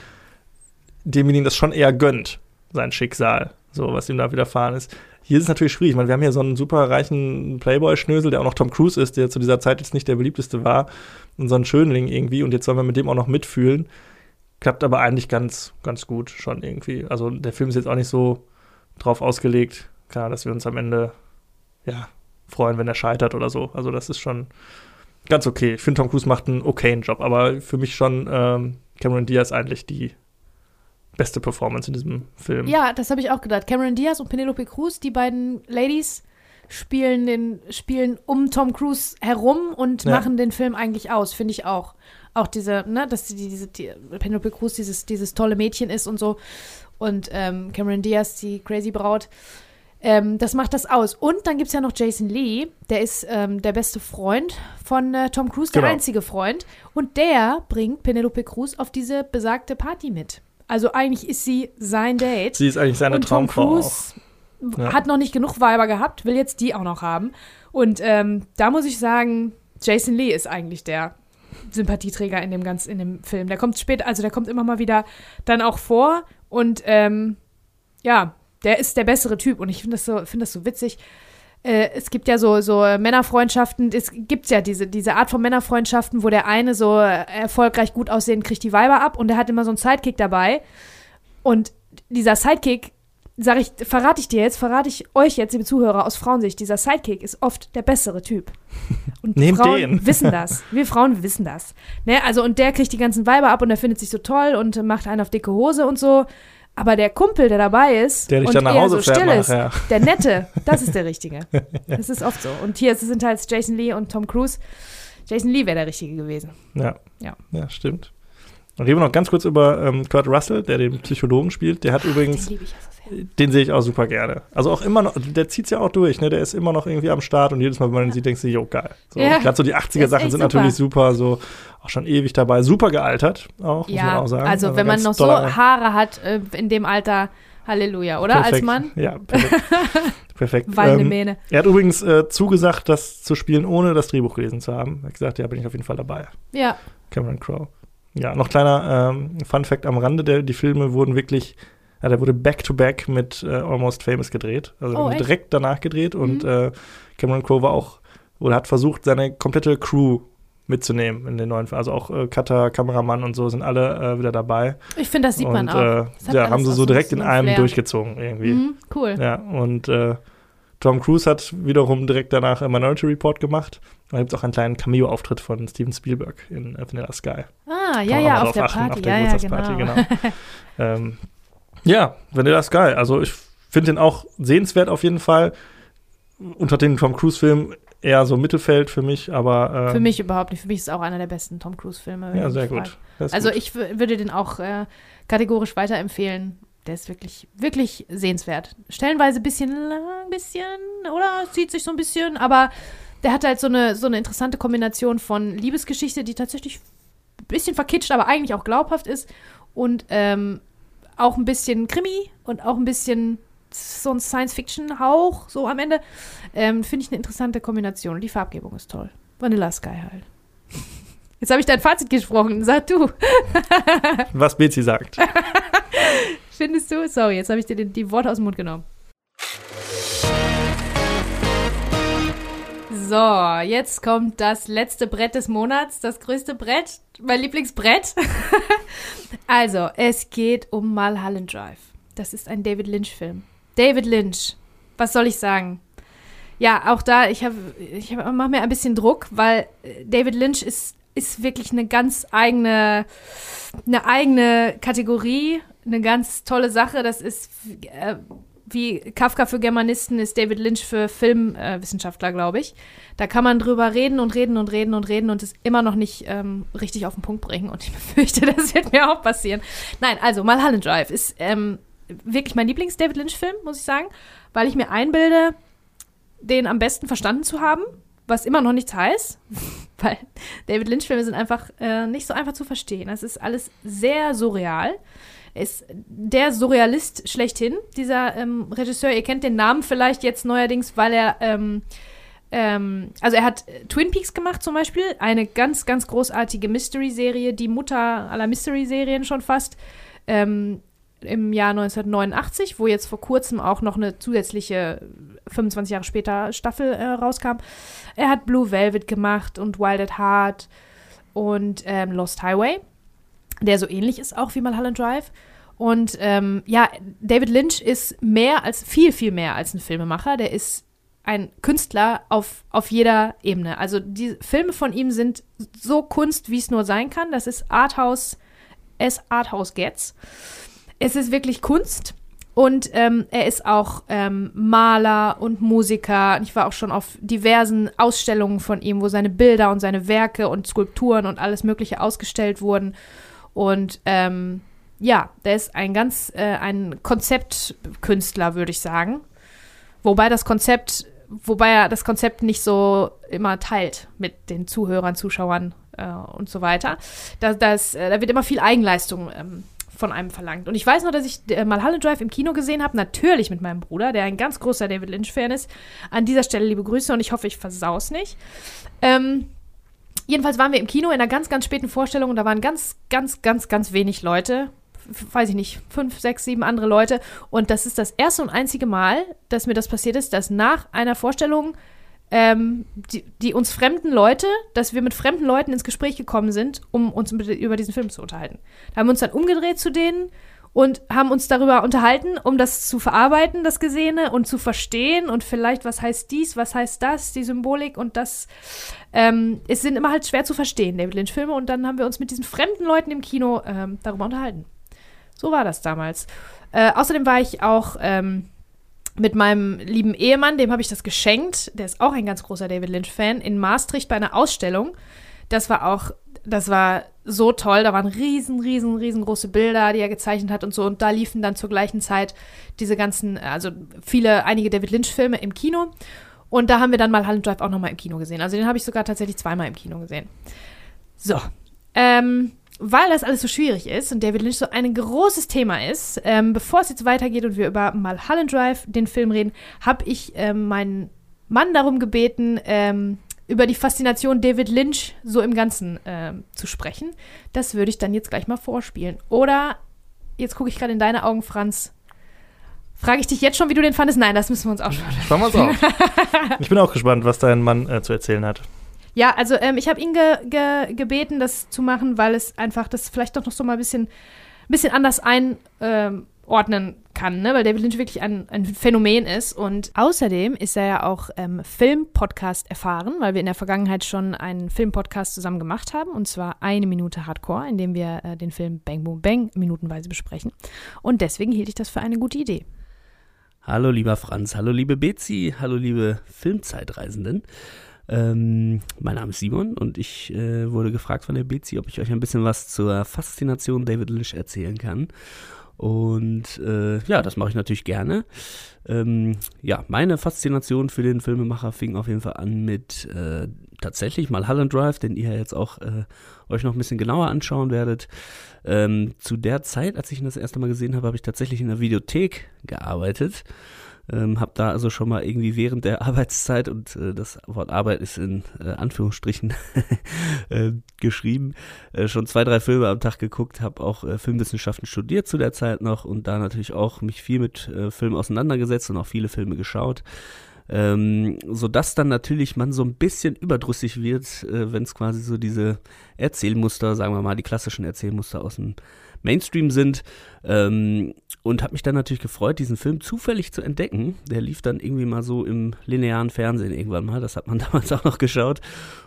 demjenigen das schon eher gönnt, sein Schicksal, so was ihm da widerfahren ist. Hier ist es natürlich schwierig. Ich meine, wir haben hier so einen super reichen Playboy-Schnösel, der auch noch Tom Cruise ist, der zu dieser Zeit jetzt nicht der beliebteste war. Und so ein Schönling irgendwie. Und jetzt sollen wir mit dem auch noch mitfühlen. Klappt aber eigentlich ganz, ganz gut schon irgendwie. Also der Film ist jetzt auch nicht so drauf ausgelegt, klar, dass wir uns am Ende, ja, freuen, wenn er scheitert oder so. Also das ist schon ganz okay. Ich finde, Tom Cruise macht einen okayen Job, aber für mich schon ähm, Cameron Diaz eigentlich die beste Performance in diesem Film. Ja, das habe ich auch gedacht. Cameron Diaz und Penelope Cruz, die beiden Ladies, spielen den spielen um Tom Cruise herum und ja. machen den Film eigentlich aus, finde ich auch. Auch diese, ne, dass die, diese die, Penelope Cruz dieses dieses tolle Mädchen ist und so und ähm, Cameron Diaz die Crazy Braut. Ähm, das macht das aus. Und dann gibt es ja noch Jason Lee, der ist ähm, der beste Freund von äh, Tom Cruise, der Genau. einzige Freund. Und der bringt Penelope Cruz auf diese besagte Party mit. Also eigentlich ist sie sein Date. Sie ist eigentlich seine und Tom Traumfrau. Cruise Ja. hat noch nicht genug Weiber gehabt, will jetzt die auch noch haben. Und ähm, da muss ich sagen, Jason Lee ist eigentlich der Sympathieträger in dem ganz in dem Film. Der kommt später, also der kommt immer mal wieder dann auch vor und ähm, ja, der ist der bessere Typ und ich finde das so finde das so witzig. Äh, es gibt ja so, so Männerfreundschaften, es gibt ja diese, diese Art von Männerfreundschaften, wo der eine so erfolgreich gut aussehen, kriegt die Weiber ab und der hat immer so einen Sidekick dabei. Und dieser Sidekick, sag ich, verrate ich dir jetzt, verrate ich euch jetzt, liebe Zuhörer, aus Frauensicht, dieser Sidekick ist oft der bessere Typ. Und Nehmt Frauen den. wissen das. Wir Frauen wissen das. Ne? Also, und der kriegt die ganzen Weiber ab und der findet sich so toll und macht einen auf dicke Hose und so. Aber der Kumpel, der dabei ist Der dich und dann nach Hause so fährt still ist, nachher. der Nette, das ist der Richtige. Das ist oft so. Und hier sind halt Jason Lee und Tom Cruise. Jason Lee wäre der Richtige gewesen. Ja. Ja. Ja, stimmt. Und reden wir noch ganz kurz über ähm, Kurt Russell, der den Psychologen spielt. Der hat übrigens, Den ja so den sehe ich auch super gerne. Also auch immer noch, der zieht es ja auch durch, ne? Der ist immer noch irgendwie am Start und jedes Mal, wenn man ihn sieht, denkst du, jo, geil. So, Ja. Gerade so die Der 80er ist Sachen echt sind super. natürlich super, so auch schon ewig dabei. Super gealtert auch, muss man Ja, auch sagen. also wenn man noch so Haare hat äh, in dem Alter, Halleluja, oder? Als Perfekt. Mann? Ja, perfekt. perfekt. Ähm, Mähne. er hat übrigens äh, zugesagt, das zu spielen, ohne das Drehbuch gelesen zu haben. Er hat gesagt, ja, bin ich auf jeden Fall dabei. Ja. Cameron Crowe. Ja, noch kleiner ähm, Fun Fact am Rande, der, die Filme wurden wirklich, ja, der wurde back-to-back mit äh, Almost Famous gedreht. Also Oh, direkt danach gedreht und Mhm. äh, Cameron Crowe war auch, oder hat versucht, seine komplette Crew mitzunehmen in den neuen Filmen. Also auch äh, Cutter, Kameramann und so sind alle äh, wieder dabei. Ich finde, das sieht man und auch. äh, ja, haben sie so direkt in einem Flair. durchgezogen irgendwie. Mhm, cool. Ja, und äh, Tom Cruise hat wiederum direkt danach Minority Report gemacht. Da gibt es auch einen kleinen Cameo-Auftritt von Steven Spielberg in Vanilla Sky. Ah, ja, ja, auf der achten, Party. auf der ja, ja, Geburtstagsparty, genau. genau. ähm, ja, Vanilla Sky. Also ich finde den auch sehenswert auf jeden Fall. Unter den Tom Cruise-Filmen eher so Mittelfeld für mich, aber äh, Für mich überhaupt nicht. Für mich ist es auch einer der besten Tom Cruise-Filme. ja sehr gut. Also gut. ich würde den auch äh, kategorisch weiterempfehlen. Der ist wirklich, wirklich sehenswert. Stellenweise ein bisschen lang, bisschen, oder? Zieht sich so ein bisschen, aber der hat halt so eine, so eine interessante Kombination von Liebesgeschichte, die tatsächlich ein bisschen verkitscht, aber eigentlich auch glaubhaft ist. Und ähm, auch ein bisschen Krimi und auch ein bisschen so ein Science-Fiction-Hauch, so am Ende. Ähm, Finde ich eine interessante Kombination. Die Farbgebung ist toll. Vanilla Sky halt. Jetzt habe ich dein Fazit gesprochen. Sag du. Was Bezi sagt. Findest du? Sorry, jetzt habe ich dir die, Worte aus dem Mund genommen. So, jetzt kommt das letzte Brett des Monats, das größte Brett, mein Lieblingsbrett. also, es geht um Mulholland Drive. Das ist ein David Lynch-Film. David Lynch, was soll ich sagen? Ja, auch da, ich ich mache mir ein bisschen Druck, weil äh, David Lynch ist, ist wirklich eine ganz eigene, eine eigene Kategorie, eine ganz tolle Sache. Das ist äh, wie Kafka für Germanisten ist David Lynch für Filmwissenschaftler, glaube ich. Da kann man drüber reden und reden und reden und reden und es immer noch nicht ähm, richtig auf den Punkt bringen. Und ich befürchte, das wird mir auch passieren. Nein, also Mulholland Drive ist ähm, wirklich mein Lieblings-David Lynch-Film, muss ich sagen, weil ich mir einbilde, den am besten verstanden zu haben, was immer noch nichts heißt, weil David Lynch-Filme sind einfach äh, nicht so einfach zu verstehen. Es ist alles sehr surreal. Ist der Surrealist schlechthin, dieser ähm, Regisseur. Ihr kennt den Namen vielleicht jetzt neuerdings, weil er, ähm, ähm, also er hat äh, Twin Peaks gemacht zum Beispiel, eine ganz, ganz großartige Mystery-Serie, die Mutter aller Mystery-Serien schon fast. Ähm, im Jahr 1989, wo jetzt vor kurzem auch noch eine zusätzliche 25 Jahre später Staffel äh, rauskam. Er hat Blue Velvet gemacht und Wild at Heart und ähm, Lost Highway, der so ähnlich ist auch wie Mulholland Drive. Und ähm, ja, David Lynch ist mehr als, viel, viel mehr als ein Filmemacher. Der ist ein Künstler auf, auf jeder Ebene. Also die Filme von ihm sind so Kunst, wie es nur sein kann. Das ist Arthouse, as Arthouse gets. Es ist wirklich Kunst. Und ähm, er ist auch ähm, Maler und Musiker. Ich war auch schon auf diversen Ausstellungen von ihm, wo seine Bilder und seine Werke und Skulpturen und alles Mögliche ausgestellt wurden. Und ähm, ja, der ist ein ganz, äh, ein Konzeptkünstler, würde ich sagen. wobei das Konzept, wobei er das Konzept nicht so immer teilt mit den Zuhörern, Zuschauern äh, und so weiter. Das, das, äh, da wird immer viel Eigenleistung ähm, von einem verlangt. Und ich weiß noch, dass ich äh, mal Mulholland Drive im Kino gesehen habe, natürlich mit meinem Bruder, der ein ganz großer David Lynch-Fan ist. An dieser Stelle liebe Grüße und ich hoffe, ich versaus nicht. Ähm, jedenfalls waren wir im Kino in einer ganz, ganz späten Vorstellung und da waren ganz, ganz, ganz, ganz wenig Leute. Weiß ich nicht, fünf, sechs, sieben andere Leute. Und das ist das erste und einzige Mal, dass mir das passiert ist, dass nach einer Vorstellung ähm, die, die, uns fremden Leute, dass wir mit fremden Leuten ins Gespräch gekommen sind, um uns über diesen Film zu unterhalten. Da haben wir uns dann umgedreht zu denen und haben uns darüber unterhalten, um das zu verarbeiten, das Gesehene und zu verstehen und vielleicht, was heißt dies, was heißt das, die Symbolik und das. Ähm, es sind immer halt schwer zu verstehen, David Lynch-Filme, und dann haben wir uns mit diesen fremden Leuten im Kino ähm, darüber unterhalten. So war das damals. Äh, außerdem war ich auch. Ähm, mit meinem lieben Ehemann, dem habe ich das geschenkt. Der ist auch ein ganz großer David Lynch-Fan, in Maastricht bei einer Ausstellung. Das war auch, das war so toll. Da waren riesen, riesen, riesengroße Bilder, die er gezeichnet hat und so. Und da liefen dann zur gleichen Zeit diese ganzen, also viele, einige David Lynch-Filme im Kino. Und da haben wir dann mal Holland Drive auch nochmal im Kino gesehen. Also den habe ich sogar tatsächlich zweimal im Kino gesehen. So. Ähm, weil das alles so schwierig ist und David Lynch so ein großes Thema ist, ähm, bevor es jetzt weitergeht und wir über Mulholland Drive, den Film reden, habe ich ähm, meinen Mann darum gebeten, ähm, über die Faszination David Lynch so im Ganzen ähm, zu sprechen. Das würde ich dann jetzt gleich mal vorspielen. Oder, jetzt gucke ich gerade in deine Augen, Franz. Frage ich dich jetzt schon, wie du den fandest? Nein, das müssen wir uns auch schon. Schauen wir uns auf. ich bin auch gespannt, was dein Mann äh, zu erzählen hat. Ja, also ähm, ich habe ihn ge ge gebeten, das zu machen, weil es einfach das vielleicht doch noch so mal ein bisschen, bisschen anders einordnen ähm, kann, ne? weil David Lynch wirklich ein, ein Phänomen ist. Und außerdem ist er ja auch ähm, Film-Podcast erfahren, weil wir in der Vergangenheit schon einen Film-Podcast zusammen gemacht haben, und zwar eine Minute Hardcore, in dem wir äh, den Film Bang Boom Bang minutenweise besprechen. Und deswegen hielt ich das für eine gute Idee. Hallo lieber Franz, hallo liebe Bezi, hallo liebe Filmzeitreisenden. Ähm, mein Name ist Simon und ich äh, wurde gefragt von der Bezi, ob ich euch ein bisschen was zur Faszination David Lynch erzählen kann. Und äh, ja, das mache ich natürlich gerne. Ähm, ja, meine Faszination für den Filmemacher fing auf jeden Fall an mit äh, tatsächlich mal Holland Drive, den ihr jetzt auch äh, euch noch ein bisschen genauer anschauen werdet. Ähm, zu der Zeit, als ich ihn das erste Mal gesehen habe, habe ich tatsächlich in der Videothek gearbeitet. Ähm, habe da also schon mal irgendwie während der Arbeitszeit und äh, das Wort Arbeit ist in äh, Anführungsstrichen äh, geschrieben, äh, schon zwei, drei Filme am Tag geguckt, habe auch äh, Filmwissenschaften studiert zu der Zeit noch und da natürlich auch mich viel mit äh, Filmen auseinandergesetzt und auch viele Filme geschaut. Ähm, so dass dann natürlich man so ein bisschen überdrüssig wird, wenn es quasi so diese Erzählmuster, sagen wir mal, die klassischen Erzählmuster aus dem Mainstream sind. Ähm, und habe mich dann natürlich gefreut, diesen Film zufällig zu entdecken. Der lief dann irgendwie mal so im linearen Fernsehen irgendwann mal. Das hat man damals auch noch geschaut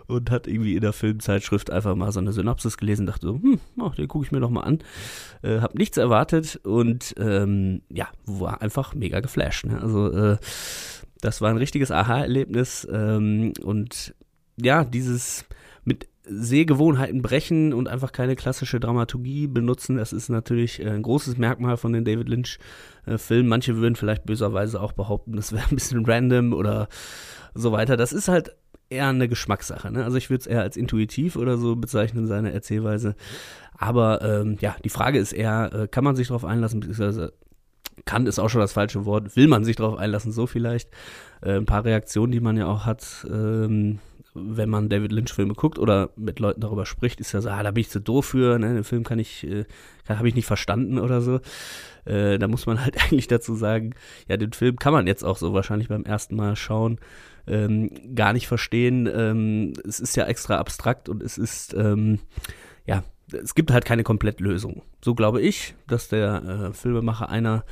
und hat irgendwie in der Filmzeitschrift einfach mal so eine Synopsis gelesen. Dachte so, hm, oh, den gucke ich mir noch mal an. Äh, hab nichts erwartet und ähm, ja, war einfach mega geflasht. Ne? Also äh, das war ein richtiges Aha-Erlebnis ähm, und ja, dieses Sehgewohnheiten brechen und einfach keine klassische Dramaturgie benutzen. Das ist natürlich äh, ein großes Merkmal von den David Lynch-Filmen. Äh, Manche würden vielleicht böserweise auch behaupten, das wäre ein bisschen random oder so weiter. Das ist halt eher eine Geschmackssache. Ne? Also ich würde es eher als intuitiv oder so bezeichnen, seine Erzählweise. Aber ähm, ja, die Frage ist eher, äh, kann man sich darauf einlassen, beziehungsweise kann ist auch schon das falsche Wort, will man sich darauf einlassen, so vielleicht. Äh, ein paar Reaktionen, die man ja auch hat, ähm, wenn man David Lynch-Filme guckt oder mit Leuten darüber spricht, ist ja so, ah, da bin ich zu doof für, ne, den Film kann ich, äh, habe ich nicht verstanden oder so. Äh, da muss man halt eigentlich dazu sagen, ja, den Film kann man jetzt auch so wahrscheinlich beim ersten Mal schauen, ähm, gar nicht verstehen. Ähm, es ist ja extra abstrakt und es ist, ähm, ja, es gibt halt keine Komplettlösung. So glaube ich, dass der äh, Filmemacher einer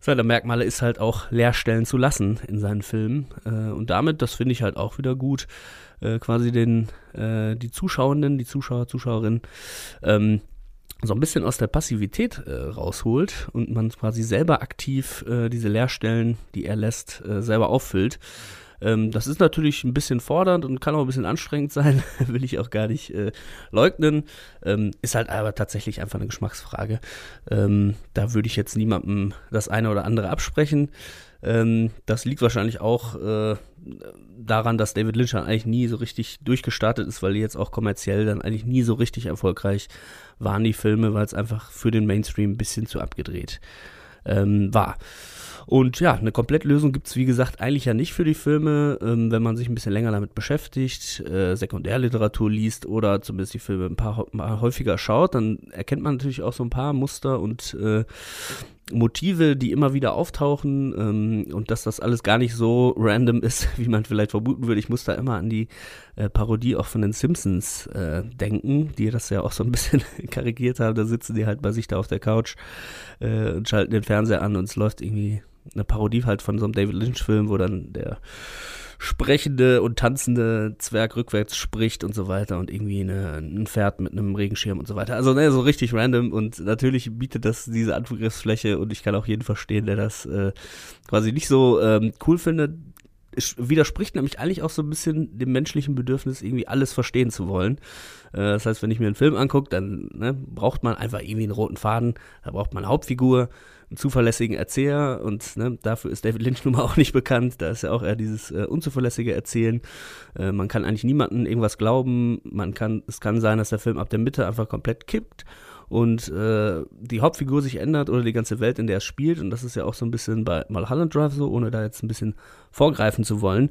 seiner Merkmale ist halt auch Leerstellen zu lassen in seinen Filmen. Äh, und damit, das finde ich halt auch wieder gut, äh, quasi den, äh, die Zuschauenden, die Zuschauer, Zuschauerinnen, ähm, so ein bisschen aus der Passivität äh, rausholt und man quasi selber aktiv äh, diese Leerstellen, die er lässt, äh, selber auffüllt. Ähm, das ist natürlich ein bisschen fordernd und kann auch ein bisschen anstrengend sein, will ich auch gar nicht äh, leugnen. Ähm, ist halt aber tatsächlich einfach eine Geschmacksfrage. Ähm, da würde ich jetzt niemandem das eine oder andere absprechen. Ähm, das liegt wahrscheinlich auch äh, daran, dass David Lynch eigentlich nie so richtig durchgestartet ist, weil die jetzt auch kommerziell dann eigentlich nie so richtig erfolgreich waren, die Filme, weil es einfach für den Mainstream ein bisschen zu abgedreht ähm, war. Und ja, eine Komplettlösung gibt es, wie gesagt, eigentlich ja nicht für die Filme, ähm, wenn man sich ein bisschen länger damit beschäftigt, äh, Sekundärliteratur liest oder zumindest die Filme ein paar, paar, häufiger schaut, dann erkennt man natürlich auch so ein paar Muster und äh, Motive, die immer wieder auftauchen ähm, und dass das alles gar nicht so random ist, wie man vielleicht vermuten würde. Ich muss da immer an die äh, Parodie auch von den Simpsons äh, denken, die das ja auch so ein bisschen karikiert haben. Da sitzen die halt bei sich da auf der Couch äh, und schalten den Fernseher an und es läuft irgendwie eine Parodie halt von so einem David Lynch-Film, wo dann der sprechende und tanzende Zwerg rückwärts spricht und so weiter und irgendwie eine, ein Pferd mit einem Regenschirm und so weiter. Also ne, so richtig random und natürlich bietet das diese Angriffsfläche und ich kann auch jeden verstehen, der das äh, quasi nicht so ähm, cool findet. Es widerspricht nämlich eigentlich auch so ein bisschen dem menschlichen Bedürfnis, irgendwie alles verstehen zu wollen. Äh, das heißt, wenn ich mir einen Film angucke, dann ne, braucht man einfach irgendwie einen roten Faden, da braucht man eine Hauptfigur, einen zuverlässigen Erzähler und ne, dafür ist David Lynch nun mal auch nicht bekannt. Da ist ja auch eher dieses äh, unzuverlässige Erzählen. Äh, man kann eigentlich niemandem irgendwas glauben. Man kann, es kann sein, dass der Film ab der Mitte einfach komplett kippt und äh, die Hauptfigur sich ändert oder die ganze Welt, in der es spielt. Und das ist ja auch so ein bisschen bei Mulholland Drive so, ohne da jetzt ein bisschen vorgreifen zu wollen.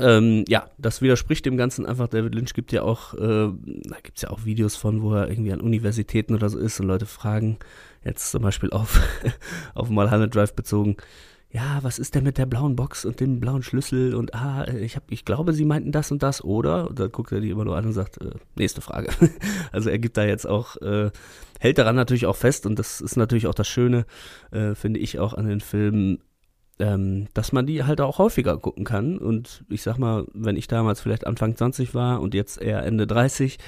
Ähm, ja, das widerspricht dem Ganzen einfach. David Lynch gibt ja auch, äh, da gibt es ja auch Videos von, wo er irgendwie an Universitäten oder so ist und Leute fragen, jetzt zum Beispiel auf, auf Mulholland Drive bezogen, ja, was ist denn mit der blauen Box und dem blauen Schlüssel und ah, ich, hab, ich glaube, sie meinten das und das, oder? Und dann guckt er die immer nur an und sagt, äh, nächste Frage. also er gibt da jetzt auch, äh, hält daran natürlich auch fest und das ist natürlich auch das Schöne, äh, finde ich auch an den Filmen, ähm, dass man die halt auch häufiger gucken kann. Und ich sag mal, wenn ich damals vielleicht Anfang 20 war und jetzt eher Ende 30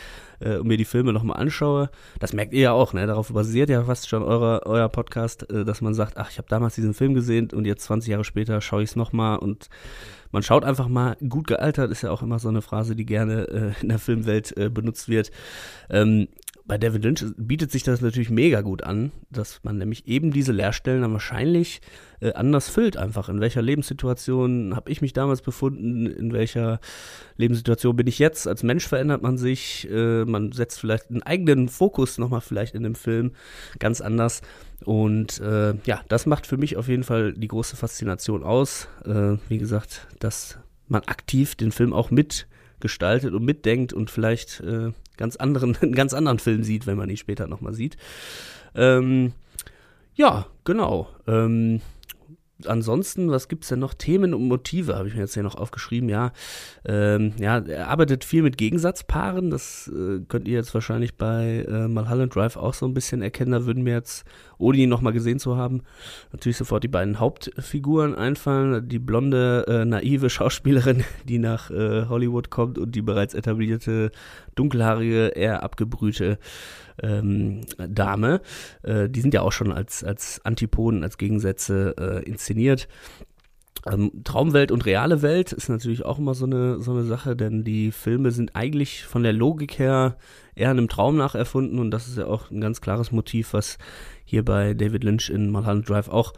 äh, und mir die Filme nochmal anschaue, das merkt ihr ja auch, ne? Darauf basiert ja fast schon eure, euer Podcast, äh, dass man sagt, ach, ich habe damals diesen Film gesehen und jetzt 20 Jahre später schaue ich es nochmal und man schaut einfach mal, gut gealtert ist ja auch immer so eine Phrase, die gerne äh, in der Filmwelt äh, benutzt wird. Ähm, bei David Lynch bietet sich das natürlich mega gut an, dass man nämlich eben diese Leerstellen dann wahrscheinlich äh, anders füllt einfach. In welcher Lebenssituation habe ich mich damals befunden? In welcher Lebenssituation bin ich jetzt? Als Mensch verändert man sich. Äh, man setzt vielleicht einen eigenen Fokus nochmal vielleicht in dem Film ganz anders. Und äh, ja, das macht für mich auf jeden Fall die große Faszination aus. Äh, wie gesagt, dass man aktiv den Film auch mitgestaltet und mitdenkt und vielleicht äh, ganz anderen, einen ganz anderen Film sieht, wenn man ihn später nochmal sieht. Ähm, ja, genau. Ähm, ansonsten, was gibt es denn noch? Themen und Motive habe ich mir jetzt hier noch aufgeschrieben. Ja, ähm, ja, er arbeitet viel mit Gegensatzpaaren. Das äh, könnt ihr jetzt wahrscheinlich bei äh, Mulholland Drive auch so ein bisschen erkennen. Da würden mir jetzt, ohne ihn nochmal gesehen zu haben, natürlich sofort die beiden Hauptfiguren einfallen. Die blonde, äh, naive Schauspielerin, die nach äh, Hollywood kommt und die bereits etablierte, dunkelhaarige, eher abgebrühte ähm, Dame. Äh, die sind ja auch schon als, als Antipoden, als Gegensätze äh, inszeniert. Ähm, Traumwelt und reale Welt ist natürlich auch immer so eine, so eine Sache, denn die Filme sind eigentlich von der Logik her eher einem Traum nacherfunden und das ist ja auch ein ganz klares Motiv, was hier bei David Lynch in Mulholland Drive auch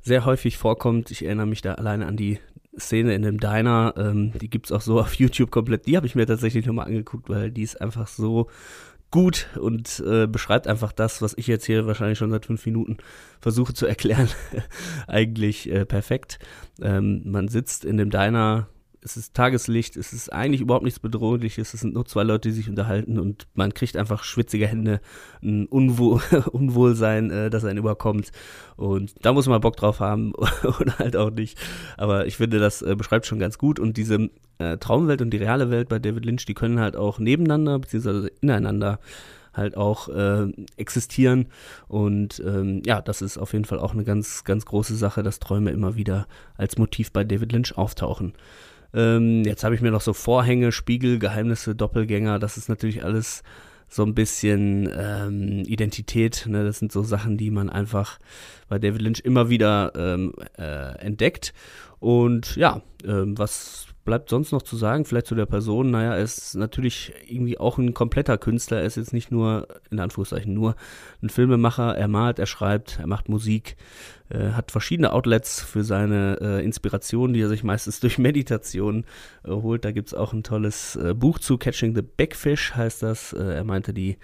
sehr häufig vorkommt. Ich erinnere mich da alleine an die Szene in dem Diner, ähm, die es auch so auf YouTube komplett. Die habe ich mir tatsächlich nochmal angeguckt, weil die ist einfach so gut und äh, beschreibt einfach das, was ich jetzt hier wahrscheinlich schon seit fünf Minuten versuche zu erklären, eigentlich äh, perfekt. Ähm, man sitzt in dem Diner, es ist Tageslicht, es ist eigentlich überhaupt nichts Bedrohliches, es sind nur zwei Leute, die sich unterhalten und man kriegt einfach schwitzige Hände, ein Unwohl, Unwohlsein, äh, das einen überkommt. Und da muss man Bock drauf haben oder halt auch nicht. Aber ich finde, das äh, beschreibt schon ganz gut und diese äh, Traumwelt und die reale Welt bei David Lynch, die können halt auch nebeneinander beziehungsweise ineinander halt auch äh, existieren. Und ähm, ja, das ist auf jeden Fall auch eine ganz, ganz große Sache, dass Träume immer wieder als Motiv bei David Lynch auftauchen. Ähm, jetzt habe ich mir noch so Vorhänge, Spiegel, Geheimnisse, Doppelgänger, das ist natürlich alles so ein bisschen ähm, Identität. Ne? Das sind so Sachen, die man einfach bei David Lynch immer wieder ähm, äh, entdeckt. Und ja, ähm, was bleibt sonst noch zu sagen? Vielleicht zu der Person. Naja, er ist natürlich irgendwie auch ein kompletter Künstler. Er ist jetzt nicht nur, in Anführungszeichen, nur ein Filmemacher. Er malt, er schreibt, er macht Musik, äh, hat verschiedene Outlets für seine äh, Inspiration, die er sich meistens durch Meditation äh, holt. Da gibt es auch ein tolles äh, Buch zu, Catching the Backfish heißt das. Äh, er meinte, die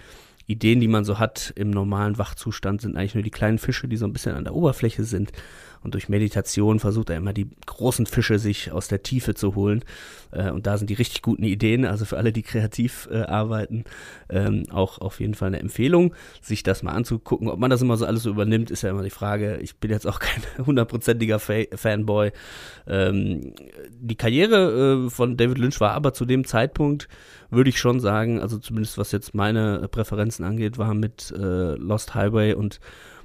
Ideen, die man so hat im normalen Wachzustand, sind eigentlich nur die kleinen Fische, die so ein bisschen an der Oberfläche sind. Und durch Meditation versucht er immer die großen Fische sich aus der Tiefe zu holen. Äh, und da sind die richtig guten Ideen, also für alle, die kreativ äh, arbeiten, ähm, auch auf jeden Fall eine Empfehlung, sich das mal anzugucken. Ob man das immer so alles so übernimmt, ist ja immer die Frage. Ich bin jetzt auch kein hundertprozentiger Fa Fanboy. Ähm, die Karriere äh, von David Lynch war aber zu dem Zeitpunkt, würde ich schon sagen, also zumindest was jetzt meine Präferenzen angeht, war mit äh, Lost Highway und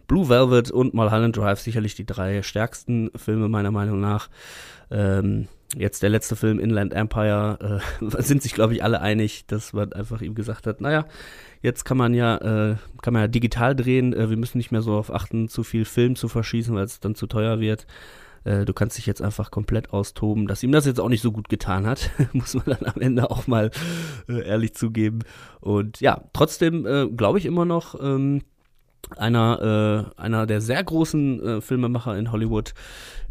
Blue Velvet und Mulholland Drive sicherlich die drei stärksten Filme meiner Meinung nach. Ähm, jetzt der letzte Film Inland Empire äh, sind sich glaube ich alle einig, dass man einfach ihm gesagt hat, naja, jetzt kann man ja äh, kann man ja digital drehen, äh, wir müssen nicht mehr so auf achten, zu viel Film zu verschießen, weil es dann zu teuer wird. Äh, du kannst dich jetzt einfach komplett austoben, dass ihm das jetzt auch nicht so gut getan hat, muss man dann am Ende auch mal äh, ehrlich zugeben. Und ja, trotzdem äh, glaube ich immer noch, ähm, einer, äh, einer der sehr großen äh, Filmemacher in Hollywood.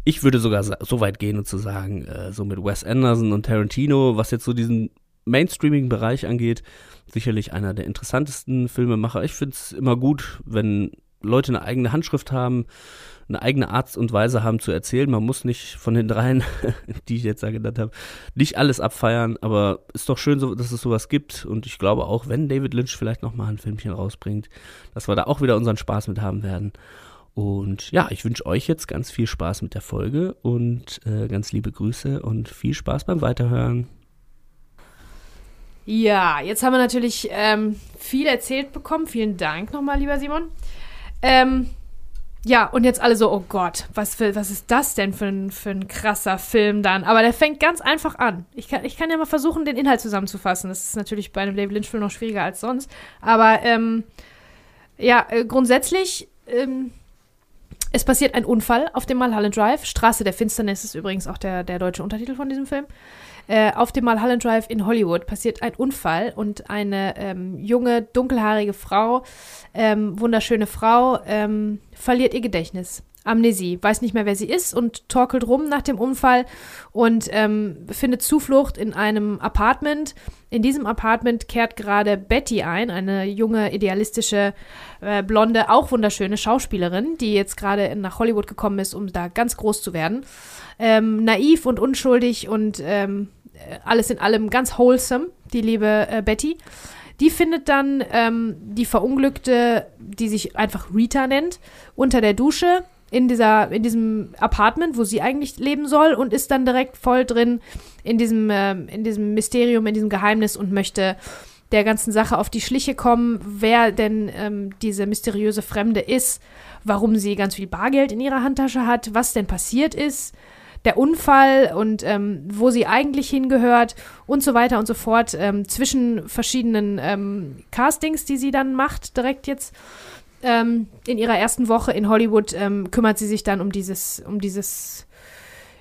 Ich würde sogar so weit gehen und zu sagen, äh, so mit Wes Anderson und Tarantino, was jetzt so diesen Mainstreaming-Bereich angeht, sicherlich einer der interessantesten Filmemacher. Ich finde es immer gut, wenn Leute eine eigene Handschrift haben, eine eigene Art und Weise haben zu erzählen. Man muss nicht von den dreien, die ich jetzt da genannt habe, nicht alles abfeiern, aber ist doch schön, dass es sowas gibt. Und ich glaube auch, wenn David Lynch vielleicht nochmal ein Filmchen rausbringt, dass wir da auch wieder unseren Spaß mit haben werden. Und ja, ich wünsche euch jetzt ganz viel Spaß mit der Folge und äh, ganz liebe Grüße und viel Spaß beim Weiterhören. Ja, jetzt haben wir natürlich ähm, viel erzählt bekommen. Vielen Dank nochmal, lieber Simon. Ähm, ja, und jetzt alle so, oh Gott, was, für, was ist das denn für ein, für ein krasser Film dann? Aber der fängt ganz einfach an. Ich kann, ich kann ja mal versuchen, den Inhalt zusammenzufassen. Das ist natürlich bei einem David Lynch-Film noch schwieriger als sonst. Aber ähm, ja, äh, grundsätzlich, ähm, es passiert ein Unfall auf dem Mulholland Drive. Straße der Finsternis ist übrigens auch der, der deutsche Untertitel von diesem Film. Äh, auf dem Mulholland Drive in Hollywood passiert ein Unfall und eine ähm, junge, dunkelhaarige Frau, ähm, wunderschöne Frau, ähm, verliert ihr Gedächtnis. Amnesie, weiß nicht mehr, wer sie ist und torkelt rum nach dem Unfall und ähm, findet Zuflucht in einem Apartment. In diesem Apartment kehrt gerade Betty ein, eine junge, idealistische, äh, blonde, auch wunderschöne Schauspielerin, die jetzt gerade nach Hollywood gekommen ist, um da ganz groß zu werden. Ähm, naiv und unschuldig und ähm, äh, alles in allem ganz wholesome, die liebe äh, Betty. Die findet dann ähm, die Verunglückte, die sich einfach Rita nennt, unter der Dusche in, dieser, in diesem Apartment, wo sie eigentlich leben soll und ist dann direkt voll drin in diesem, äh, in diesem Mysterium, in diesem Geheimnis und möchte der ganzen Sache auf die Schliche kommen, wer denn ähm, diese mysteriöse Fremde ist, warum sie ganz viel Bargeld in ihrer Handtasche hat, was denn passiert ist der Unfall und ähm, wo sie eigentlich hingehört und so weiter und so fort ähm, zwischen verschiedenen ähm, Castings, die sie dann macht, direkt jetzt ähm, in ihrer ersten Woche in Hollywood ähm, kümmert sie sich dann um dieses, um dieses,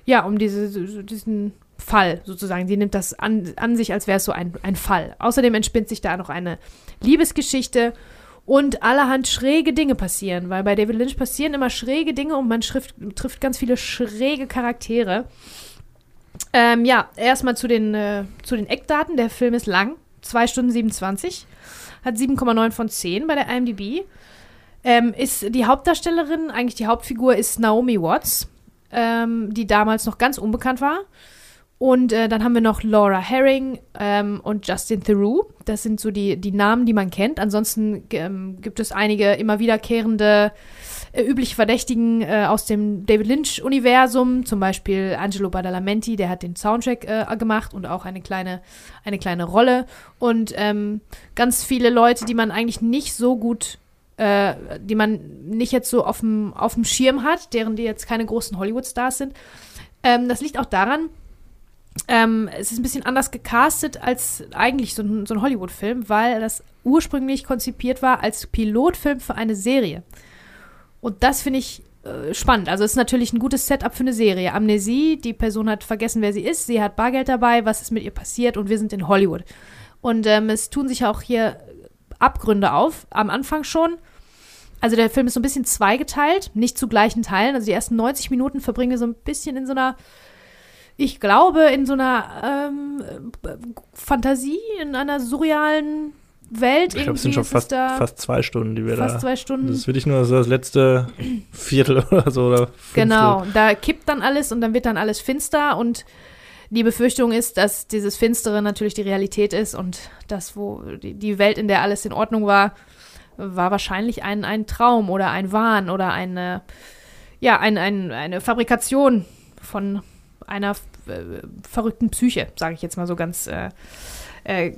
ja, um diese, diesen Fall sozusagen. Sie nimmt das an, an sich, als wäre es so ein, ein Fall. Außerdem entspinnt sich da noch eine Liebesgeschichte und allerhand schräge Dinge passieren, weil bei David Lynch passieren immer schräge Dinge und man trifft, trifft ganz viele schräge Charaktere. Ähm, ja, erstmal zu den, äh, zu den Eckdaten. Der Film ist lang, 2 Stunden 27, hat 7,9 von 10 bei der IMDb. Ähm, ist die Hauptdarstellerin, eigentlich die Hauptfigur ist Naomi Watts, ähm, die damals noch ganz unbekannt war. Und äh, dann haben wir noch Laura Herring ähm, und Justin Theroux. Das sind so die, die Namen, die man kennt. Ansonsten ähm, gibt es einige immer wiederkehrende, äh, üblich Verdächtigen äh, aus dem David Lynch-Universum. Zum Beispiel Angelo Badalamenti, der hat den Soundtrack äh, gemacht und auch eine kleine, eine kleine Rolle. Und ähm, ganz viele Leute, die man eigentlich nicht so gut äh, die man nicht jetzt so auf dem Schirm hat, deren die jetzt keine großen Hollywood-Stars sind. Ähm, das liegt auch daran, ähm, es ist ein bisschen anders gecastet als eigentlich so ein, so ein Hollywood-Film, weil das ursprünglich konzipiert war als Pilotfilm für eine Serie. Und das finde ich äh, spannend. Also es ist natürlich ein gutes Setup für eine Serie. Amnesie, die Person hat vergessen, wer sie ist, sie hat Bargeld dabei, was ist mit ihr passiert und wir sind in Hollywood. Und ähm, es tun sich auch hier Abgründe auf, am Anfang schon. Also der Film ist so ein bisschen zweigeteilt, nicht zu gleichen Teilen. Also die ersten 90 Minuten verbringen wir so ein bisschen in so einer, ich glaube, in so einer ähm, Fantasie, in einer surrealen Welt. Ich glaube, es sind schon fast, fast zwei Stunden, die wir fast da. zwei Stunden. Das ist wirklich nur das letzte Viertel oder so. Oder genau, da kippt dann alles und dann wird dann alles finster und die Befürchtung ist, dass dieses Finstere natürlich die Realität ist und das, wo die Welt, in der alles in Ordnung war, war wahrscheinlich ein, ein Traum oder ein Wahn oder eine, ja, ein, ein, eine Fabrikation von einer äh, verrückten Psyche, sage ich jetzt mal so ganz, äh, äh,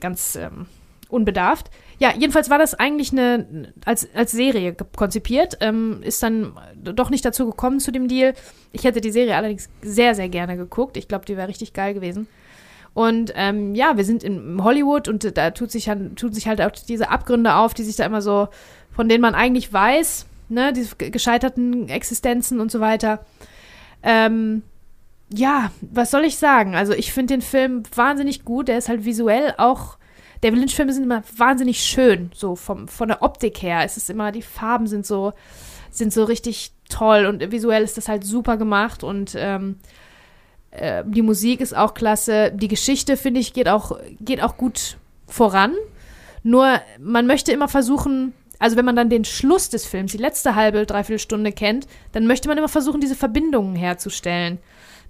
ganz ähm, unbedarft. Ja, jedenfalls war das eigentlich eine, als, als Serie konzipiert, ähm, ist dann doch nicht dazu gekommen zu dem Deal. Ich hätte die Serie allerdings sehr, sehr gerne geguckt. Ich glaube, die wäre richtig geil gewesen. Und ähm, ja, wir sind in Hollywood und da tut sich, halt, tut sich halt auch diese Abgründe auf, die sich da immer so, von denen man eigentlich weiß, ne, diese gescheiterten Existenzen und so weiter. Ähm, ja, was soll ich sagen? Also ich finde den Film wahnsinnig gut. Der ist halt visuell auch David Lynch-Filme sind immer wahnsinnig schön, so vom, von der Optik her. Es ist immer, die Farben sind so, sind so richtig toll und visuell ist das halt super gemacht und ähm, äh, die Musik ist auch klasse. Die Geschichte, finde ich, geht auch, geht auch gut voran. Nur, man möchte immer versuchen, also wenn man dann den Schluss des Films, die letzte halbe, dreiviertel Stunde kennt, dann möchte man immer versuchen, diese Verbindungen herzustellen.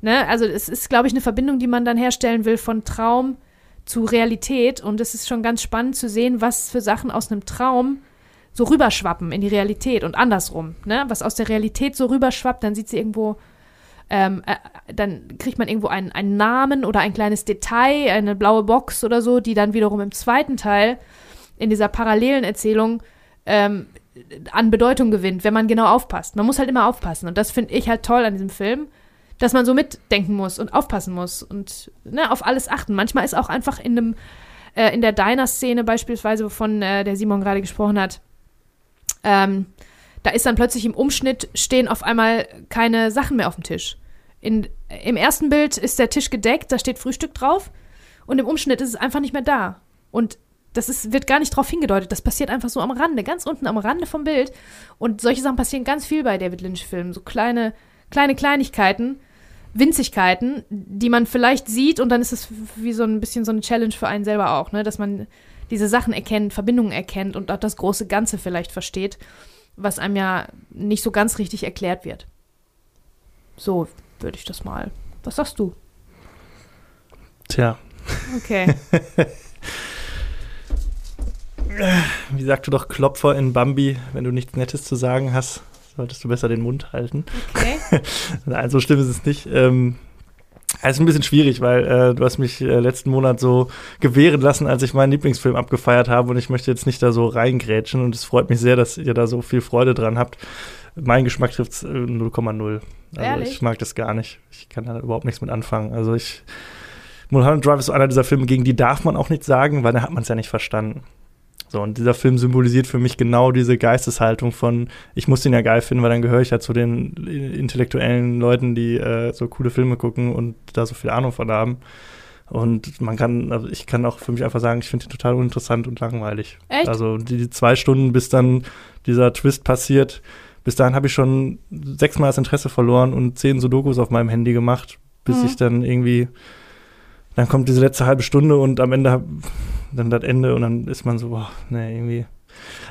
Ne? Also es ist, glaube ich, eine Verbindung, die man dann herstellen will von Traum zu Realität. Und es ist schon ganz spannend zu sehen, was für Sachen aus einem Traum so rüberschwappen in die Realität und andersrum. Ne? Was aus der Realität so rüberschwappt, dann sieht sie irgendwo, ähm, äh, dann kriegt man irgendwo einen, einen Namen oder ein kleines Detail, eine blaue Box oder so, die dann wiederum im zweiten Teil in dieser parallelen Erzählung ähm, an Bedeutung gewinnt, wenn man genau aufpasst. Man muss halt immer aufpassen. Und das finde ich halt toll an diesem Film, dass man so mitdenken muss und aufpassen muss und ne, auf alles achten. Manchmal ist auch einfach in einem, äh, in der Diner-Szene beispielsweise, wovon äh, der Simon gerade gesprochen hat, ähm, da ist dann plötzlich im Umschnitt stehen auf einmal keine Sachen mehr auf dem Tisch. In, Im ersten Bild ist der Tisch gedeckt, da steht Frühstück drauf und im Umschnitt ist es einfach nicht mehr da. Und das ist, wird gar nicht darauf hingedeutet. Das passiert einfach so am Rande, ganz unten am Rande vom Bild. Und solche Sachen passieren ganz viel bei David Lynch-Filmen. So kleine, kleine Kleinigkeiten, Winzigkeiten, die man vielleicht sieht und dann ist es wie so ein bisschen so eine Challenge für einen selber auch, ne? dass man diese Sachen erkennt, Verbindungen erkennt und auch das große Ganze vielleicht versteht, was einem ja nicht so ganz richtig erklärt wird. So würde ich das mal. Was sagst du? Tja. Okay. Wie sagst du doch Klopfer in Bambi, wenn du nichts Nettes zu sagen hast? Solltest du besser den Mund halten. Okay. Nein, so schlimm ist es nicht. Ähm, es ist ein bisschen schwierig, weil äh, du hast mich äh, letzten Monat so gewähren lassen, als ich meinen Lieblingsfilm abgefeiert habe und ich möchte jetzt nicht da so reingrätschen und es freut mich sehr, dass ihr da so viel Freude dran habt. Mein Geschmack trifft 0,0. Also ich mag das gar nicht. Ich kann da überhaupt nichts mit anfangen. Also ich Mulholland Drive ist so einer dieser Filme, gegen die darf man auch nichts sagen, weil da hat man es ja nicht verstanden. So, und dieser Film symbolisiert für mich genau diese Geisteshaltung von, ich muss den ja geil finden, weil dann gehöre ich ja zu den intellektuellen Leuten, die äh, so coole Filme gucken und da so viel Ahnung von haben. Und man kann, also ich kann auch für mich einfach sagen, ich finde den total uninteressant und langweilig. Echt? Also die, die zwei Stunden, bis dann dieser Twist passiert, bis dahin habe ich schon sechsmal das Interesse verloren und zehn Sudokus auf meinem Handy gemacht, bis mhm. ich dann irgendwie, dann kommt diese letzte halbe Stunde und am Ende dann das Ende und dann ist man so, boah, ne, irgendwie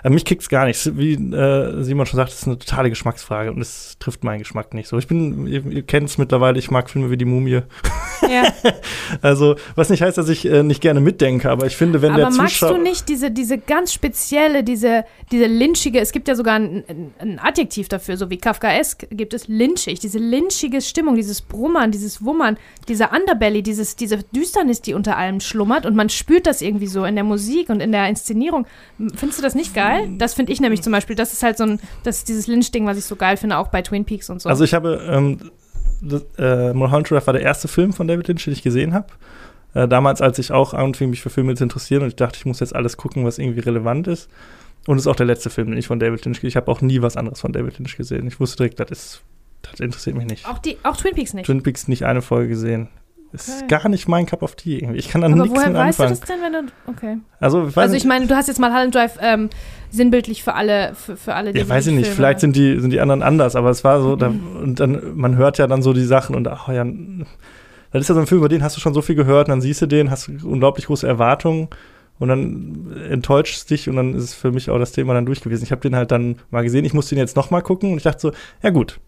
äh, mich kickt es gar nicht. Wie äh, Simon schon sagt, es ist eine totale Geschmacksfrage und es trifft meinen Geschmack nicht so. Ich bin, ihr, ihr kennt es mittlerweile, ich mag Filme wie Die Mumie. Ja. also, was nicht heißt, dass ich äh, nicht gerne mitdenke, aber ich finde, wenn aber der Zuschauer. magst du nicht diese, diese ganz spezielle, diese, diese lynchige, es gibt ja sogar ein, ein Adjektiv dafür, so wie Kafkaesk gibt es lynchig, diese lynchige Stimmung, dieses Brummern, dieses Wummern, dieser Underbelly, dieses, diese Düsternis, die unter allem schlummert und man spürt das irgendwie so in der Musik und in der Inszenierung. Findest du das nicht geil? Das finde ich nämlich zum Beispiel. Das ist halt so ein, das ist dieses Lynch-Ding, was ich so geil finde, auch bei Twin Peaks und so. Also ich habe, ähm, äh, Mulholland Drive war der erste Film von David Lynch, den ich gesehen habe. Äh, damals, als ich auch anfing, mich für Filme zu interessieren und ich dachte, ich muss jetzt alles gucken, was irgendwie relevant ist. Und es ist auch der letzte Film, den ich von David Lynch Ich habe auch nie was anderes von David Lynch gesehen. Ich wusste direkt, das ist, das interessiert mich nicht. Auch, die, auch Twin Peaks nicht? Twin Peaks nicht eine Folge gesehen. Ist okay. gar nicht mein Cup of Tea irgendwie. Ich kann da nichts woher mit weißt anfangen. du das denn, wenn du. Okay. Also, ich, also ich meine, du hast jetzt mal Holland Drive ähm, sinnbildlich für alle, für, für alle, die Ja, weiß ich nicht. Filme. Vielleicht sind die, sind die anderen anders, aber es war so, mhm. da, und dann, man hört ja dann so die Sachen und ach ja, das ist ja so ein Film, über den hast du schon so viel gehört und dann siehst du den, hast unglaublich große Erwartungen und dann enttäuscht dich und dann ist es für mich auch das Thema dann durch gewesen. Ich habe den halt dann mal gesehen, ich musste ihn jetzt noch mal gucken und ich dachte so, ja gut,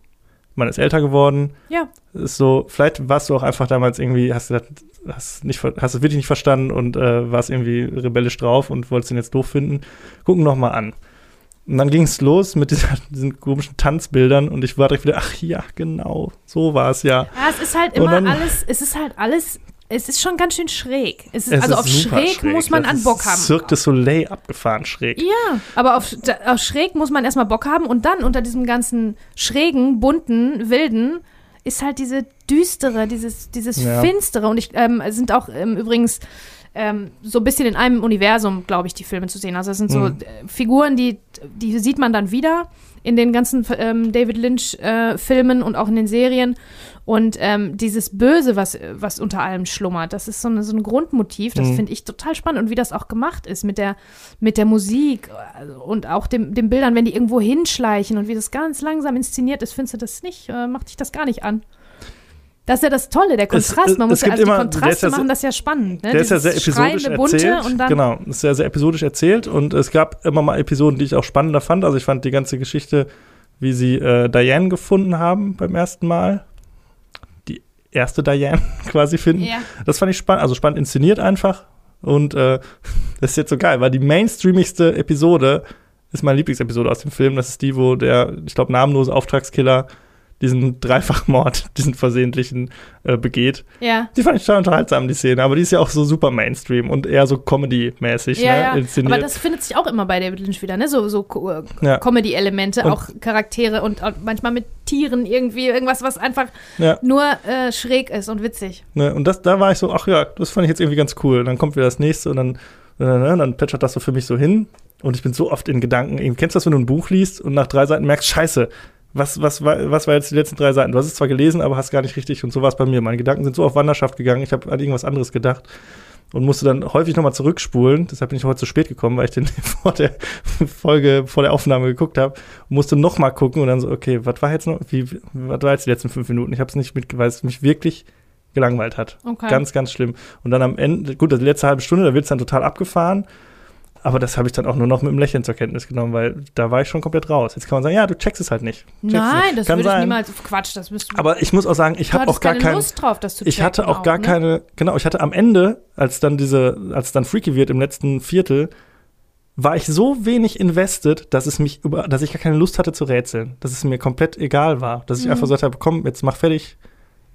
man ist älter geworden. Ja. Ist so, vielleicht warst du auch einfach damals irgendwie, hast du das, hast nicht, hast es wirklich nicht verstanden und äh, warst irgendwie rebellisch drauf und wolltest ihn jetzt doof finden. Gucken noch mal an. Und dann ging es los mit dieser, diesen komischen Tanzbildern und ich war direkt wieder, ach ja, genau, so war es ja. Ja, es ist halt immer dann, alles, es ist halt alles es ist schon ganz schön schräg. Es ist, es also ist auf schräg, schräg, muss man das an Bock haben. Cirque du Soleil abgefahren schräg. Ja, aber auf, auf schräg muss man erstmal Bock haben und dann unter diesem ganzen schrägen, bunten, wilden ist halt diese düstere, dieses, dieses ja. finstere und ich ähm, sind auch ähm, übrigens ähm, so ein bisschen in einem Universum, glaube ich, die Filme zu sehen. Also es sind so mhm. Äh, Figuren, die, die sieht man dann wieder in den ganzen ähm, David Lynch-Filmen äh, und auch in den Serien. Und ähm, dieses Böse, was, was unter allem schlummert, das ist so, eine, so ein Grundmotiv, das mhm. finde ich total spannend. Und wie das auch gemacht ist mit der, mit der Musik äh, und auch dem, den Bildern, wenn die irgendwo hinschleichen und wie das ganz langsam inszeniert ist, findest du das nicht, äh, macht dich das gar nicht an. Das ist ja das Tolle, der Kontrast. Man muss ja, also immer, die Kontraste ja machen das ja spannend. Ne? Der ist ja sehr episodisch erzählt. Und dann genau, ist ja sehr episodisch erzählt. Und es gab immer mal Episoden, die ich auch spannender fand. Also ich fand die ganze Geschichte, wie sie äh, Diane gefunden haben beim ersten Mal. Die erste Diane quasi finden. Ja. Das fand ich spannend. Also spannend inszeniert einfach. Und äh, das ist jetzt so geil, weil die mainstreamigste Episode ist meine Lieblingsepisode aus dem Film. Das ist die, wo der, ich glaube, namenlose Auftragskiller diesen Dreifachmord, diesen versehentlichen äh, begeht. Ja. Die fand ich total unterhaltsam, die Szene, aber die ist ja auch so super Mainstream und eher so Comedy-mäßig. Ja, ne, ja. Inszeniert. Aber das findet sich auch immer bei David Lynch wieder, ne? So, so äh, ja. Comedy-Elemente, auch Charaktere und, und, manchmal mit Tieren irgendwie, irgendwas, was einfach nur äh, schräg ist und witzig. Ne, und das, da war ich so, ach ja, das fand ich jetzt irgendwie ganz cool. Und dann kommt wieder das nächste und dann, äh, dann plätschert das so für mich so hin. Und ich bin so oft in Gedanken, kennst du das, wenn du ein Buch liest und nach drei Seiten merkst, scheiße, was, was, war, was war jetzt die letzten drei Seiten? Du hast es zwar gelesen, aber hast gar nicht richtig und so war es bei mir. Meine Gedanken sind so auf Wanderschaft gegangen, ich habe an irgendwas anderes gedacht und musste dann häufig nochmal zurückspulen. Deshalb bin ich heute zu spät gekommen, weil ich den vor der Folge, vor der Aufnahme geguckt habe. Musste nochmal gucken und dann so, okay, was war jetzt noch, wie, was war jetzt die letzten fünf Minuten? Ich habe es nicht mit, weil es mich wirklich gelangweilt hat. Okay. Ganz, ganz schlimm. Und dann am Ende, gut, die letzte halbe Stunde, da wird es dann total abgefahren. Aber das habe ich dann auch nur noch mit einem Lächeln zur Kenntnis genommen, weil da war ich schon komplett raus. Jetzt kann man sagen, ja, du checkst es halt nicht. Nein, das würde ich niemals. Quatsch, das müsst du. Aber ich muss auch sagen, ich habe auch gar keine Lust drauf, das zu checken Ich hatte auch, auch gar ne? keine. Genau, ich hatte am Ende, als dann diese, als dann Freaky wird im letzten Viertel, war ich so wenig invested, dass es mich über, dass ich gar keine Lust hatte zu rätseln, dass es mir komplett egal war, dass ich mhm. einfach gesagt habe, komm, jetzt mach fertig.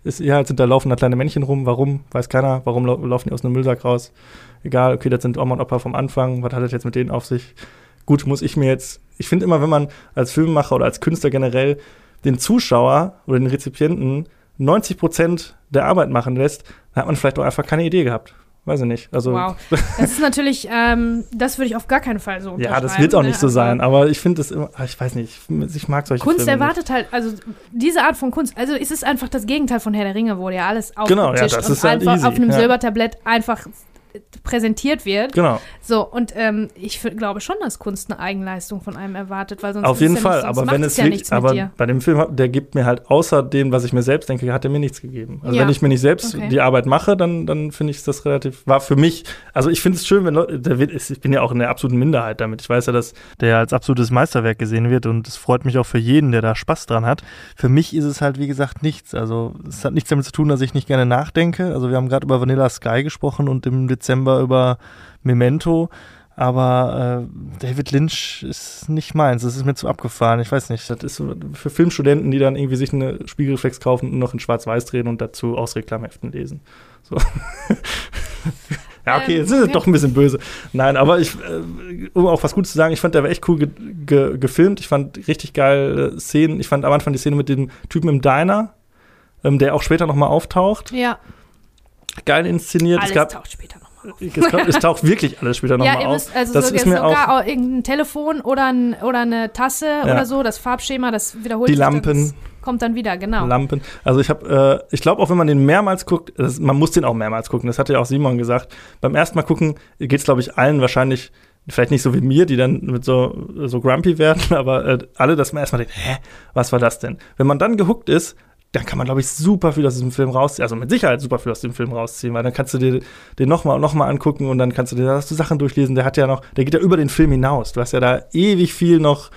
Ist, ja, sind da laufen da kleine Männchen rum, warum, weiß keiner, warum laufen die aus einem Müllsack raus? egal, okay, das sind Oma und Opa vom Anfang, was hat das jetzt mit denen auf sich? Gut, muss ich mir jetzt, ich finde immer, wenn man als Filmemacher oder als Künstler generell den Zuschauer oder den Rezipienten 90 Prozent der Arbeit machen lässt, dann hat man vielleicht auch einfach keine Idee gehabt. Weiß ich nicht. Also wow. Das ist natürlich, ähm, das würde ich auf gar keinen Fall so Ja, das wird auch nicht ne? so also, sein, aber ich finde es immer, ah, ich weiß nicht, ich mag solche Kunst Filme erwartet nicht. halt, also diese Art von Kunst, also es ist einfach das Gegenteil von Herr der Ringe, wo ja alles aufgetischt genau, ja, das und ist halt einfach easy, auf einem ja. Silbertablett einfach präsentiert wird. Genau. So, und ähm, ich glaube schon, dass Kunst eine Eigenleistung von einem erwartet, weil sonst Auf jeden ja Fall, nicht, aber wenn es ja wirklich, aber bei dem Film, der gibt mir halt außer dem, was ich mir selbst denke, hat er mir nichts gegeben. Also ja. wenn ich mir nicht selbst okay. die Arbeit mache, dann, dann finde ich das relativ, war für mich, also ich finde es schön, wenn Leute, ich bin ja auch in der absoluten Minderheit damit. Ich weiß ja, dass der als absolutes Meisterwerk gesehen wird und es freut mich auch für jeden, der da Spaß dran hat. Für mich ist es halt, wie gesagt, nichts. Also es hat nichts damit zu tun, dass ich nicht gerne nachdenke. Also wir haben gerade über Vanilla Sky gesprochen und im Dezember über Memento. Aber äh, David Lynch ist nicht meins. Das ist mir zu abgefahren. Ich weiß nicht. Das ist für Filmstudenten, die dann irgendwie sich eine Spiegelreflex kaufen und noch in Schwarz-Weiß drehen und dazu aus Reklamheften lesen. So. ja, okay, jetzt ist es doch ein bisschen böse. Nein, aber ich, äh, um auch was Gutes zu sagen, ich fand, der war echt cool ge ge gefilmt. Ich fand richtig geile Szenen. Ich fand am Anfang die Szene mit dem Typen im Diner, ähm, der auch später noch mal auftaucht. Ja. geil inszeniert. Alles es gab, taucht später kommt, es, taucht wirklich alles später nochmal Ja, ihr auf. müsst also das sogar, ist mir sogar auch irgendein Telefon oder, ein, oder eine Tasse oder so, das Farbschema, das wiederholt Die sich dann, Lampen. das kommt dann wieder, genau. Lampen. Also ich habe, äh, ich glaube auch, wenn man den mehrmals guckt, das, man muss den auch mehrmals gucken. Das hatte ja auch Simon gesagt. Beim ersten Mal gucken geht es, glaube ich, allen wahrscheinlich, vielleicht nicht so wie mir, die dann mit so, so grumpy werden, aber äh, alle, dass man erstmal denkt, hä, was war das denn? Wenn man dann gehuckt ist, dann kann man, glaube ich, super viel aus diesem Film rausziehen. Also mit Sicherheit super viel aus dem Film rausziehen, weil dann kannst du dir den nochmal und nochmal angucken und dann kannst du dir da hast du Sachen durchlesen. Der hat ja noch, der geht ja über den Film hinaus. Du hast ja da ewig viel noch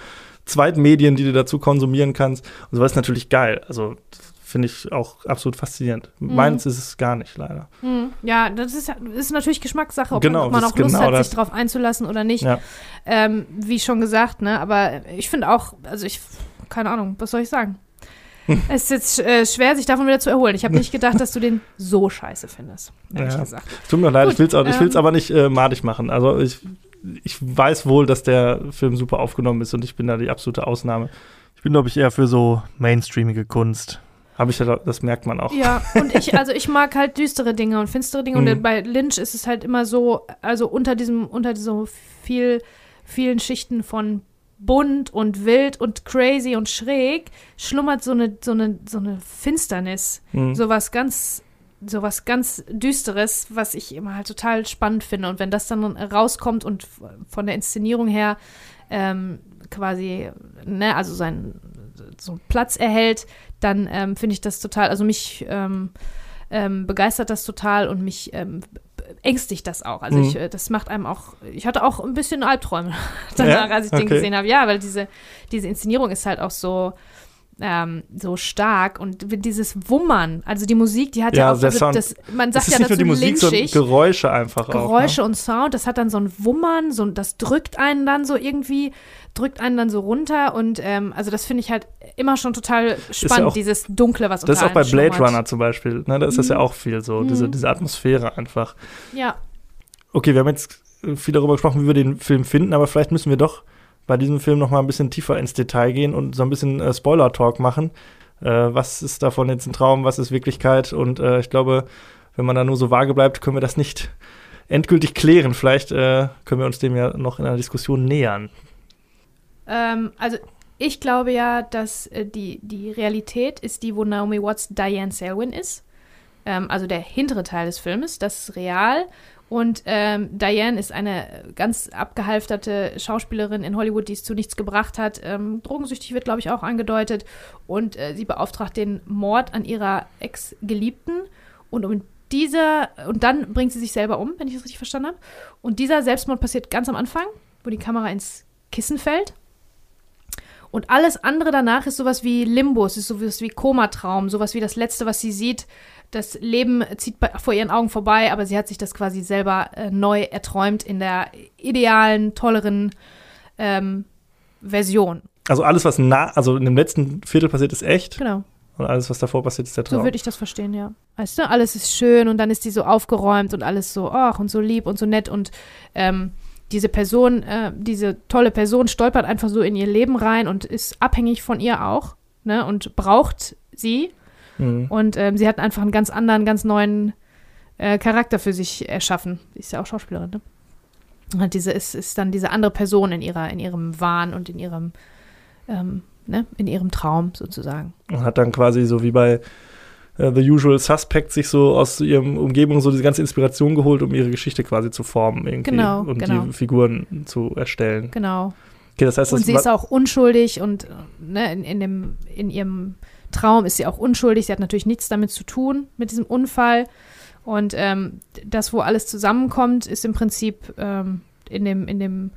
Zweitmedien, die du dazu konsumieren kannst. Und sowas ist natürlich geil. Also finde ich auch absolut faszinierend. Mhm. Meins ist es gar nicht, leider. Hm, Ja, das ist, ist natürlich Geschmackssache, ob Genau, man, ob man das auch Lust genau hat, sich darauf einzulassen oder nicht. Ja. Ähm, wie schon gesagt, ne? Aber ich finde auch, also ich, keine Ahnung, was soll ich sagen? es ist jetzt äh, schwer, sich davon wieder zu erholen. Ich habe nicht gedacht, dass du den so scheiße findest, ehrlich Ja. gesagt. Tut mir leid, Gut, ich will es ich will's ähm, aber nicht äh, madig machen. Also ich, ich weiß wohl, dass der Film super aufgenommen ist und ich bin da die absolute Ausnahme. Ich bin, glaube ich, eher für so mainstreamige Kunst. Habe ich ja, das merkt man auch. Ja, und ich, also ich mag halt düstere Dinge und finstere Dinge. Mhm. Und bei Lynch ist es halt immer so, also unter diesem, unter so viel, vielen Schichten von bunt und wild und crazy und schräg schlummert so eine, so eine, so eine Finsternis. Mhm. Sowas ganz, sowas ganz Düsteres, was ich immer halt total spannend finde. Und wenn das dann rauskommt und von der Inszenierung her ähm, quasi, ne, also seinen so einen Platz erhält, dann ähm, finde ich das total, also mich ähm, ähm, begeistert das total und mich ähm, ängstigt das auch. Also Mhm. ich, äh, das macht einem auch, ich hatte auch ein bisschen Albträume danach, Ja? als ich den Okay. gesehen habe. Ja, weil diese, diese Inszenierung ist halt auch so, ähm, so stark und dieses Wummern, also die Musik, die hat ja, Ja, auch, so- Sound- das, man Das sagt ist ja nicht dazu nur die Musik, sondern lynchig. Geräusche einfach Geräusche auch. ne? und Sound, das hat dann so ein Wummern, so, das drückt einen dann so irgendwie, drückt einen dann so runter und ähm, also das finde ich halt immer schon total spannend, auch- dieses Dunkle, was? Das ist auch bei Blade schlummert. Runner zum Beispiel. Ne? Da ist das ja auch viel so, diese, Mhm. diese Atmosphäre einfach. Ja, Okay, wir haben jetzt viel darüber gesprochen, wie wir den Film finden, aber vielleicht müssen wir doch bei diesem Film noch mal ein bisschen tiefer ins Detail gehen und so ein bisschen äh, Spoiler-Talk machen. Äh, was ist davon jetzt ein Traum, was ist Wirklichkeit? Und äh, ich glaube, wenn man da nur so vage bleibt, können wir das nicht endgültig klären. Vielleicht äh, können wir uns dem ja noch in einer Diskussion nähern. ähm, also ich glaube ja, dass äh, die, die Realität ist die, wo Naomi Watts Diane Selwyn ist. Ähm, also der hintere Teil des Filmes, das ist real. Und ähm, Diane ist eine ganz abgehalfterte Schauspielerin in Hollywood, die es zu nichts gebracht hat. Ähm, drogensüchtig wird, glaube ich, auch angedeutet. Und äh, sie beauftragt den Mord an ihrer Ex-Geliebten. Und um dieser, und dann bringt sie sich selber um, wenn ich das richtig verstanden habe. Und dieser Selbstmord passiert ganz am Anfang, wo die Kamera ins Kissen fällt. Und alles andere danach ist sowas wie Limbus, ist sowas wie Komatraum, sowas wie das Letzte, was sie sieht. Das Leben zieht bei, vor ihren Augen vorbei, aber sie hat sich das quasi selber äh, neu erträumt in der idealen, tolleren ähm, Version. Also alles, was nah, also in dem letzten Viertel passiert, ist echt. Genau. Und alles, was davor passiert, ist der So Traum. würde ich das verstehen, ja. Weißt du, alles ist schön und dann ist die so aufgeräumt und alles so, ach, und so lieb und so nett und ähm, diese Person, äh, diese tolle Person stolpert einfach so in ihr Leben rein und ist abhängig von ihr auch, ne, und braucht sie. Mhm. Und ähm, sie hat einfach einen ganz anderen, ganz neuen äh, Charakter für sich erschaffen. Sie ist ja auch Schauspielerin, ne? Und diese ist, ist dann diese andere Person in ihrer, in ihrem Wahn und in ihrem, ähm, ne, in ihrem Traum sozusagen. Und hat dann quasi so wie bei äh, The Usual Suspect sich so aus ihrem Umgebung so diese ganze Inspiration geholt, um ihre Geschichte quasi zu formen irgendwie Genau, und genau. die Figuren zu erstellen. Genau. Okay, das heißt, Und sie ist auch unschuldig und äh, ne, in, in, dem, in ihrem Traum ist sie auch unschuldig. Sie hat natürlich nichts damit zu tun, mit diesem Unfall. Und ähm, das, wo alles zusammenkommt, ist im Prinzip ähm, in, dem, in, dem,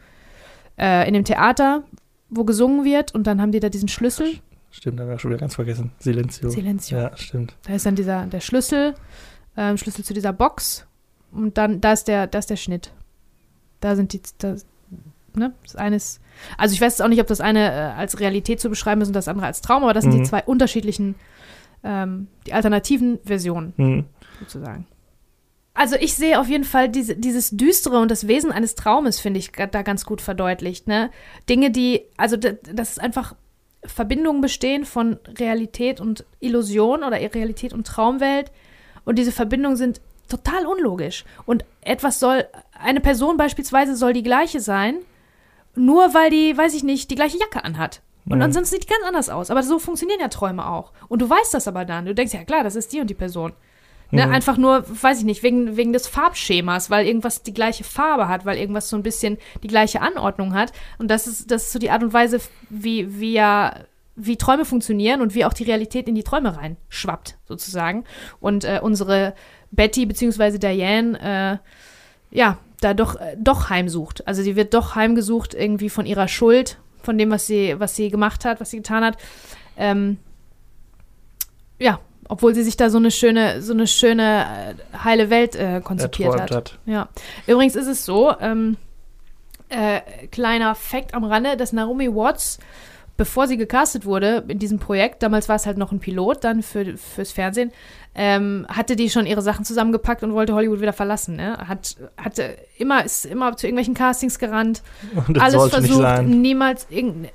äh, in dem Theater, wo gesungen wird. Und dann haben die da diesen Schlüssel. Stimmt, haben wir schon wieder ganz vergessen. Silencio. Silencio. Ja, stimmt. Da ist dann dieser, der Schlüssel, ähm, Schlüssel zu dieser Box. Und dann, da ist der, da ist der Schnitt. Da sind die, da, ne, das eine ist, also ich weiß jetzt auch nicht, ob das eine äh, als Realität zu beschreiben ist und das andere als Traum, aber das sind Mhm. die zwei unterschiedlichen, ähm, die alternativen Versionen Mhm. sozusagen. Also ich sehe auf jeden Fall diese, dieses Düstere und das Wesen eines Traumes, finde ich, da ganz gut verdeutlicht. Ne? Dinge, die, also da- das ist einfach Verbindungen bestehen von Realität und Illusion oder Realität und Traumwelt. Und diese Verbindungen sind total unlogisch. Und etwas soll, eine Person beispielsweise soll die gleiche sein, nur weil die, weiß ich nicht, die gleiche Jacke anhat. Und Mhm. ansonsten sieht die ganz anders aus. Aber so funktionieren ja Träume auch. Und du weißt das aber dann. Du denkst, ja klar, das ist die und die Person. Ne, Mhm. Einfach nur, weiß ich nicht, wegen, wegen des Farbschemas, weil irgendwas die gleiche Farbe hat, weil irgendwas so ein bisschen die gleiche Anordnung hat. Und das ist, das ist so die Art und Weise, wie, wie ja, wie Träume funktionieren und wie auch die Realität in die Träume reinschwappt, sozusagen. Und äh, unsere Betty bzw. Diane, äh, ja, da doch, äh, doch heimsucht. Also sie wird doch heimgesucht irgendwie von ihrer Schuld, von dem, was sie, was sie gemacht hat, was sie getan hat. Ähm, ja, obwohl sie sich da so eine schöne, so eine schöne äh, heile Welt äh, konzipiert hat. hat. Ja. Übrigens ist es so, ähm, äh, kleiner Fact am Rande, dass Naomi Watts, bevor sie gecastet wurde in diesem Projekt, damals war es halt noch ein Pilot dann für, fürs Fernsehen, ähm, hatte die schon ihre Sachen zusammengepackt und wollte Hollywood wieder verlassen. Ne? Hat, hatte immer, ist immer zu irgendwelchen Castings gerannt, alles versucht, niemals,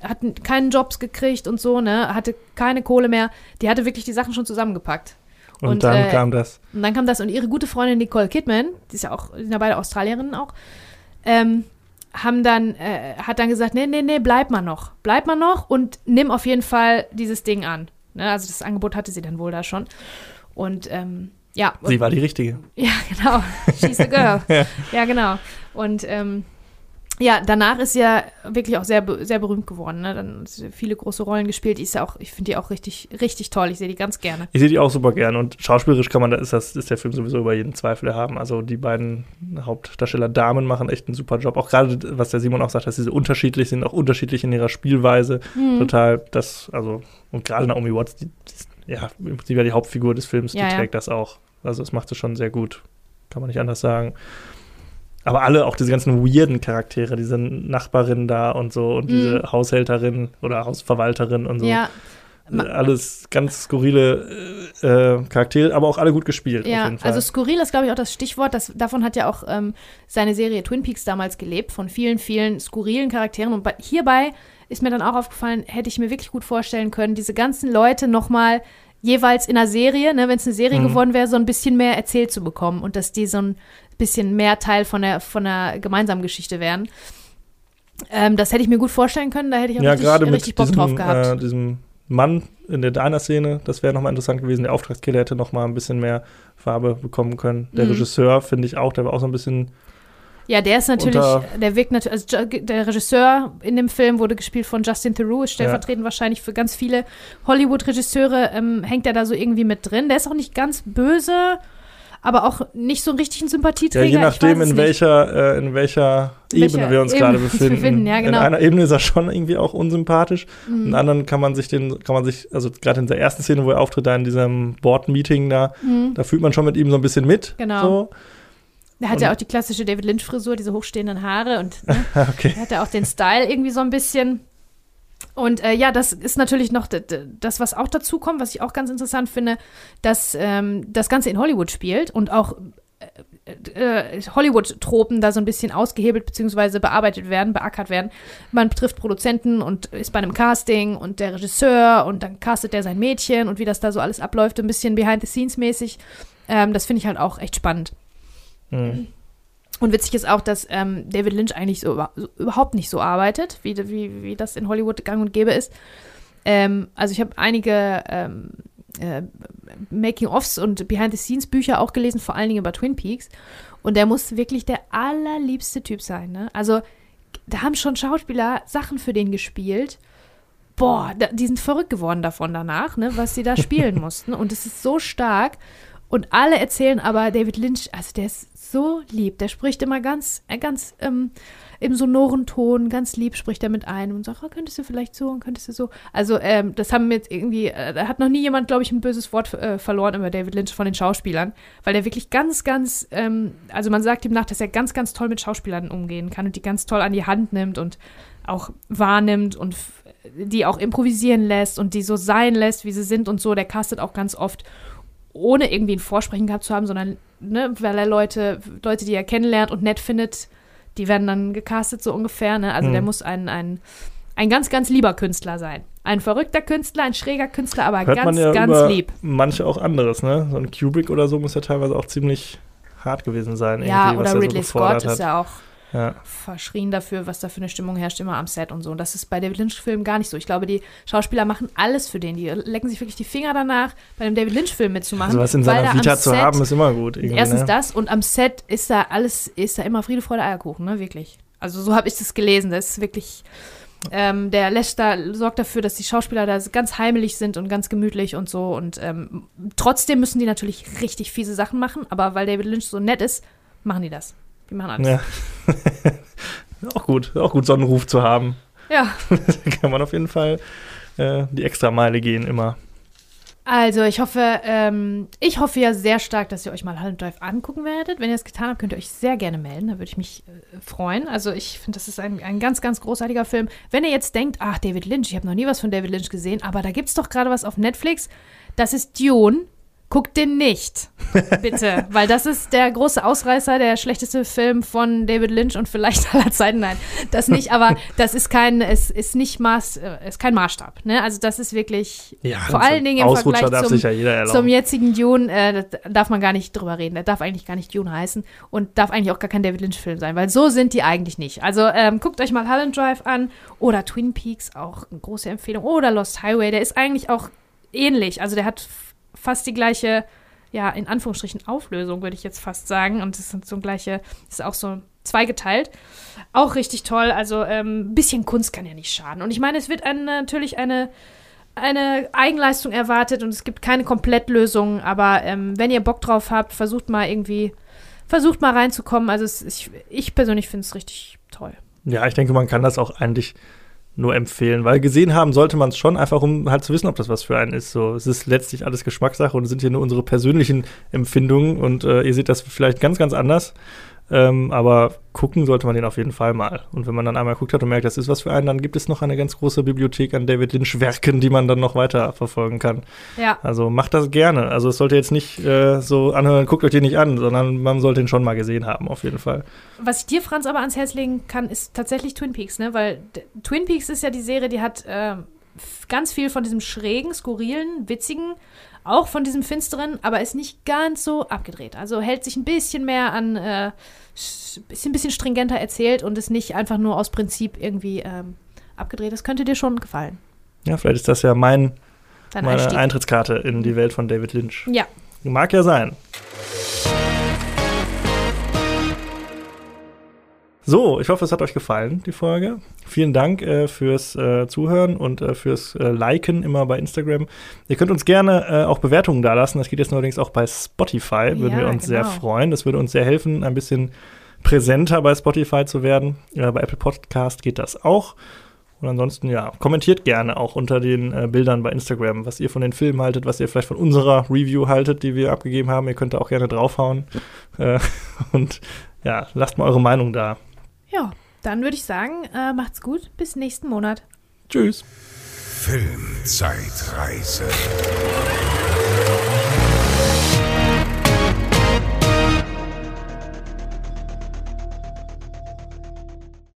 hat keinen Jobs gekriegt und so, ne? Hatte keine Kohle mehr. Die hatte wirklich die Sachen schon zusammengepackt. Und, und, dann äh, kam das. Und dann kam das und ihre gute Freundin Nicole Kidman, die ist ja auch, sind ja beide Australierinnen auch, ähm, haben dann, äh, hat dann gesagt, nee, nee, nee, bleib mal noch. Bleib mal noch und nimm auf jeden Fall dieses Ding an. Ne? Also das Angebot hatte sie dann wohl da schon. Und ähm, ja. Sie war die Richtige. ja, genau. She's a girl. Ja. ja. genau. Und ähm, ja, danach ist sie ja wirklich auch sehr, sehr berühmt geworden. Ne? Dann viele große Rollen gespielt. Die ist ja auch, ich finde die auch richtig, richtig toll. Ich sehe die ganz gerne. Ich sehe die auch super gern und schauspielerisch kann man, da ist, das, ist der Film sowieso über jeden Zweifel haben. Also die beiden Hauptdarsteller Damen machen echt einen super Job. Auch gerade, was der Simon auch sagt, dass sie so unterschiedlich sind, auch unterschiedlich in ihrer Spielweise. Mhm. Total, das, also, und gerade Naomi Watts, die, die, ja, im Prinzip ja die Hauptfigur des Films, die ja. trägt das auch. Also das macht sie schon sehr gut. Kann man nicht anders sagen. Aber alle, auch diese ganzen weirden Charaktere, diese Nachbarin da und so und diese Haushälterin oder Hausverwalterin und so. Mhm. Ja, Alles ganz skurrile äh, äh, Charaktere, aber auch alle gut gespielt, auf Ja, jeden Fall. also skurril ist, glaube ich, auch das Stichwort. Das, davon hat ja auch ähm, seine Serie Twin Peaks damals gelebt, von vielen, vielen skurrilen Charakteren. Und bei, hierbei ist mir dann auch aufgefallen, hätte ich mir wirklich gut vorstellen können, diese ganzen Leute nochmal jeweils in einer Serie, ne, wenn es eine Serie Mhm. geworden wäre, so ein bisschen mehr erzählt zu bekommen und dass die so ein bisschen mehr Teil von der, von der gemeinsamen Geschichte wären. Ähm, das hätte ich mir gut vorstellen können, da hätte ich auch ja, richtig, gerade richtig Bock drauf diesem, gehabt. äh, diesem Mann in der Diner-Szene, das wäre nochmal interessant gewesen. Der Auftragskiller hätte nochmal ein bisschen mehr Farbe bekommen können. Der Mhm. Regisseur, finde ich auch, der war auch so ein bisschen Ja, der ist natürlich, der wirkt natürlich, also der Regisseur in dem Film wurde gespielt von Justin Theroux, ist stellvertretend wahrscheinlich für ganz viele Hollywood-Regisseure, ähm, hängt er da so irgendwie mit drin. Der ist auch nicht ganz böse, aber auch nicht so richtig ein Ja, Sympathieträger. je ich nachdem, in welcher, äh, in welcher Ebene welcher wir uns Ebene gerade befinden. befinden, ja, genau. In einer Ebene ist er schon irgendwie auch unsympathisch. Mhm. In anderen kann man sich den, kann man sich, also gerade in der ersten Szene, wo er auftritt, da in diesem Board-Meeting da, Mhm. da fühlt man schon mit ihm so ein bisschen mit. Genau. So. Der hat ja und- auch die klassische David Lynch-Frisur, diese hochstehenden Haare und ne, Okay. er hat ja auch den Style irgendwie so ein bisschen. Und äh, ja, das ist natürlich noch das, was auch dazu kommt, was ich auch ganz interessant finde, dass ähm, das Ganze in Hollywood spielt und auch äh, äh, Hollywood-Tropen da so ein bisschen ausgehebelt bzw. bearbeitet werden, beackert werden. Man trifft Produzenten und ist bei einem Casting und der Regisseur und dann castet der sein Mädchen und wie das da so alles abläuft, ein bisschen behind-the-scenes-mäßig. Ähm, das finde ich halt auch echt spannend. Mhm. Und witzig ist auch, dass ähm, David Lynch eigentlich so, so überhaupt nicht so arbeitet, wie, wie, wie das in Hollywood gang und gäbe ist. Ähm, also ich habe einige ähm, äh, Making-ofs und Behind-the-Scenes-Bücher auch gelesen, vor allen Dingen über Twin Peaks. Und der muss wirklich der allerliebste Typ sein. Ne? Also da haben schon Schauspieler Sachen für den gespielt. Boah, da, die sind verrückt geworden davon danach, ne, was sie da spielen mussten. Und es ist so stark. Und alle erzählen aber, David Lynch, also der ist so lieb. Der spricht immer ganz, äh, ganz ähm, im sonoren Ton, ganz lieb spricht er mit einem und sagt, oh, könntest du vielleicht so und könntest du so. Also ähm, das haben jetzt irgendwie, äh, da hat noch nie jemand, glaube ich, ein böses Wort äh, verloren über David Lynch von den Schauspielern, weil der wirklich ganz, ganz, ähm, also man sagt ihm nach, dass er ganz, ganz toll mit Schauspielern umgehen kann und die ganz toll an die Hand nimmt und auch wahrnimmt und die auch improvisieren lässt und die so sein lässt, wie sie sind und so. Der castet auch ganz oft ohne irgendwie ein Vorsprechen gehabt zu haben, sondern ne, weil er Leute, Leute, die er kennenlernt und nett findet, die werden dann gecastet so ungefähr. Ne? Also Mhm. der muss ein, ein, ein ganz, ganz lieber Künstler sein. Ein verrückter Künstler, ein schräger Künstler, aber Hört ganz, ja ganz lieb. manche auch anderes, ne? So ein Kubrick oder so muss ja teilweise auch ziemlich hart gewesen sein. Ja, oder er Ridley so Scott ist hat. ja auch Ja. verschrien dafür, was da für eine Stimmung herrscht, immer am Set und so. Und das ist bei David Lynch-Filmen gar nicht so. Ich glaube, die Schauspieler machen alles für den. Die lecken sich wirklich die Finger danach, bei einem David Lynch-Film mitzumachen. Also was in seiner Vita zu Set- haben, ist immer gut. Erstens ne? das und am Set ist da alles, ist da immer Friede, Freude, Eierkuchen, ne? Wirklich. Also so habe ich das gelesen. Das ist wirklich, ähm, der da, sorgt dafür, dass die Schauspieler da ganz heimelig sind und ganz gemütlich und so. Und ähm, trotzdem müssen die natürlich richtig fiese Sachen machen, aber weil David Lynch so nett ist, machen die das. Die machen alles. Ja. auch gut, auch gut, so einen Ruf zu haben. ja. kann man auf jeden Fall äh, die Extrameile gehen immer. Also, ich hoffe, ähm, ich hoffe ja sehr stark, dass ihr euch mal Holland Drive angucken werdet. Wenn ihr es getan habt, könnt ihr euch sehr gerne melden. Da würde ich mich äh, freuen. Also, ich finde, das ist ein, ein ganz, ganz großartiger Film. Wenn ihr jetzt denkt, ach, David Lynch, ich habe noch nie was von David Lynch gesehen, aber da gibt es doch gerade was auf Netflix. Das ist Dune. Guckt den nicht, bitte, weil das ist der große Ausreißer, der schlechteste Film von David Lynch und vielleicht aller Zeiten. Nein, das nicht, aber das ist kein, es ist nicht Maß, äh, ist kein Maßstab. Ne? Also das ist wirklich vor allen Dingen im Ausrutscher Vergleich darf zum, sich ja jeder zum jetzigen Dune, äh, da darf man gar nicht drüber reden. Der darf eigentlich gar nicht Dune heißen und darf eigentlich auch gar kein David Lynch-Film sein, weil so sind die eigentlich nicht. Also ähm, guckt euch mal Holland Drive an oder Twin Peaks, auch eine große Empfehlung. Oder Lost Highway, der ist eigentlich auch ähnlich. Also der hat fast die gleiche, ja, in Anführungsstrichen Auflösung, würde ich jetzt fast sagen. Und das sind so gleiche, ist auch so zweigeteilt. Auch richtig toll. Also ein ähm, bisschen Kunst kann ja nicht schaden. Und ich meine, es wird ein, natürlich eine eine Eigenleistung erwartet und es gibt keine Komplettlösung, aber ähm, wenn ihr Bock drauf habt, versucht mal irgendwie, versucht mal reinzukommen. Also es, ich, ich persönlich finde es richtig toll. Ja, ich denke, man kann das auch eigentlich nur empfehlen, weil gesehen haben sollte man es schon, einfach um halt zu wissen, ob das was für einen ist. So, es ist letztlich alles Geschmackssache und es sind hier nur unsere persönlichen Empfindungen und äh, ihr seht das vielleicht ganz, ganz anders. Ähm, aber gucken sollte man den auf jeden Fall mal. Und wenn man dann einmal geguckt hat und merkt, das ist was für einen, dann gibt es noch eine ganz große Bibliothek an David Lynch-Werken, die man dann noch weiter verfolgen kann. Ja, Also macht das gerne. Also es sollte jetzt nicht äh, so anhören, guckt euch den nicht an, sondern man sollte ihn schon mal gesehen haben, auf jeden Fall. was ich dir, Franz, aber ans Herz legen kann, ist tatsächlich Twin Peaks, ne? Weil Twin Peaks ist ja die Serie, die hat f- ganz viel von diesem schrägen, skurrilen, witzigen, auch von diesem finsteren, aber ist nicht ganz so abgedreht. Also hält sich ein bisschen mehr an, äh, sch- bisschen, bisschen stringenter erzählt und ist nicht einfach nur aus Prinzip irgendwie ähm, abgedreht. Das könnte dir schon gefallen. Ja, vielleicht ist das ja mein, Dein meine Einstieg. Eintrittskarte in die Welt von David Lynch. ja, Mag ja sein. So, ich hoffe, es hat euch gefallen, die Folge. Vielen Dank äh, fürs äh, Zuhören und äh, fürs äh, Liken immer bei Instagram. Ihr könnt uns gerne äh, auch Bewertungen dalassen. Das geht jetzt neuerdings auch bei Spotify. Würden Ja, wir uns sehr genau. freuen. Das würde uns sehr helfen, ein bisschen präsenter bei Spotify zu werden. Ja, bei Apple Podcast geht das auch. Und ansonsten, ja, kommentiert gerne auch unter den äh, Bildern bei Instagram, was ihr von den Filmen haltet, was ihr vielleicht von unserer Review haltet, die wir abgegeben haben. Ihr könnt da auch gerne draufhauen. Äh, und ja, lasst mal eure Meinung da. Ja. Dann würde ich sagen, äh, macht's gut. Bis nächsten Monat. Tschüss. Filmzeitreise.